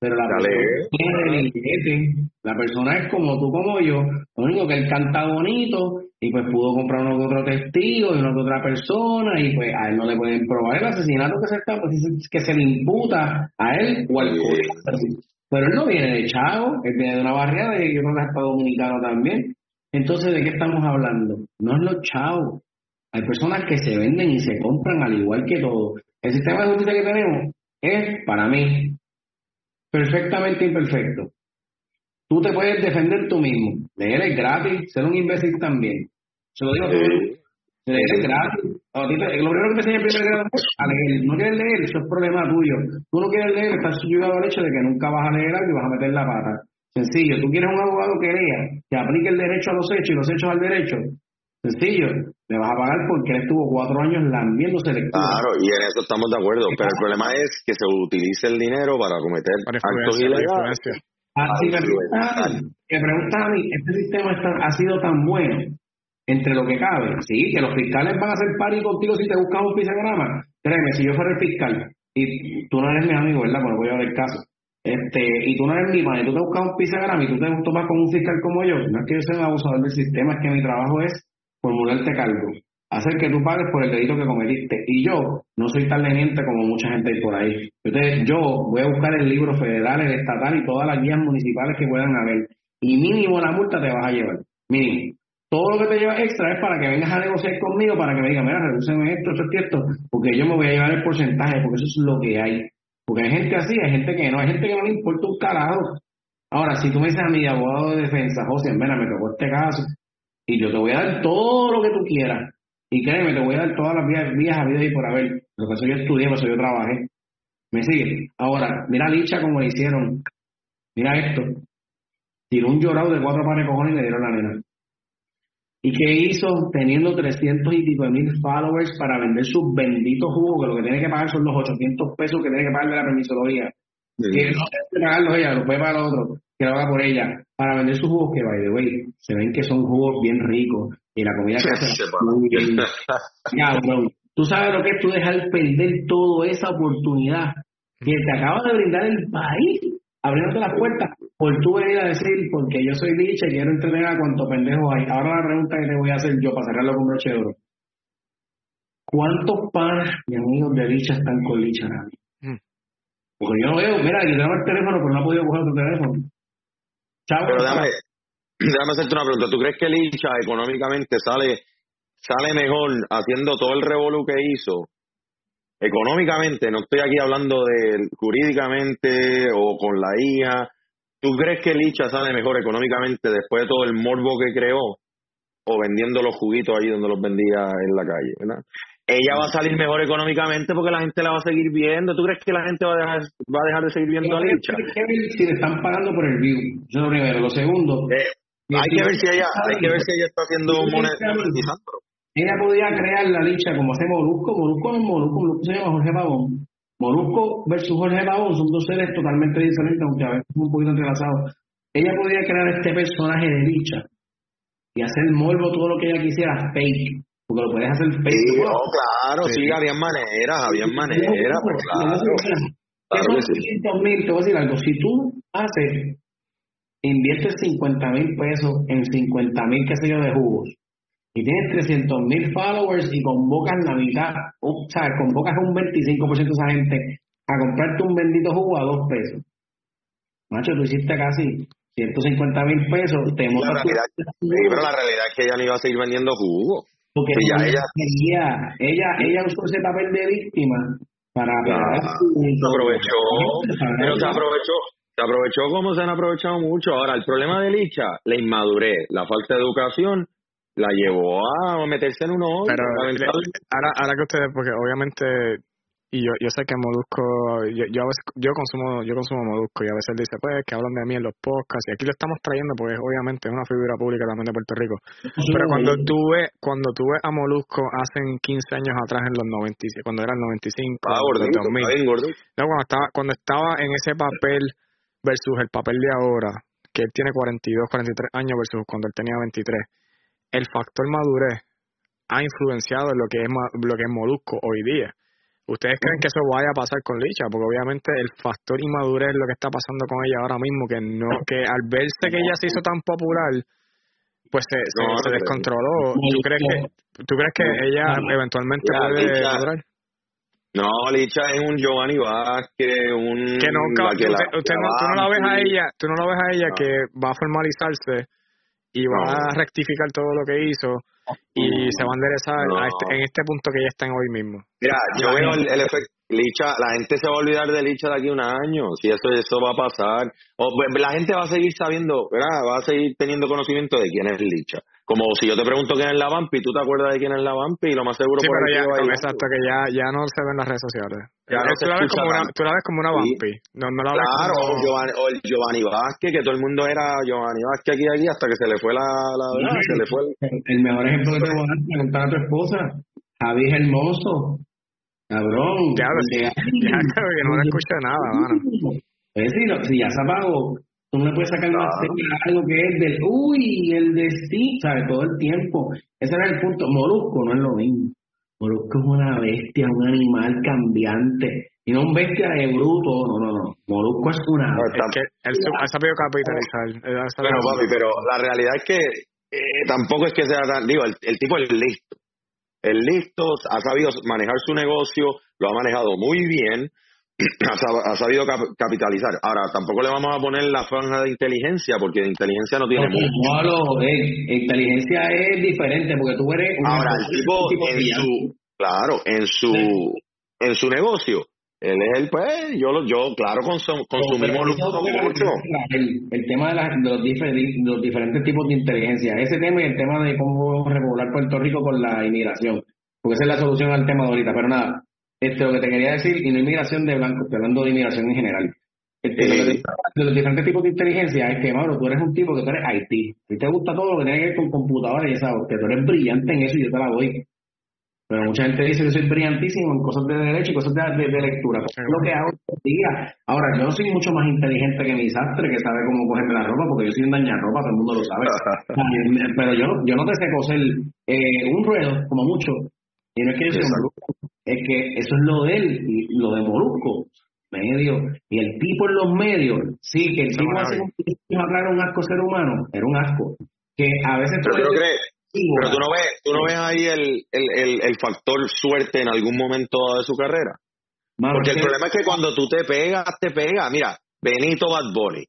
Pero la persona tiene el La persona es como tú, como yo. Lo único que él canta bonito y pues pudo comprar uno de otro testigo y de otra persona y pues a él no le pueden probar el asesinato que se está, pues, que se le imputa a él o al pero él no viene de Chavo, él viene de una barriada y yo que es dominicano también. Entonces, ¿de qué estamos hablando? No es los chavos. Hay personas que se venden y se compran al igual que todo. El sistema de justicia que tenemos es, para mí, perfectamente imperfecto. Tú te puedes defender tú mismo. Leer es gratis, ser un imbécil también. Se lo digo a todos. Leer es gratis. lo primero que te enseña el primer grado es a leer. No quieres leer, eso es problema tuyo. Tú no quieres leer, estás subyugado al hecho de que nunca vas a leer algo y vas a meter la pata. Sencillo, tú quieres un abogado que lea, que aplique el derecho a los hechos y los hechos al derecho. Sencillo, le vas a pagar porque él estuvo cuatro años lambiéndose lectura. Claro, y en eso estamos de acuerdo, pero el problema es que se utilice el dinero para cometer actos ilegales. Así me preguntas a mí, este sistema ha sido tan bueno entre lo que cabe. Sí, que los fiscales van a hacer pari contigo si te buscan un pisagrama. Créeme, si yo fuera el fiscal y tú no eres mi amigo, ¿verdad? Bueno, voy a ver caso. Este, y tú no eres mi madre, tú te buscas un pisagrama y tú te tomas con un fiscal como yo. No es que yo sea un abusador del sistema, es que mi trabajo es formularte cargo, hacer que tú pagues por el delito que cometiste. Y yo no soy tan leniente como mucha gente por ahí. Entonces, yo voy a buscar el libro federal, el estatal y todas las guías municipales que puedan haber. Y mínimo la multa te vas a llevar. Mínimo. Todo lo que te lleva extra es para que vengas a negociar conmigo, para que me digas, mira, redúceme esto, esto, esto, porque yo me voy a llevar el porcentaje, porque eso es lo que hay. Porque hay gente así, hay gente que no, hay gente que no le importa un carajo. Ahora, si tú me dices a mi abogado de defensa, José, mira, me tocó este caso, y yo te voy a dar todo lo que tú quieras, y créeme, te voy a dar todas las vías, vías a vida y por haber. Lo que eso yo estudié, por eso yo trabajé. ¿Me sigue? Ahora, mira Licha como le hicieron. Mira esto. Tiró un llorado de cuatro pares cojones y le dieron la nena. ¿Y qué hizo teniendo 300 y pico de mil followers para vender sus benditos jugos? Que lo que tiene que pagar son los 800 pesos que tiene que pagar de la permisología. Que no tiene que pagarlos ella, lo puede pagar otro. que lo haga por ella para vender sus jugos que, by the way, se ven que son jugos bien ricos y la comida que hace muy bien. Cabrón, tú sabes lo que es tú dejar perder toda esa oportunidad que te acaba de brindar el país abriéndote las puertas por tú venir a decir, porque yo soy licha y quiero entretener a cuanto pendejo hay. Ahora la pregunta que te voy a hacer yo para cerrarlo con broche de oro. ¿Cuántos panas y amigos de licha están con licha mm. Porque yo no veo, mira, aquí tengo el teléfono, pero no ha podido coger tu teléfono. Chao. Pero déjame, déjame hacerte una pregunta. ¿Tú crees que licha económicamente sale sale mejor haciendo todo el revolú que hizo económicamente, no estoy aquí hablando de jurídicamente o con la hija, ¿tú crees que Licha sale mejor económicamente después de todo el morbo que creó o vendiendo los juguitos ahí donde los vendía en la calle? ¿verdad? Ella va a salir mejor económicamente porque la gente la va a seguir viendo. ¿Tú crees que la gente va a dejar, va a dejar de seguir viendo a Licha? Si le están pagando por el view, es lo primero. Lo segundo, eh, hay que ver si ella, hay que ver si ella está haciendo monetizando ella podía crear la licha como hace Molusco. Molusco no es Molusco, Molusco se llama Jorge Pavón. Molusco versus Jorge Pavón son dos seres totalmente diferentes, aunque a veces un poquito entrelazados. Ella podía crear este personaje de licha y hacer morbo todo lo que ella quisiera fake. Porque lo puedes hacer fake. Sí, oh, claro, sí, había maneras, había maneras, pues claro. Son mil, te voy a decir algo. Si tú haces, inviertes 50 mil pesos en 50 mil, qué sé yo, de jugos, y tienes 300 mil followers y convocas la mitad, o sea, convocas un 25% de esa gente a comprarte un bendito jugo a dos pesos. Macho, tú hiciste casi 150 mil pesos. Te la realidad, pero la realidad es que ella no iba a seguir vendiendo jugo. Porque ella, ella, ella, ella usó ese papel de víctima para se aprovechó, pero se aprovechó, se aprovechó como se han aprovechado mucho. Ahora, el problema de Licha, la inmadurez, la falta de educación la llevó a meterse en uno pero ahora ahora que ustedes porque obviamente y yo yo sé que Molusco yo, yo a veces yo consumo yo consumo Molusco y a veces dice pues que hablan de mí en los podcasts y aquí lo estamos trayendo porque obviamente es una figura pública también de Puerto Rico. Pero cuando tuve cuando tuve a Molusco hace 15 años atrás en los 90 cuando era el 95 ah, gordito, 2000 no cuando estaba cuando estaba en ese papel versus el papel de ahora que él tiene 42 43 años versus cuando él tenía 23 el factor madurez ha influenciado en lo que es lo que es Molusco hoy día. ¿Ustedes creen que eso vaya a pasar con Licha? Porque obviamente el factor inmadurez es lo que está pasando con ella ahora mismo, que no que al verse que ella se hizo tan popular, pues se, se, descontroló. ¿Tú crees que, ¿tú crees que ella eventualmente puede madurar? No, Licha es un Giovanni Vázquez, un... Que no, usted, no, tú no la ves a ella, tú no la ves a ella que va a formalizarse y va a rectificar todo lo que hizo y se va a enderezar este, en este punto que ya están hoy mismo. Mira, yo veo el, efecto. Licha, la gente se va a olvidar de Licha de aquí a un año, si eso eso va a pasar. O, la gente va a seguir sabiendo, ¿verdad? Va a seguir teniendo conocimiento de quién es Licha. Como si yo te pregunto quién es la Vampi, tú te acuerdas de quién es la Vampi y lo más seguro sí, pero ya, exacto, que ya, ya no se ven las redes sociales. Ya no tú, la ves como una, tú la ves como una Vampi. No, no la claro, o, Giovanni, o el Giovanni Vázquez, que todo el mundo era Giovanni Vázquez aquí aquí hasta que se le fue la... la, se le fue el... mejor ejemplo que te voy a dar preguntar a tu esposa. Javi es hermoso. Cabrón. Ya, ya, ya, que no le escucha nada, mano. Es decir, si ya se apagó, Tú no le puedes sacar más algo que es del, uy, el destino, ¿sabes? Todo el tiempo. Ese era el punto. Molusco no es lo mismo. Molusco es una bestia, un animal cambiante. Y no un bestia de bruto, no, no, no. Molusco es una. es que él ha sabido capitalizar. Pero, papi, pero la realidad es que eh, tampoco es que sea tan. Digo, el, el tipo es listo. El listo ha sabido manejar su negocio, lo ha manejado muy bien ha, sabido capitalizar. Ahora, tampoco le vamos a poner la franja de inteligencia, porque de inteligencia no tiene mucho. No, inteligencia es diferente, porque tú eres... Ahora, el tipo, en su... Claro, en su, en su negocio, él es el, pues, yo, yo claro, consumimos mucho. El, el tema de, los, los diferentes tipos de inteligencia, ese tema y el tema de cómo regular Puerto Rico con la inmigración, porque esa es la solución al tema de ahorita, pero nada, este, lo que te quería decir, y no inmigración de blanco, estoy hablando de inmigración en general. Este, de los diferentes tipos de inteligencia es que, Mauro, tú eres un tipo que tú eres IT. Y te gusta todo lo que tiene que ver con computadoras y sabes que tú eres brillante en eso y yo te la doy. pero mucha gente dice que soy brillantísimo en cosas de derecho y cosas de, de, lectura. Pues es lo que hago día. Ahora, yo no soy mucho más inteligente que mi sastre que sabe cómo cogerme la ropa, porque yo soy un dañarropa, todo el mundo lo sabe. pero yo, yo no te sé coser eh, un ruedo, como mucho. Y no es que un es que eso es lo de él, y lo de Molusco, medio, y el tipo en los medios, sí, que el tipo hace un, un asco ser humano, era un asco. Que a veces... Pero, pero tú no ves, tú no ves ahí el, el, el, factor suerte en algún momento de su carrera. Porque el problema es que cuando tú te pegas, te pegas. Mira, Benito Bad Bunny.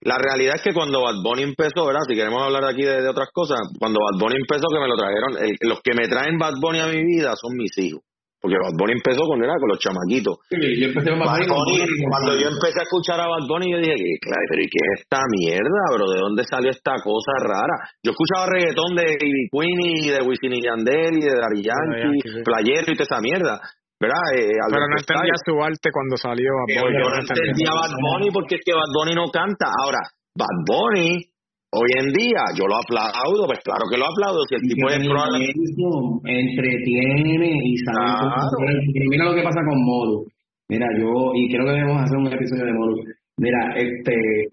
La realidad es que cuando Bad Bunny empezó, ¿verdad? Si queremos hablar aquí de, otras cosas, cuando Bad Bunny empezó, que me lo trajeron, los que me traen Bad Bunny a mi vida son mis hijos. Porque Bad Bunny empezó con, era con los chamaquitos. yo empecé Bad Bunny, cuando yo empecé a escuchar a Bad Bunny, yo dije, claro, pero ¿y qué es esta mierda, bro? ¿De dónde salió esta cosa rara? Yo escuchaba reggaetón de Ivy Queen y de Wisin y Yandel y de Daddy Yankee, Playero y toda esa mierda. ¿Verdad? Eh, pero no entendía su arte cuando salió Bad Bunny. Yo no entendía Bad Bunny porque es que Bad Bunny no canta. Ahora, Bad Bunny Hoy en día yo lo aplaudo, pues claro que lo aplaudo. Si el tipo es Entretiene y sabe. Mira lo que pasa con Modu. Mira, yo, y creo que debemos hacer un episodio de Modu. Mira, este.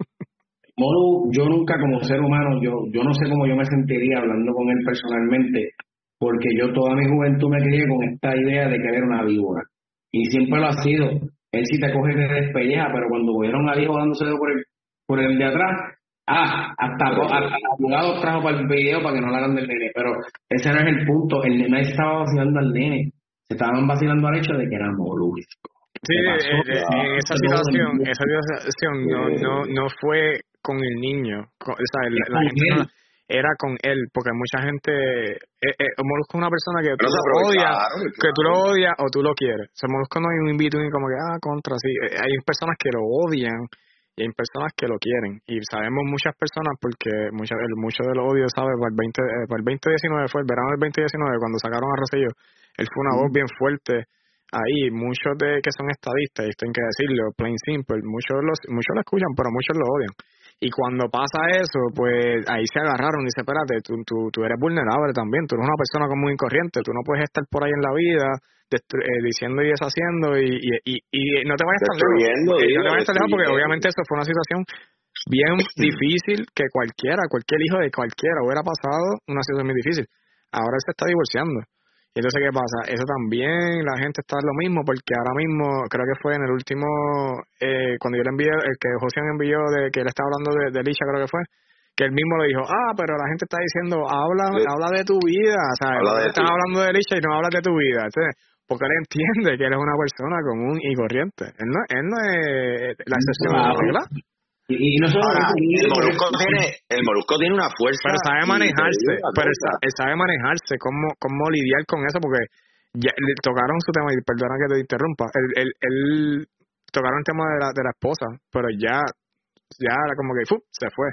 Modu, yo nunca como ser humano, yo, yo no sé cómo yo me sentiría hablando con él personalmente, porque yo toda mi juventud me crié con esta idea de que era una víbora. Y siempre lo ha sido. Él sí te coge de despelleja, pero cuando vieron al hijo dándose por el, por el de atrás, Ah, hasta, hasta abogado trajo para el video para que no hagan del nene, pero ese no es el punto. El nene estaba vacilando al nene, se estaban vacilando al hecho de que era molusco. Sí, eh, eh, en esa situación, esa situación no, no, no fue con el niño, o sea, la, gente era con él, porque mucha gente, eh, eh, Molusco es una persona que tú lo odias, que tú lo odias o tú lo quieres. O sea, Molusco no hay un invito ni como que, ah, contra, sí. Hay personas que lo odian y hay personas que lo quieren. Y sabemos muchas personas porque mucho, mucho del odio sabe para el 20 eh, para el 2019 fue el verano del 2019 cuando sacaron a Rosselló él fue una voz bien fuerte ahí. Muchos de que son estadistas y hay que decirlo plain simple muchos los muchos lo escuchan pero muchos lo odian y cuando pasa eso, pues ahí se agarraron y dice, espérate, tú, tú, tú eres vulnerable también, tú eres una persona común y corriente, tú no puedes estar por ahí en la vida eh, diciendo y deshaciendo y, y, y, no te vayas tan lejos. no te vayas tan lejos porque obviamente eso fue una situación bien difícil que cualquiera, cualquier hijo de cualquiera hubiera pasado una situación muy difícil. Ahora él se está divorciando. Entonces, ¿qué pasa? Eso también, la gente está en lo mismo, porque ahora mismo, creo que fue en el último, eh, cuando yo le envié, el que José envió, de que él estaba hablando de, de Licha, creo que fue, que él mismo le dijo, ah, pero la gente está diciendo, habla habla de tu vida, o sea, estás hablando de Licha y no hablas de tu vida, entonces, porque él entiende que él es una persona común y corriente, él no, él no es la excepción de Y, no solo el molusco tiene el molusco tiene una fuerza pero sabe manejarse pero él, sabe manejarse cómo cómo lidiar con eso porque ya le tocaron su tema y perdona que te interrumpa él, él, tocaron el tema de la de la esposa pero ya ya como que se fue.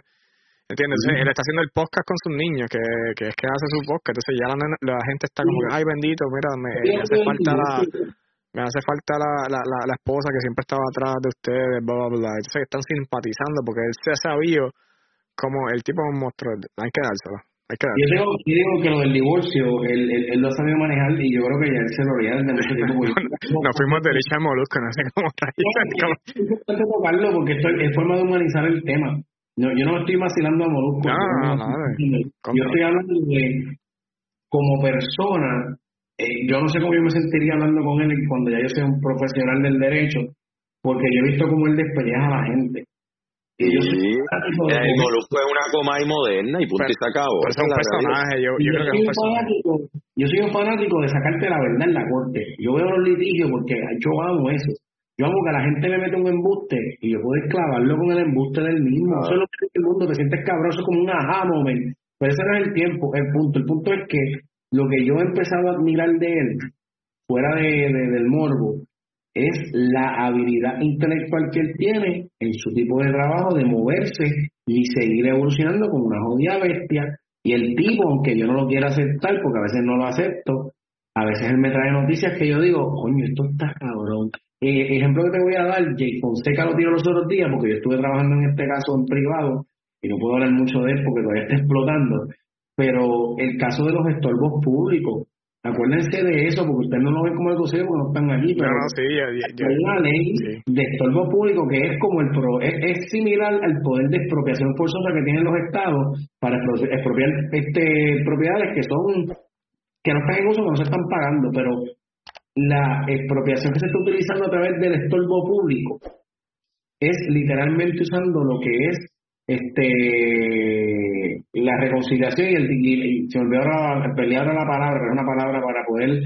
¿Entiendes? Él está haciendo el podcast con sus niños, que, que es que hace su podcast. Entonces ya la, la gente está como que, ay bendito, mira, me hace falta la, me hace falta la, la, la, esposa que siempre estaba atrás de ustedes, bla, bla, bla. Entonces están simpatizando porque él se ha sabido como el tipo es un monstruo. Hay que dárselo. Hay que Yo, digo, yo digo que lo del divorcio, él, él, lo ha sabido manejar y yo creo que ya él se lo haría desde mucho tiempo. Nos fuimos de Richard Molusco, no sé cómo Es importante tocarlo porque esto es forma de humanizar el tema. No, yo no estoy vacilando a Molusco. No, no, no, yo estoy hablando de como persona eh, yo no sé cómo yo me sentiría hablando con él cuando ya yo sea un profesional del derecho, porque yo he visto cómo él despelleja a la gente. Y yo soy el Molusco es una coma y moderna y punto y se acabó. Pero es un personaje, yo, yo, creo que es un fanático, yo soy un fanático de sacarte la verdad en la corte. Yo veo los litigios porque yo amo eso. Yo amo que la gente me mete un embuste y yo puedo clavarlo con el embuste del mismo. Eso es lo que el mundo, te sientes cabroso como un aha moment. Pero ese no es el tiempo, el punto. El punto es que lo que yo he empezado a admirar de él, fuera de, del morbo, es la habilidad intelectual que él tiene en su tipo de trabajo de moverse y seguir evolucionando como una jodida bestia. Y el tipo, aunque yo no lo quiera aceptar, porque a veces no lo acepto, a veces él me trae noticias que yo digo, coño, esto está cabrón. Eh, ejemplo que te voy a dar, Jay Fonseca lo tiró los otros días, porque yo estuve trabajando en este caso en privado, y no puedo hablar mucho de él porque todavía está explotando pero el caso de los estorbos públicos, Acuérdense de eso, porque ustedes no lo ven como algo serio porque no están allí. Pero no, sí, hay una ley de estorbo público que es como el pro, es, similar al poder de expropiación forzosa que tienen los estados para expropiar este, propiedades que son que no están en uso, que no se están pagando, pero la expropiación que se está utilizando a través del estorbo público es literalmente usando lo que es este la reconciliación y el y, se olvidó ahora, la palabra, es una palabra para poder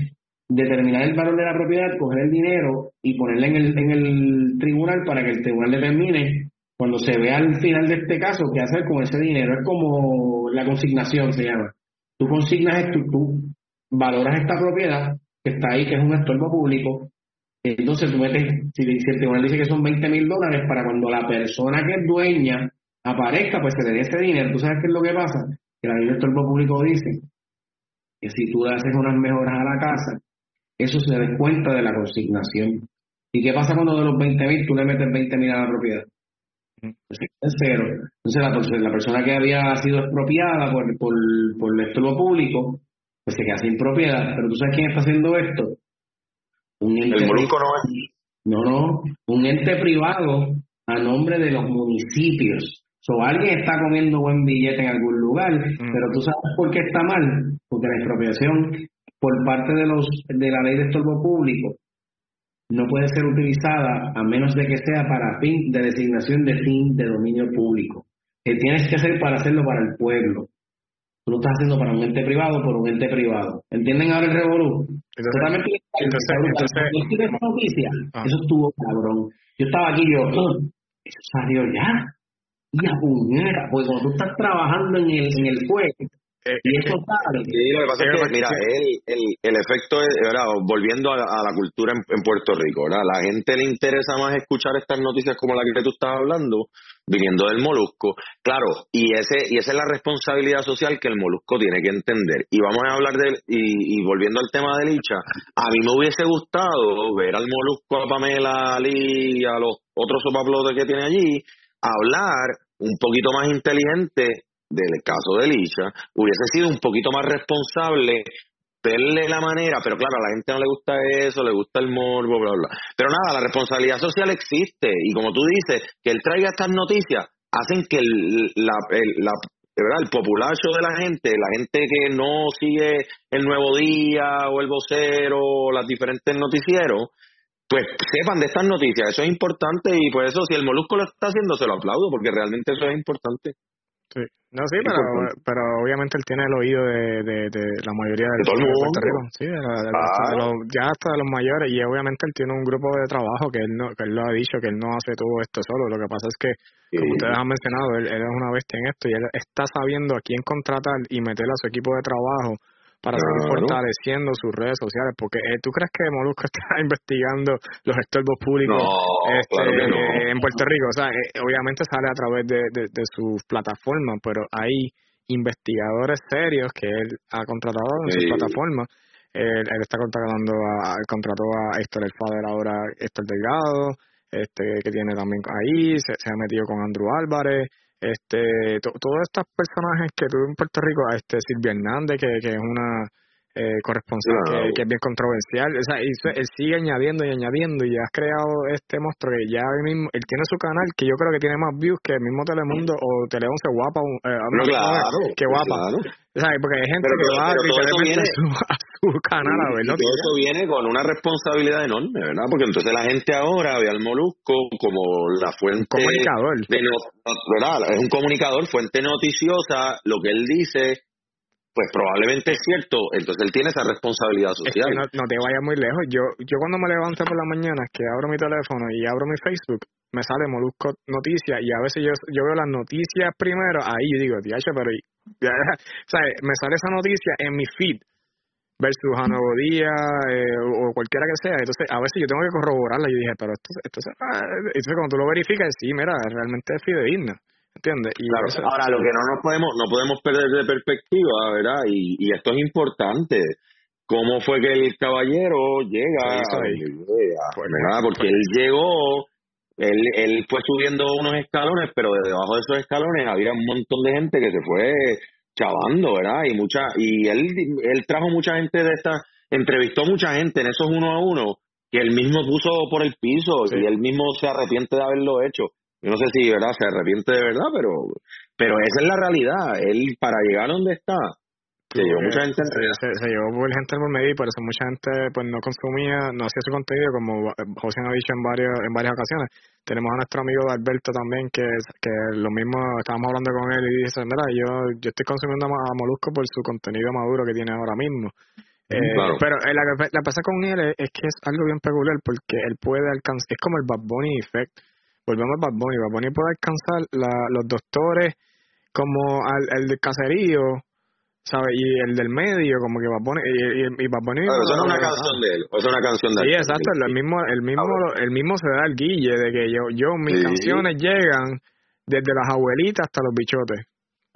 determinar el valor de la propiedad, coger el dinero y ponerle en el, en el tribunal para que el tribunal determine cuando se vea al final de este caso qué hacer con ese dinero. Es como la consignación se llama. Tú consignas esto, tú valoras esta propiedad que está ahí, que es un estorbo público, entonces tú metes, si, el tribunal dice que son 20 mil dólares, para cuando la persona que es dueña aparezca, pues se le dé ese dinero. ¿Tú sabes qué es lo que pasa? Que la ley de estorbo público dice que si tú haces unas mejoras a la casa, eso se descuenta de la consignación. ¿Y qué pasa cuando de los 20 mil tú le metes 20 mil a la propiedad? Pues es cero. Entonces la, persona que había sido expropiada por, por, por el estorbo público, pues se queda sin propiedad. Pero tú sabes quién está haciendo esto? Un ente el molusco no es. No, no, un ente privado a nombre de los municipios. O alguien está comiendo buen billete en algún lugar, mm. pero tú sabes por qué está mal, porque la expropiación por parte de los de la ley de estorbo público no puede ser utilizada a menos de que sea para fin de designación de fin de dominio público. Que tienes que hacer para hacerlo para el pueblo. Tú lo estás haciendo para un ente privado por un ente privado. ¿Entienden ahora el revolú? Entonces, entonces, noticia, ah. eso estuvo cabrón. Yo estaba aquí yo, eso salió ya y a puñera, porque cuando tú estás trabajando en el, en el fuego, eh, y eso sale. Sí, lo que pasa es que, mira, el, el, el efecto es, ¿verdad? volviendo a, a, la cultura en, en, Puerto Rico, ¿verdad? La gente le interesa más escuchar estas noticias como la que tú estás hablando, viniendo del molusco. Claro, y ese y esa es la responsabilidad social que el molusco tiene que entender. Y vamos a hablar de, y, y volviendo al tema de Licha, a mí me hubiese gustado ver al molusco, a Pamela, Ali, a los otros sopaplotes que tiene allí, hablar un poquito más inteligente del caso de Licha, hubiese sido un poquito más responsable verle la manera, pero claro, a la gente no le gusta eso, le gusta el morbo, bla, bla. Pero nada, la responsabilidad social existe y como tú dices, que él traiga estas noticias hacen que el, la, el, la, el populacho de la gente, la gente que no sigue el Nuevo Día o el Vocero o los diferentes noticieros, pues sepan de estas noticias, eso es importante y por eso si el Molusco lo está haciendo se lo aplaudo porque realmente eso es importante. Sí. No, sí, pero, pero obviamente él tiene el oído de, de, de la mayoría de, todo el mundo. Puerto Rico. Sí, de, los, ya hasta de los mayores. Y obviamente él tiene un grupo de trabajo que él, no, que él lo ha dicho, que él no hace todo esto solo. Lo que pasa es que, como ustedes han mencionado, él, él es una bestia en esto y él está sabiendo a quién contratar y meter a su equipo de trabajo para seguir fortaleciendo sus redes sociales, porque eh, tú crees que Molusco está investigando los estorbos públicos este, en Puerto Rico, o sea, eh, obviamente sale a través de, de, de sus plataformas, pero hay investigadores serios que él ha contratado en sus plataformas. Él, está contratando a, contrató a Héctor El Fader ahora, Héctor Delgado, este que tiene también ahí, se, se ha metido con Andrew Álvarez, este todos estos personajes que tuve en Puerto Rico este Silvia Hernández que, que es una eh, corresponsal que, es bien controversial o sea él sigue añadiendo y añadiendo y has creado este monstruo que ya él mismo él tiene su canal que yo creo que tiene más views que el mismo Telemundo o Tele se guapa eh, claro, que guapa porque hay gente que va a su, su canal a verlo. Todo eso viene con una responsabilidad enorme, ¿verdad? Porque entonces la gente ahora ve al Molusco como la fuente. Comunicador. De ¿verdad? Es un comunicador, fuente noticiosa, lo que él dice pues probablemente es cierto, entonces él tiene esa responsabilidad social. no, te vayas muy lejos. Yo yo cuando me levanto por la mañana, que abro mi teléfono y abro mi Facebook, me sale Molusco Noticias y a veces yo, yo veo las noticias primero, ahí yo digo, diache, pero o sea, me sale esa noticia en mi feed versus a Nuevo Día eh, o cualquiera que sea. Entonces, a veces yo tengo que corroborarla. Y dije, pero esto, esto, entonces cuando tú lo verificas, sí, mira, realmente es fidedigna. ¿Entiendes? Y claro, ahora lo que no nos podemos, no podemos perder de perspectiva, ¿verdad? Y, y esto es importante. ¿Cómo fue que el caballero llega? Pues, ¿verdad? Porque él llegó, él, él fue subiendo unos escalones, pero debajo de esos escalones había un montón de gente que se fue chavando, ¿verdad? Y mucha y él él trajo mucha gente de esta, entrevistó mucha gente en esos uno a uno que él mismo puso por el piso y él mismo se arrepiente de haberlo hecho. Yo no sé si, ¿verdad? Se arrepiente de verdad, pero pero esa es la realidad. Él para llegar a donde está se llevó mucha gente se, se, llevó por gente por medio y por eso mucha gente pues no consumía, no hacía su contenido como José ha dicho en varias, en varias ocasiones. Tenemos a nuestro amigo Alberto también que que lo mismo estábamos hablando con él y dice, mira, yo, yo estoy consumiendo a Molusco por su contenido maduro que tiene ahora mismo. Eh, pero eh, la, la pasa con él es, que es algo bien peculiar porque él puede alcanzar, es como el Bad Bunny effect. Volvemos al Bad Bunny. Bad Bunny puede alcanzar la, los doctores como al, el del caserío ¿sabes? Y el del medio, como que a poner, y, y, y a poner... eso es una canción de él, eso es una canción de él. Sí, exacto, el mismo, el mismo, el mismo se da el guille de que yo, yo mis canciones llegan desde las abuelitas hasta los bichotes.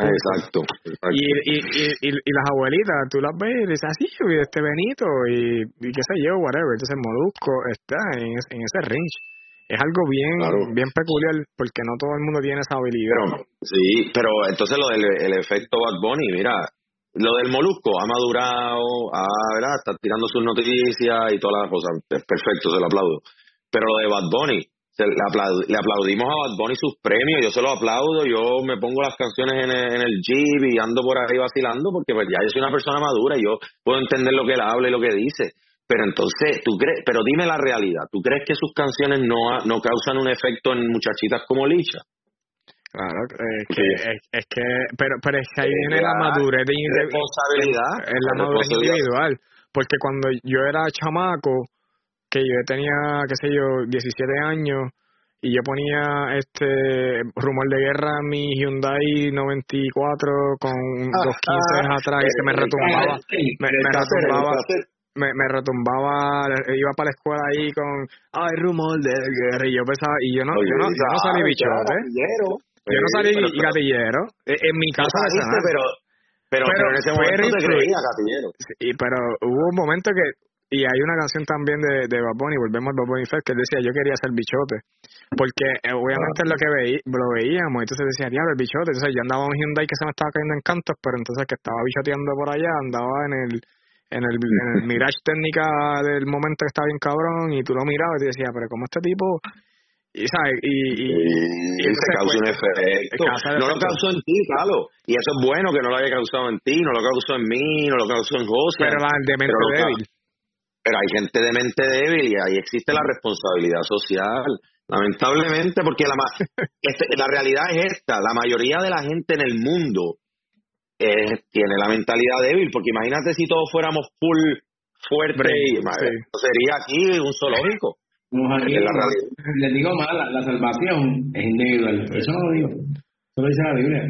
Exacto. Y, y, y, y, las abuelitas, tú las ves y dices así, ah, este Benito y, y qué sé yo, whatever. Entonces Molusco está en, en ese range. Es algo bien bien peculiar porque no todo el mundo tiene esa habilidad. sí, pero entonces lo del el efecto Bad Bunny, mira, lo del Molusco ha madurado, ha, ¿verdad? está tirando sus noticias y todas las cosas. Es perfecto, se lo aplaudo. Pero lo de Bad Bunny, le, aplaudimos a Bad Bunny sus premios, yo se lo aplaudo, yo me pongo las canciones en el, en el Jeep y ando por ahí vacilando porque pues, ya yo soy una persona madura y yo puedo entender lo que él habla y lo que dice. Pero entonces, tú crees, pero dime la realidad, ¿tú crees que sus canciones no, no causan un efecto en muchachitas como Licha? Claro, es que, es, que pero, pero es que ahí viene la madurez de responsabilidad, es la madurez individual, porque cuando yo era chamaco, que yo tenía, qué sé yo, 17 años, y yo ponía este rumor de guerra en mi Hyundai 94 con dos 15 atrás y se me retumbaba, me, me retumbaba, me, me retumbaba, iba para la escuela ahí con, ay, rumor de guerra, y yo pensaba, y yo no, yo no, yo no salí bichote. Yo no salí pero, gatillero. E, en, mi casa pero, pero, pero, en ese momento te creía gatillero. Sí, pero hubo un momento que y hay una canción también de, de Bad Bunny, volvemos al Bad Bunny Fest, que él decía, yo quería ser bichote. Porque eh, obviamente es lo que veí, lo veíamos, entonces decía, diablo, el bichote. Entonces yo andaba en un Hyundai que se me estaba cayendo en cantos, pero entonces que estaba bichoteando por allá, andaba en el en el, en el Mirage técnica del momento que estaba bien cabrón, y tú lo mirabas y te decías, pero como este tipo y, ¿sabes? y, y, y, se causa un efecto. No lo causó en ti, claro. Y eso es bueno que no lo haya causado en ti, no lo causó en mí, no lo causó en José. Pero la de mente débil. Pero hay gente de mente débil y ahí existe la responsabilidad social. Lamentablemente, porque la, este, la realidad es esta: la mayoría de la gente en el mundo eh, tiene la mentalidad débil. Porque imagínate si todos fuéramos full fuerte, sería aquí un zoológico les digo más, la, salvación es individual. Eso no lo digo. Eso lo dice la Biblia.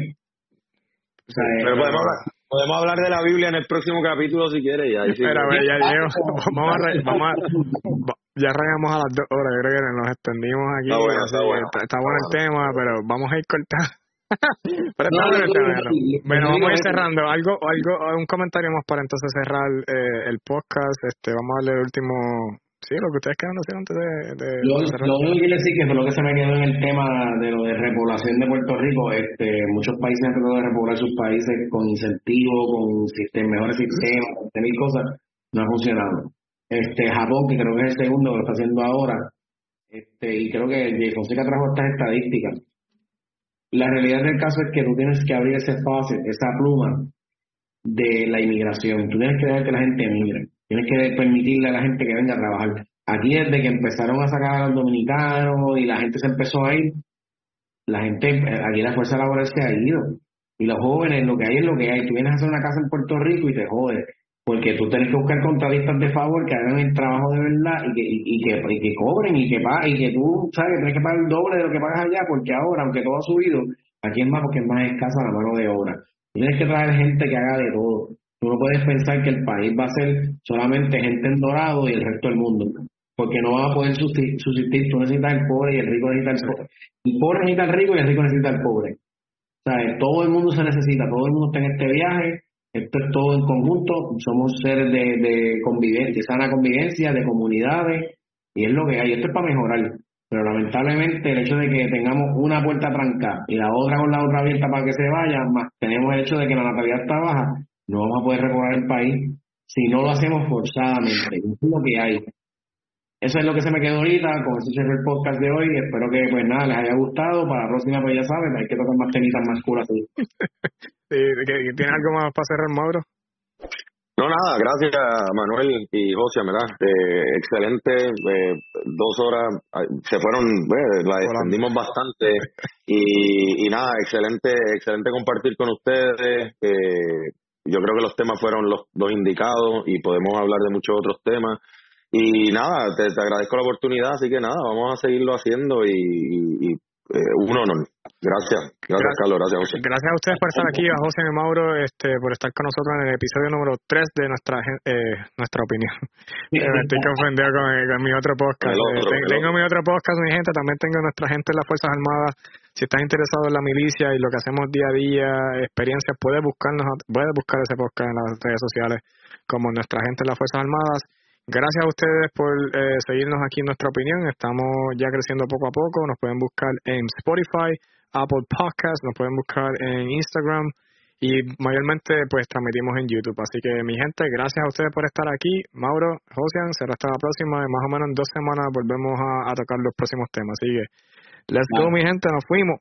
Pero podemos hablar, podemos hablar de la Biblia en el próximo capítulo si quieres. Ya, Pero, ya, vamos a, vamos a, ya rayamos a las dos horas. Yo creo que nos extendimos aquí. Está bueno, está, bueno. está, bueno el tema, pero vamos a ir cortando. pero bueno el tema. Bueno, vamos a ir cerrando. Algo, algo, un comentario más para entonces cerrar eh, el podcast. Este, vamos a darle el último Sí, lo que ustedes quedan hacer antes de... de lo, lo único que decir que fue lo que se me quedó en el tema de lo de repoblación de Puerto Rico, este, muchos países han tratado de repoblar sus países con incentivos, con sistem, mejores sistemas, con mil cosas, no ha funcionado. Este, Japón, que creo que es el segundo que lo está haciendo ahora, este, y creo que. Fonseca trajo estas estadísticas. La realidad del caso es que tú tienes que abrir ese espacio, esa pluma de la inmigración. Tú tienes que dejar que la gente emigre Tienes que permitirle a la gente que venga a trabajar. Aquí desde que empezaron a sacar a los dominicanos y la gente se empezó a ir, la gente, aquí la fuerza laboral se ha ido. Y los jóvenes, lo que hay es lo que hay. Tú vienes a hacer una casa en Puerto Rico y te jodes. Porque tú tienes que buscar contratistas de favor que hagan el trabajo de verdad y que, y, que, y que cobren y que paguen, y que tú, sabes, tienes que pagar el doble de lo que pagas allá, porque ahora, aunque todo ha subido, aquí es más porque es más escasa la mano de obra. Tienes que traer gente que haga de todo. Tú no puedes pensar que el país va a ser solamente gente en dorado y el resto del mundo, porque no va a poder subsistir. Tú necesitas el pobre y el rico necesita el pobre. El pobre necesita el rico y el rico necesita el pobre. O sea, todo el mundo se necesita, todo el mundo está en este viaje, esto es todo en conjunto, somos seres de, de convivencia, sana convivencia, de comunidades, y es lo que hay. Esto es para mejorar. pero lamentablemente el hecho de que tengamos una puerta trancada y la otra con la otra abierta para que se vaya, más tenemos el hecho de que la natalidad está baja, no vamos a poder recorrer el país si no lo hacemos forzadamente. Eso es lo que hay. Eso es lo que se me quedó ahorita, con eso cierro el podcast de hoy. Espero que pues nada les haya gustado. Para la próxima, pues ya saben, hay que tocar más temitas más curas. ¿Tienes algo más para cerrar, Mauro? No, nada, gracias Manuel y José, ¿verdad? Eh, excelente, eh, dos horas, se fueron, eh, la extendimos bastante y, y nada, excelente, excelente compartir con ustedes. yo creo que los temas fueron los, dos indicados y podemos hablar de muchos otros temas. Y nada, te, agradezco la oportunidad, así que nada, vamos a seguirlo haciendo y eh, un honor. Gracias, gracias, Carlos, gracias José. Gracias a ustedes por estar aquí, a José y Mauro, este, por estar con nosotros en el episodio número 3 de nuestra eh, nuestra opinión. me estoy confundido con, mi otro podcast. Eh, tengo mi otro podcast, mi gente, también tengo nuestra gente en las Fuerzas Armadas. Si estás interesado en la milicia y lo que hacemos día a día, experiencias, puedes buscarnos, puedes buscar ese podcast en las redes sociales como nuestra gente en las Fuerzas Armadas. Gracias a ustedes por eh, seguirnos aquí en nuestra opinión. Estamos ya creciendo poco a poco. Nos pueden buscar en Spotify, Apple Podcasts, nos pueden buscar en Instagram y mayormente pues transmitimos en YouTube. Así que mi gente, gracias a ustedes por estar aquí. Mauro, Josian, será hasta la próxima. Más o menos en dos semanas volvemos a, tocar los próximos temas. Así que, let's go mi gente, nos fuimos.